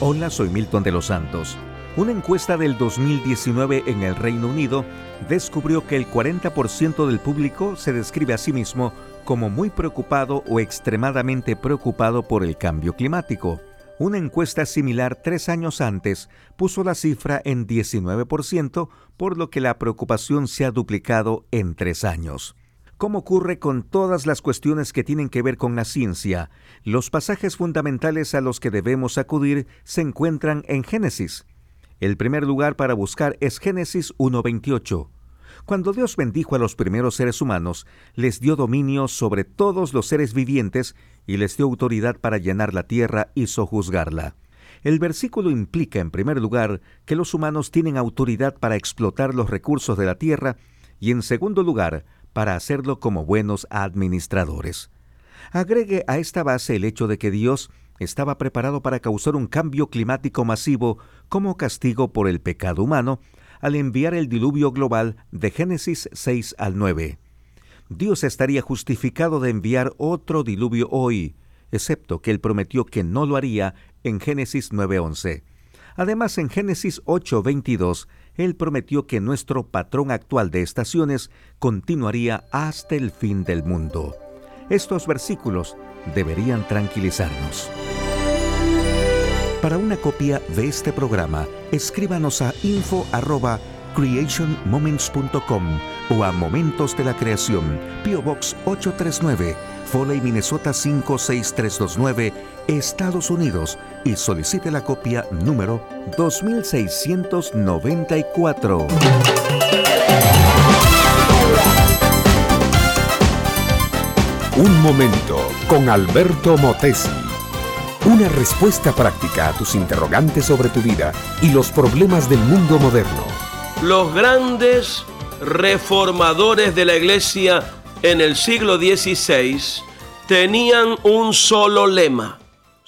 S46: Hola, soy Milton de los Santos. Una encuesta del 2019 en el Reino Unido descubrió que el 40% del público se describe a sí mismo como muy preocupado o extremadamente preocupado por el cambio climático. Una encuesta similar tres años antes puso la cifra en 19%, por lo que la preocupación se ha duplicado en tres años. Como ocurre con todas las cuestiones que tienen que ver con la ciencia, los pasajes fundamentales a los que debemos acudir se encuentran en Génesis. El primer lugar para buscar es Génesis 1.28. Cuando Dios bendijo a los primeros seres humanos, les dio dominio sobre todos los seres vivientes y les dio autoridad para llenar la tierra y sojuzgarla. El versículo implica, en primer lugar, que los humanos tienen autoridad para explotar los recursos de la tierra y, en segundo lugar, para hacerlo como buenos administradores. Agregue a esta base el hecho de que Dios estaba preparado para causar un cambio climático masivo como castigo por el pecado humano al enviar el diluvio global de Génesis 6 al 9. Dios estaría justificado de enviar otro diluvio hoy, excepto que él prometió que no lo haría en Génesis 9:11. Además, en Génesis 8:22, él prometió que nuestro patrón actual de estaciones continuaría hasta el fin del mundo. Estos versículos deberían tranquilizarnos. Para una copia de este programa, escríbanos a info@creationmoments.com o a Momentos de la Creación, PO Box 839, Foley, Minnesota 56329, Estados Unidos y solicite la copia número 2694.
S47: Un momento con Alberto Motesi. Una respuesta práctica a tus interrogantes sobre tu vida y los problemas del mundo moderno.
S48: Los grandes reformadores de la iglesia en el siglo XVI tenían un solo lema,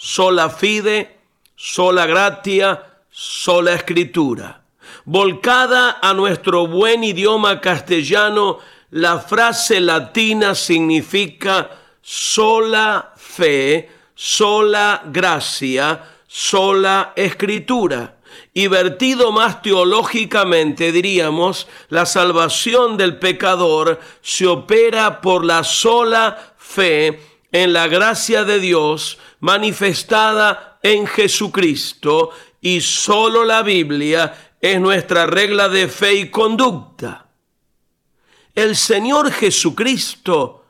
S48: sola fide, sola gratia, sola escritura. Volcada a nuestro buen idioma castellano, la frase latina significa sola fe, sola gracia, sola escritura. Y vertido más teológicamente, diríamos, la salvación del pecador se opera por la sola fe en la gracia de Dios manifestada en Jesucristo y solo la Biblia es nuestra regla de fe y conducta. El Señor Jesucristo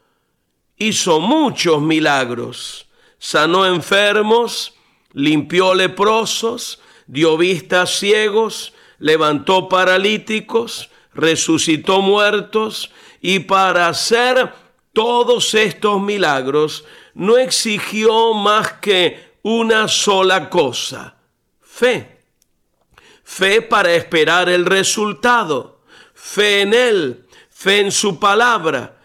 S48: hizo muchos milagros, sanó enfermos, limpió leprosos, dio vista a ciegos, levantó paralíticos, resucitó muertos y para hacer todos estos milagros no exigió más que una sola cosa, fe. Fe para esperar el resultado, fe en Él, fe en su palabra.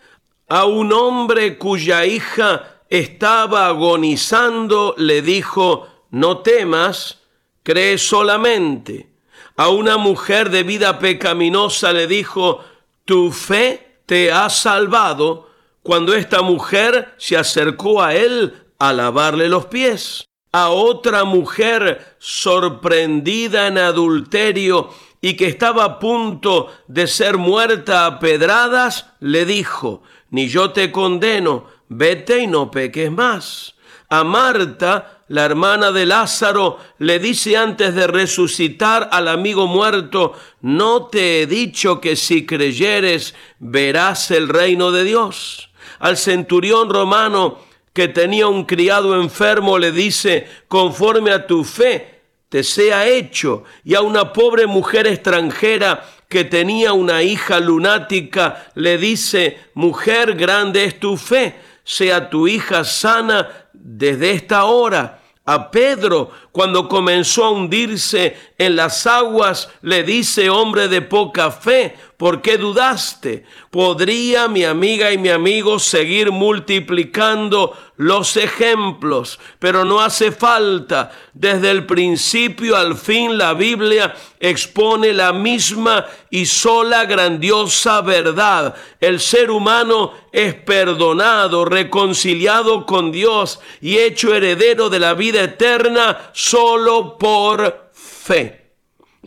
S48: A un hombre cuya hija estaba agonizando le dijo, no temas, cree solamente. A una mujer de vida pecaminosa le dijo, tu fe te ha salvado, cuando esta mujer se acercó a él a lavarle los pies. A otra mujer sorprendida en adulterio y que estaba a punto de ser muerta a pedradas, le dijo, ni yo te condeno, vete y no peques más. A Marta, la hermana de Lázaro, le dice antes de resucitar al amigo muerto, no te he dicho que si creyeres verás el reino de Dios. Al centurión romano que tenía un criado enfermo le dice, conforme a tu fe, te sea hecho. Y a una pobre mujer extranjera que tenía una hija lunática, le dice, mujer, grande es tu fe, sea tu hija sana desde esta hora. A Pedro, cuando comenzó a hundirse en las aguas, le dice, hombre de poca fe, ¿por qué dudaste? ¿Podría mi amiga y mi amigo seguir multiplicando los ejemplos? Pero no hace falta. Desde el principio al fin la Biblia expone la misma y sola grandiosa verdad. El ser humano es perdonado, reconciliado con Dios y hecho heredero de la vida eterna solo por fe.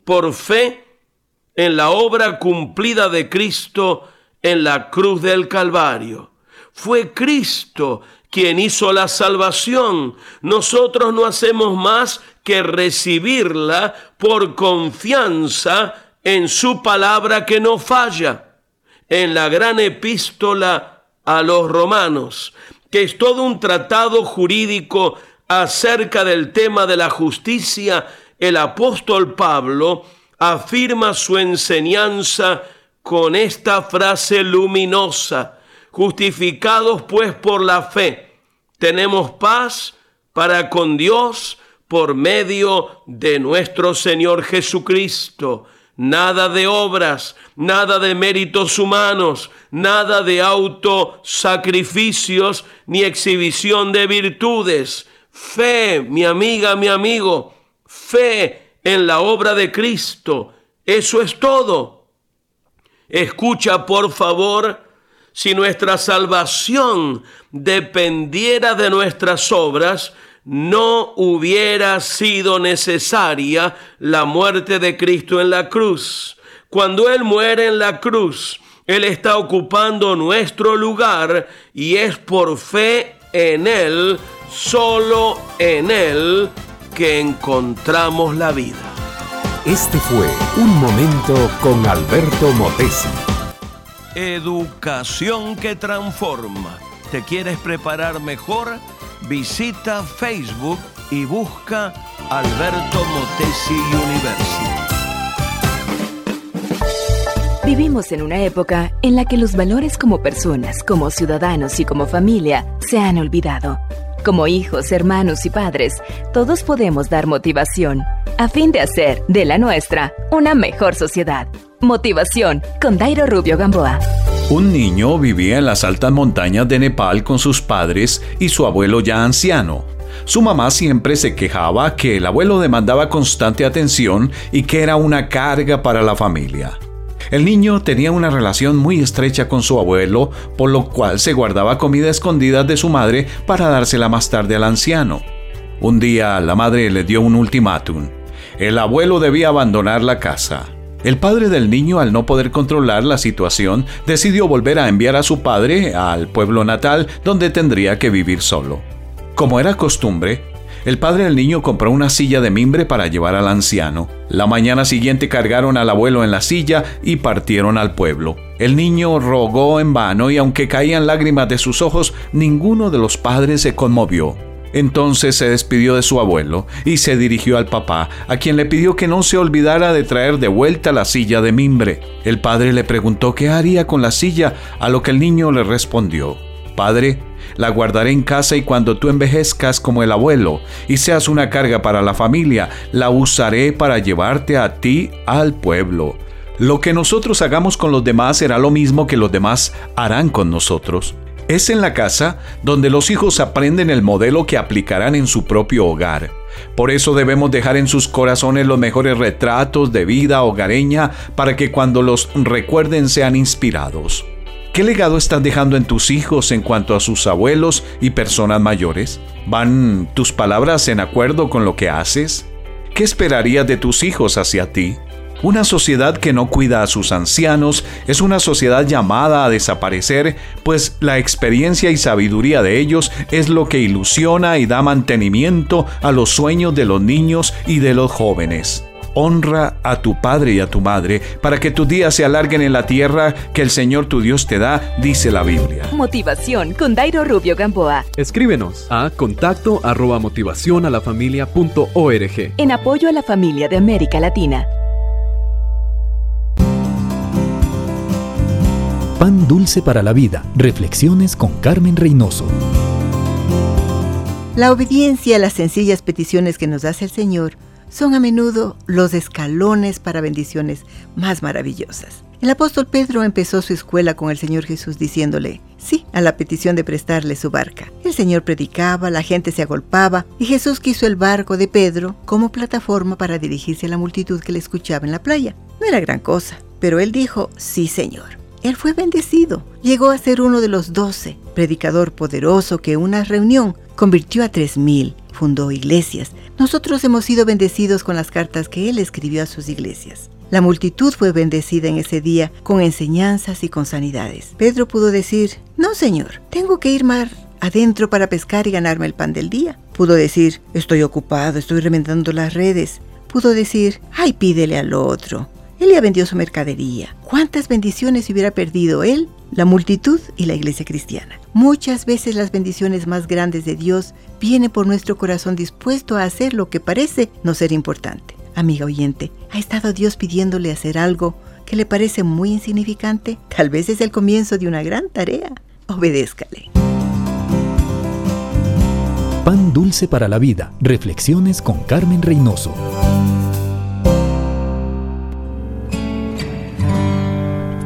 S48: Por fe en la obra cumplida de Cristo en la cruz del Calvario. Fue Cristo quien hizo la salvación. Nosotros no hacemos más que recibirla por confianza en su palabra que no falla. En la gran epístola a los romanos, que es todo un tratado jurídico acerca del tema de la justicia, el apóstol Pablo afirma su enseñanza con esta frase luminosa, justificados pues por la fe, tenemos paz para con Dios por medio de nuestro Señor Jesucristo. Nada de obras, nada de méritos humanos, nada de autosacrificios ni exhibición de virtudes. Fe, mi amiga, mi amigo, fe en la obra de Cristo. Eso es todo. Escucha, por favor, si nuestra salvación dependiera de nuestras obras, no hubiera sido necesaria la muerte de Cristo en la cruz. Cuando Él muere en la cruz, Él está ocupando nuestro lugar y es por fe en Él, solo en Él, que encontramos la vida.
S49: Este fue Un Momento con Alberto Motesi.
S48: Educación que transforma. ¿Te quieres preparar mejor? Visita Facebook y busca Alberto Motesi University.
S50: Vivimos en una época en la que los valores como personas, como ciudadanos y como familia se han olvidado. Como hijos, hermanos y padres, todos podemos dar motivación a fin de hacer de la nuestra una mejor sociedad. Motivación con Dairo Rubio Gamboa.
S28: Un niño vivía en las altas montañas de Nepal con sus padres y su abuelo ya anciano. Su mamá siempre se quejaba que el abuelo demandaba constante atención y que era una carga para la familia. El niño tenía una relación muy estrecha con su abuelo, por lo cual se guardaba comida escondida de su madre para dársela más tarde al anciano. Un día la madre le dio un ultimátum. El abuelo debía abandonar la casa. El padre del niño, al no poder controlar la situación, decidió volver a enviar a su padre al pueblo natal donde tendría que vivir solo. Como era costumbre, el padre del niño compró una silla de mimbre para llevar al anciano. La mañana siguiente cargaron al abuelo en la silla y partieron al pueblo. El niño rogó en vano y aunque caían lágrimas de sus ojos, ninguno de los padres se conmovió. Entonces se despidió de su abuelo y se dirigió al papá, a quien le pidió que no se olvidara de traer de vuelta la silla de mimbre. El padre le preguntó qué haría con la silla, a lo que el niño le respondió, Padre, la guardaré en casa y cuando tú envejezcas como el abuelo y seas una carga para la familia, la usaré para llevarte a ti al pueblo. Lo que nosotros hagamos con los demás será lo mismo que los demás harán con nosotros. Es en la casa donde los hijos aprenden el modelo que aplicarán en su propio hogar. Por eso debemos dejar en sus corazones los mejores retratos de vida hogareña para que cuando los recuerden sean inspirados. ¿Qué legado estás dejando en tus hijos en cuanto a sus abuelos y personas mayores? ¿Van tus palabras en acuerdo con lo que haces? ¿Qué esperarías de tus hijos hacia ti? Una sociedad que no cuida a sus ancianos es una sociedad llamada a desaparecer, pues la experiencia y sabiduría de ellos es lo que ilusiona y da mantenimiento a los sueños de los niños y de los jóvenes.
S51: Honra a tu padre y a tu madre para que tus días se alarguen en la tierra que el Señor tu Dios te da, dice la Biblia.
S50: Motivación con Dairo Rubio Gamboa.
S52: Escríbenos a contacto arroba motivación a la familia punto org.
S50: En apoyo a la familia de América Latina.
S53: Pan dulce para la vida. Reflexiones con Carmen Reynoso.
S49: La obediencia a las sencillas peticiones que nos hace el Señor son a menudo los escalones para bendiciones más maravillosas. El apóstol Pedro empezó su escuela con el Señor Jesús diciéndole sí a la petición de prestarle su barca. El Señor predicaba, la gente se agolpaba y Jesús quiso el barco de Pedro como plataforma para dirigirse a la multitud que le escuchaba en la playa. No era gran cosa, pero él dijo sí, Señor. Él fue bendecido. Llegó a ser uno de los doce, predicador poderoso que una reunión convirtió a tres mil, fundó iglesias. Nosotros hemos sido bendecidos con las cartas que él escribió a sus iglesias. La multitud fue bendecida en ese día con enseñanzas y con sanidades. Pedro pudo decir, no señor, tengo que ir mar adentro para pescar y ganarme el pan del día. Pudo decir, estoy ocupado, estoy remendando las redes. Pudo decir, ay, pídele al otro. Él ya vendió su mercadería. ¿Cuántas bendiciones hubiera perdido él, la multitud y la iglesia cristiana? Muchas veces las bendiciones más grandes de Dios vienen por nuestro corazón dispuesto a hacer lo que parece no ser importante. Amiga oyente, ¿ha estado Dios pidiéndole hacer algo que le parece muy insignificante? Tal vez es el comienzo de una gran tarea. Obedézcale.
S53: Pan dulce para la vida. Reflexiones con Carmen Reynoso.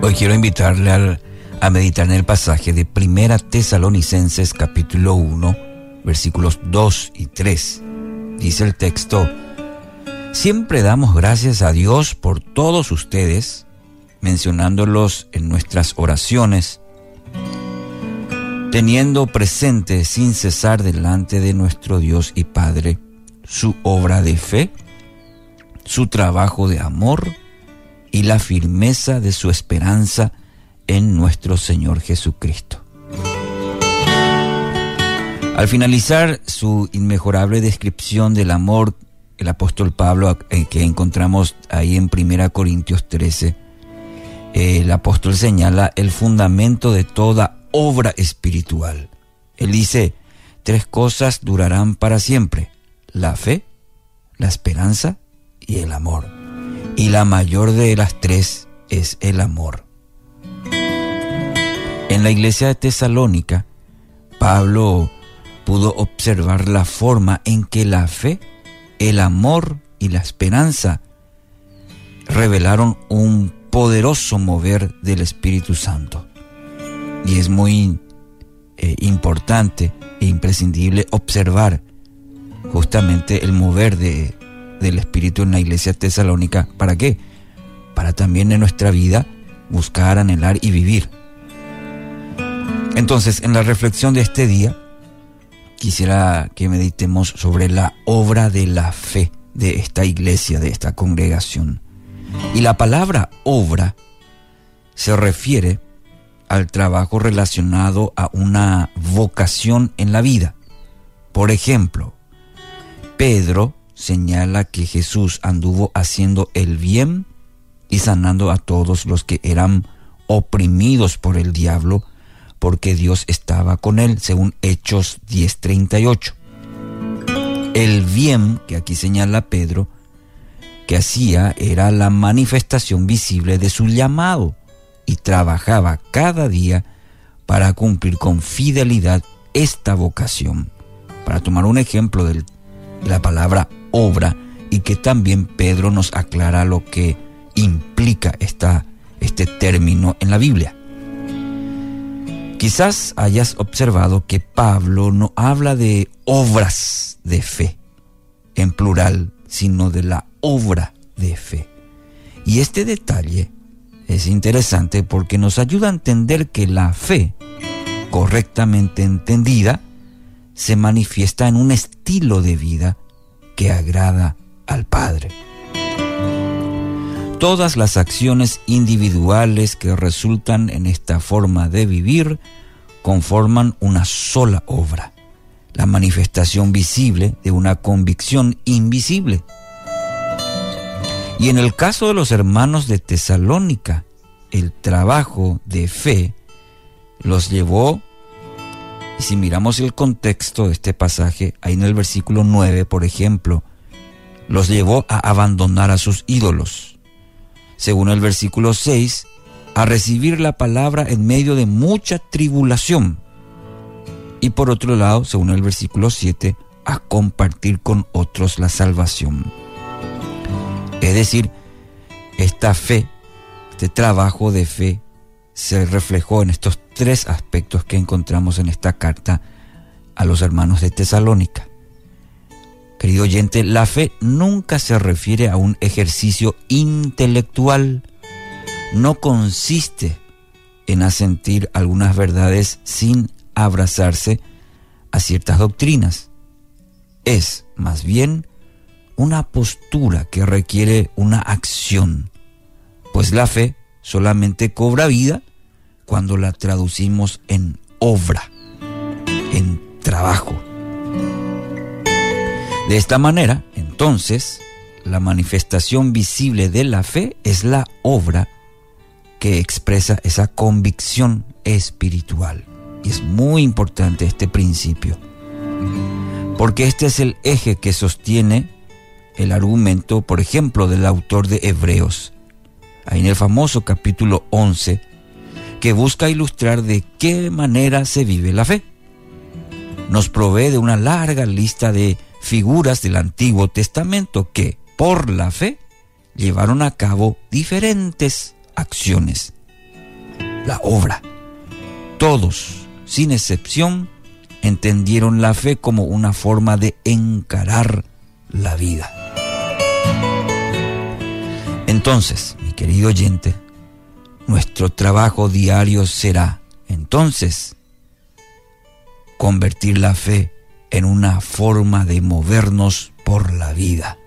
S54: Hoy quiero invitarle a meditar en el pasaje de Primera Tesalonicenses capítulo 1, versículos 2 y 3. Dice el texto, Siempre damos gracias a Dios por todos ustedes, mencionándolos en nuestras oraciones, teniendo presente sin cesar delante de nuestro Dios y Padre su obra de fe, su trabajo de amor y la firmeza de su esperanza en nuestro Señor Jesucristo. Al finalizar su inmejorable descripción del amor, el apóstol Pablo, eh, que encontramos ahí en 1 Corintios 13, eh, el apóstol señala el fundamento de toda obra espiritual. Él dice, tres cosas durarán para siempre, la fe, la esperanza y el amor. Y la mayor de las tres es el amor. En la iglesia de Tesalónica, Pablo pudo observar la forma en que la fe, el amor y la esperanza revelaron un poderoso mover del Espíritu Santo. Y es muy eh, importante e imprescindible observar justamente el mover de, del Espíritu en la iglesia tesalónica. ¿Para qué? Para también en nuestra vida buscar, anhelar y vivir. Entonces, en la reflexión de este día, quisiera que meditemos sobre la obra de la fe de esta iglesia, de esta congregación. Y la palabra obra se refiere al trabajo relacionado a una vocación en la vida. Por ejemplo, Pedro señala que Jesús anduvo haciendo el bien y sanando a todos los que eran oprimidos por el diablo, porque Dios estaba con él, según Hechos 10:38. El bien que aquí señala Pedro, que hacía era la manifestación visible de su llamado y trabajaba cada día para cumplir con fidelidad esta vocación. Para tomar un ejemplo de la palabra obra y que también Pedro nos aclara lo que implica esta, este término en la Biblia. Quizás hayas observado que Pablo no habla de obras de fe en plural, sino de la obra de fe. Y este detalle es interesante porque nos ayuda a entender que la fe, correctamente entendida, se manifiesta en un estilo de vida agrada al Padre. Todas las acciones individuales que resultan en esta forma de vivir conforman una sola obra, la manifestación visible de una convicción invisible. Y en el caso de los hermanos de Tesalónica, el trabajo de fe los llevó, y si miramos el contexto de este pasaje, ahí en el versículo 9, por ejemplo, los llevó a abandonar a sus ídolos. Según el versículo 6, a recibir la palabra en medio de mucha tribulación. Y por otro lado, según el versículo 7, a compartir con otros la salvación. Es decir, esta fe, este trabajo de fe, se reflejó en estos tres aspectos que encontramos en esta carta a los hermanos de Tesalónica. Querido oyente, la fe nunca se refiere a un ejercicio intelectual, no consiste en asentir algunas verdades sin abrazarse a ciertas doctrinas. Es, más bien, una postura que requiere una acción, pues la fe solamente cobra vida cuando la traducimos en obra, en trabajo. De esta manera, entonces, la manifestación visible de la fe es la obra que expresa esa convicción espiritual. Y es muy importante este principio, porque este es el eje que sostiene el argumento, por ejemplo, del autor de Hebreos, ahí en el famoso capítulo 11, que busca ilustrar de qué manera se vive la fe. Nos provee de una larga lista de figuras del Antiguo Testamento que, por la fe, llevaron a cabo diferentes acciones. La obra. Todos, sin excepción, entendieron la fe como una forma de encarar la vida. Entonces, mi querido oyente, nuestro trabajo diario será, entonces, convertir la fe en una forma de movernos por la vida.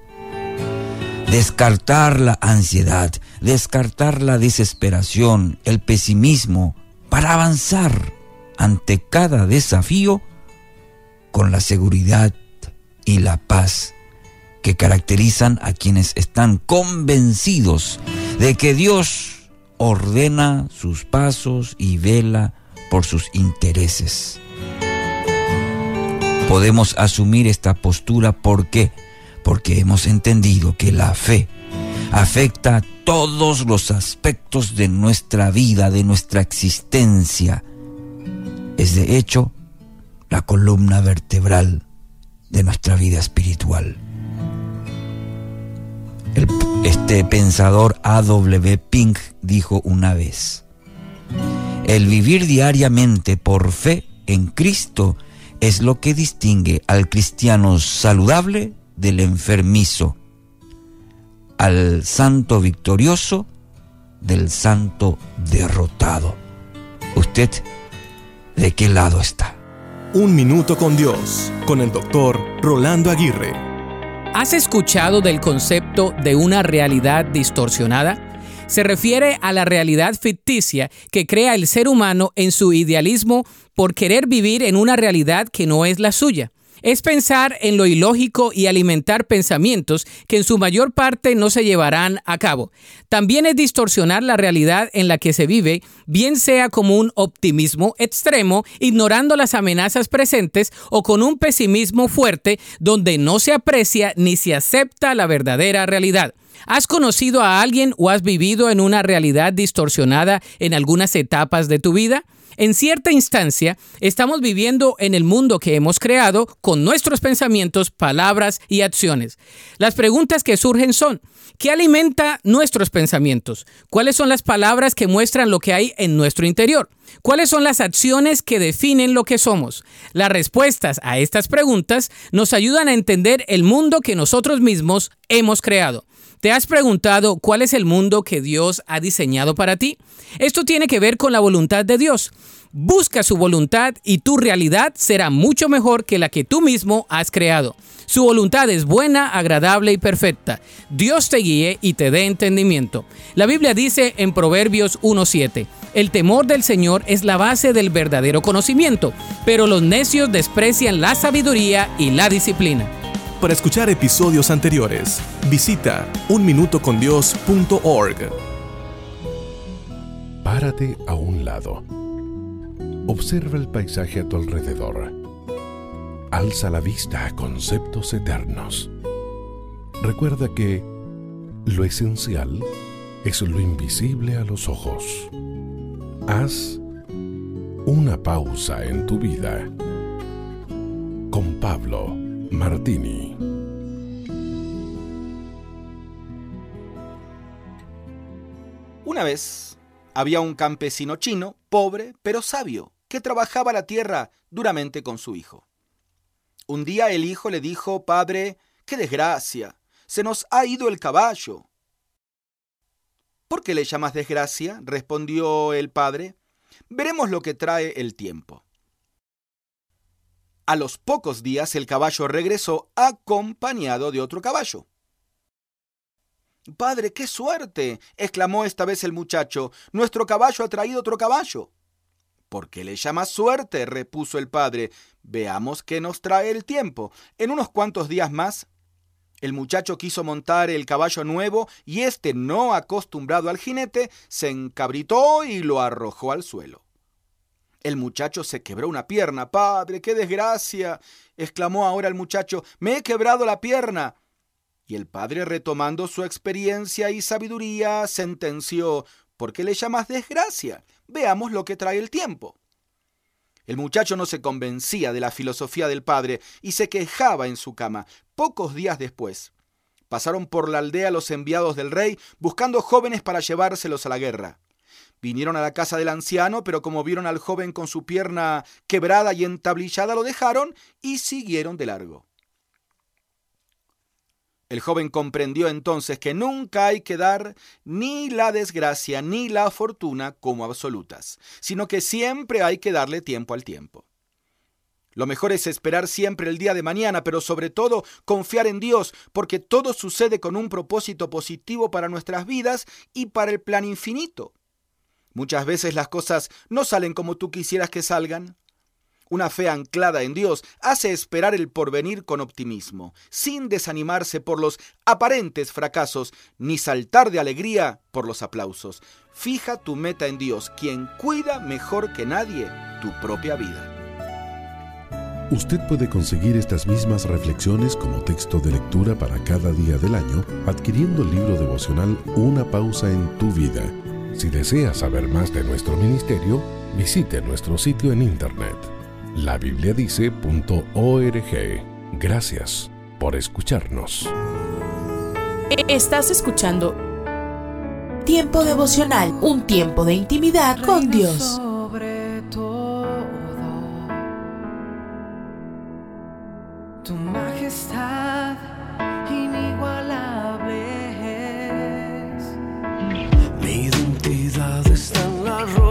S54: Descartar la ansiedad, descartar la desesperación, el pesimismo, para avanzar ante cada desafío con la seguridad y la paz que caracterizan a quienes están convencidos de que Dios ordena sus pasos y vela por sus intereses. Podemos asumir esta postura porque porque hemos entendido que la fe afecta todos los aspectos de nuestra vida, de nuestra existencia. Es de hecho la columna vertebral de nuestra vida espiritual. Este pensador A.W. Pink dijo una vez, el vivir diariamente por fe en Cristo es lo que distingue al cristiano saludable del enfermizo, al santo victorioso del santo derrotado. ¿Usted de qué lado está?
S55: Un minuto con Dios, con el doctor Rolando Aguirre.
S56: ¿Has escuchado del concepto de una realidad distorsionada? Se refiere a la realidad ficticia que crea el ser humano en su idealismo por querer vivir en una realidad que no es la suya es pensar en lo ilógico y alimentar pensamientos que en su mayor parte no se llevarán a cabo. También es distorsionar la realidad en la que se vive, bien sea como un optimismo extremo, ignorando las amenazas presentes, o con un pesimismo fuerte, donde no se aprecia ni se acepta la verdadera realidad. ¿Has conocido a alguien o has vivido en una realidad distorsionada en algunas etapas de tu vida? En cierta instancia, estamos viviendo en el mundo que hemos creado con nuestros pensamientos, palabras y acciones. Las preguntas que surgen son, ¿qué alimenta nuestros pensamientos? ¿Cuáles son las palabras que muestran lo que hay en nuestro interior? ¿Cuáles son las acciones que definen lo que somos? Las respuestas a estas preguntas nos ayudan a entender el mundo que nosotros mismos hemos creado. ¿Te has preguntado cuál es el mundo que Dios ha diseñado para ti? Esto tiene que ver con la voluntad de Dios. Busca su voluntad y tu realidad será mucho mejor que la que tú mismo has creado. Su voluntad es buena, agradable y perfecta. Dios te guíe y te dé entendimiento. La Biblia dice en Proverbios 1.7, el temor del Señor es la base del verdadero conocimiento, pero los necios desprecian la sabiduría y la disciplina.
S55: Para escuchar episodios anteriores, visita unminutocondios.org.
S57: Párate a un lado. Observa el paisaje a tu alrededor. Alza la vista a conceptos eternos. Recuerda que lo esencial es lo invisible a los ojos. Haz una pausa en tu vida. Con Pablo Martini.
S58: Una vez había un campesino chino, pobre pero sabio, que trabajaba la tierra duramente con su hijo. Un día el hijo le dijo, Padre, qué desgracia, se nos ha ido el caballo. ¿Por qué le llamas desgracia? respondió el padre. Veremos lo que trae el tiempo. A los pocos días el caballo regresó acompañado de otro caballo. Padre, qué suerte, exclamó esta vez el muchacho. Nuestro caballo ha traído otro caballo. ¿Por qué le llamas suerte? repuso el padre. Veamos qué nos trae el tiempo. En unos cuantos días más el muchacho quiso montar el caballo nuevo y este, no acostumbrado al jinete, se encabritó y lo arrojó al suelo. El muchacho se quebró una pierna. Padre, qué desgracia. exclamó ahora el muchacho. Me he quebrado la pierna. Y el padre, retomando su experiencia y sabiduría, sentenció ¿Por qué le llamas desgracia? Veamos lo que trae el tiempo. El muchacho no se convencía de la filosofía del padre y se quejaba en su cama. Pocos días después, pasaron por la aldea los enviados del rey buscando jóvenes para llevárselos a la guerra. Vinieron a la casa del anciano, pero como vieron al joven con su pierna quebrada y entablillada, lo dejaron y siguieron de largo. El joven comprendió entonces que nunca hay que dar ni la desgracia ni la fortuna como absolutas, sino que siempre hay que darle tiempo al tiempo. Lo mejor es esperar siempre el día de mañana, pero sobre todo confiar en Dios, porque todo sucede con un propósito positivo para nuestras vidas y para el plan infinito. Muchas veces las cosas no salen como tú quisieras que salgan. Una fe anclada en Dios hace esperar el porvenir con optimismo, sin desanimarse por los aparentes fracasos, ni saltar de alegría por los aplausos. Fija tu meta en Dios, quien cuida mejor que nadie tu propia vida.
S57: Usted puede conseguir estas mismas reflexiones como texto de lectura para cada día del año adquiriendo el libro devocional Una pausa en tu vida. Si desea saber más de nuestro ministerio, visite nuestro sitio en internet labibliadice.org. Gracias por escucharnos.
S1: Estás escuchando Tiempo devocional, un tiempo de intimidad con Dios.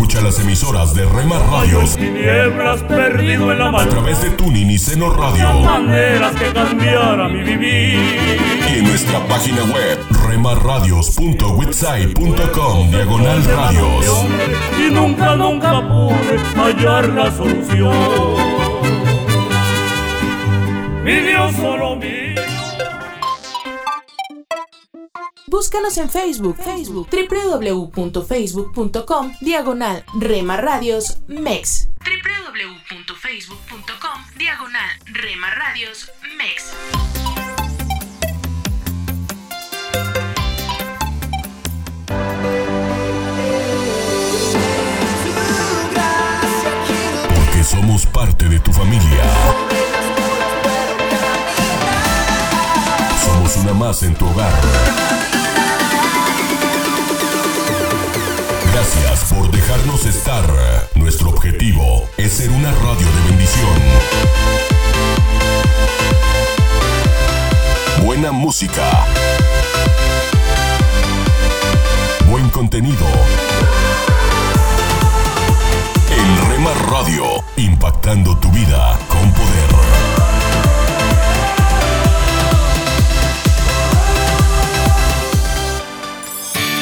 S4: Escucha las emisoras de Rema Radios
S45: Tinieblas perdido en la
S4: a
S45: mano.
S4: través de Tuning y Seno Radio
S45: Maneras que cambiara mi vivir.
S4: y en nuestra página web remarradios.witsai.com diagonal radios.
S45: Y nunca, nunca pude hallar la solución. Mi Dios solo mío.
S1: Búscanos en Facebook, Facebook, www.facebook.com, diagonal Rema Radios MEX. www.facebook.com, diagonal Rema Radios MEX.
S4: Porque somos parte de tu familia. Somos una más en tu hogar. Gracias por dejarnos estar. Nuestro objetivo es ser una radio de bendición. Buena música. Buen contenido. Rema Radio, impactando tu vida con poder.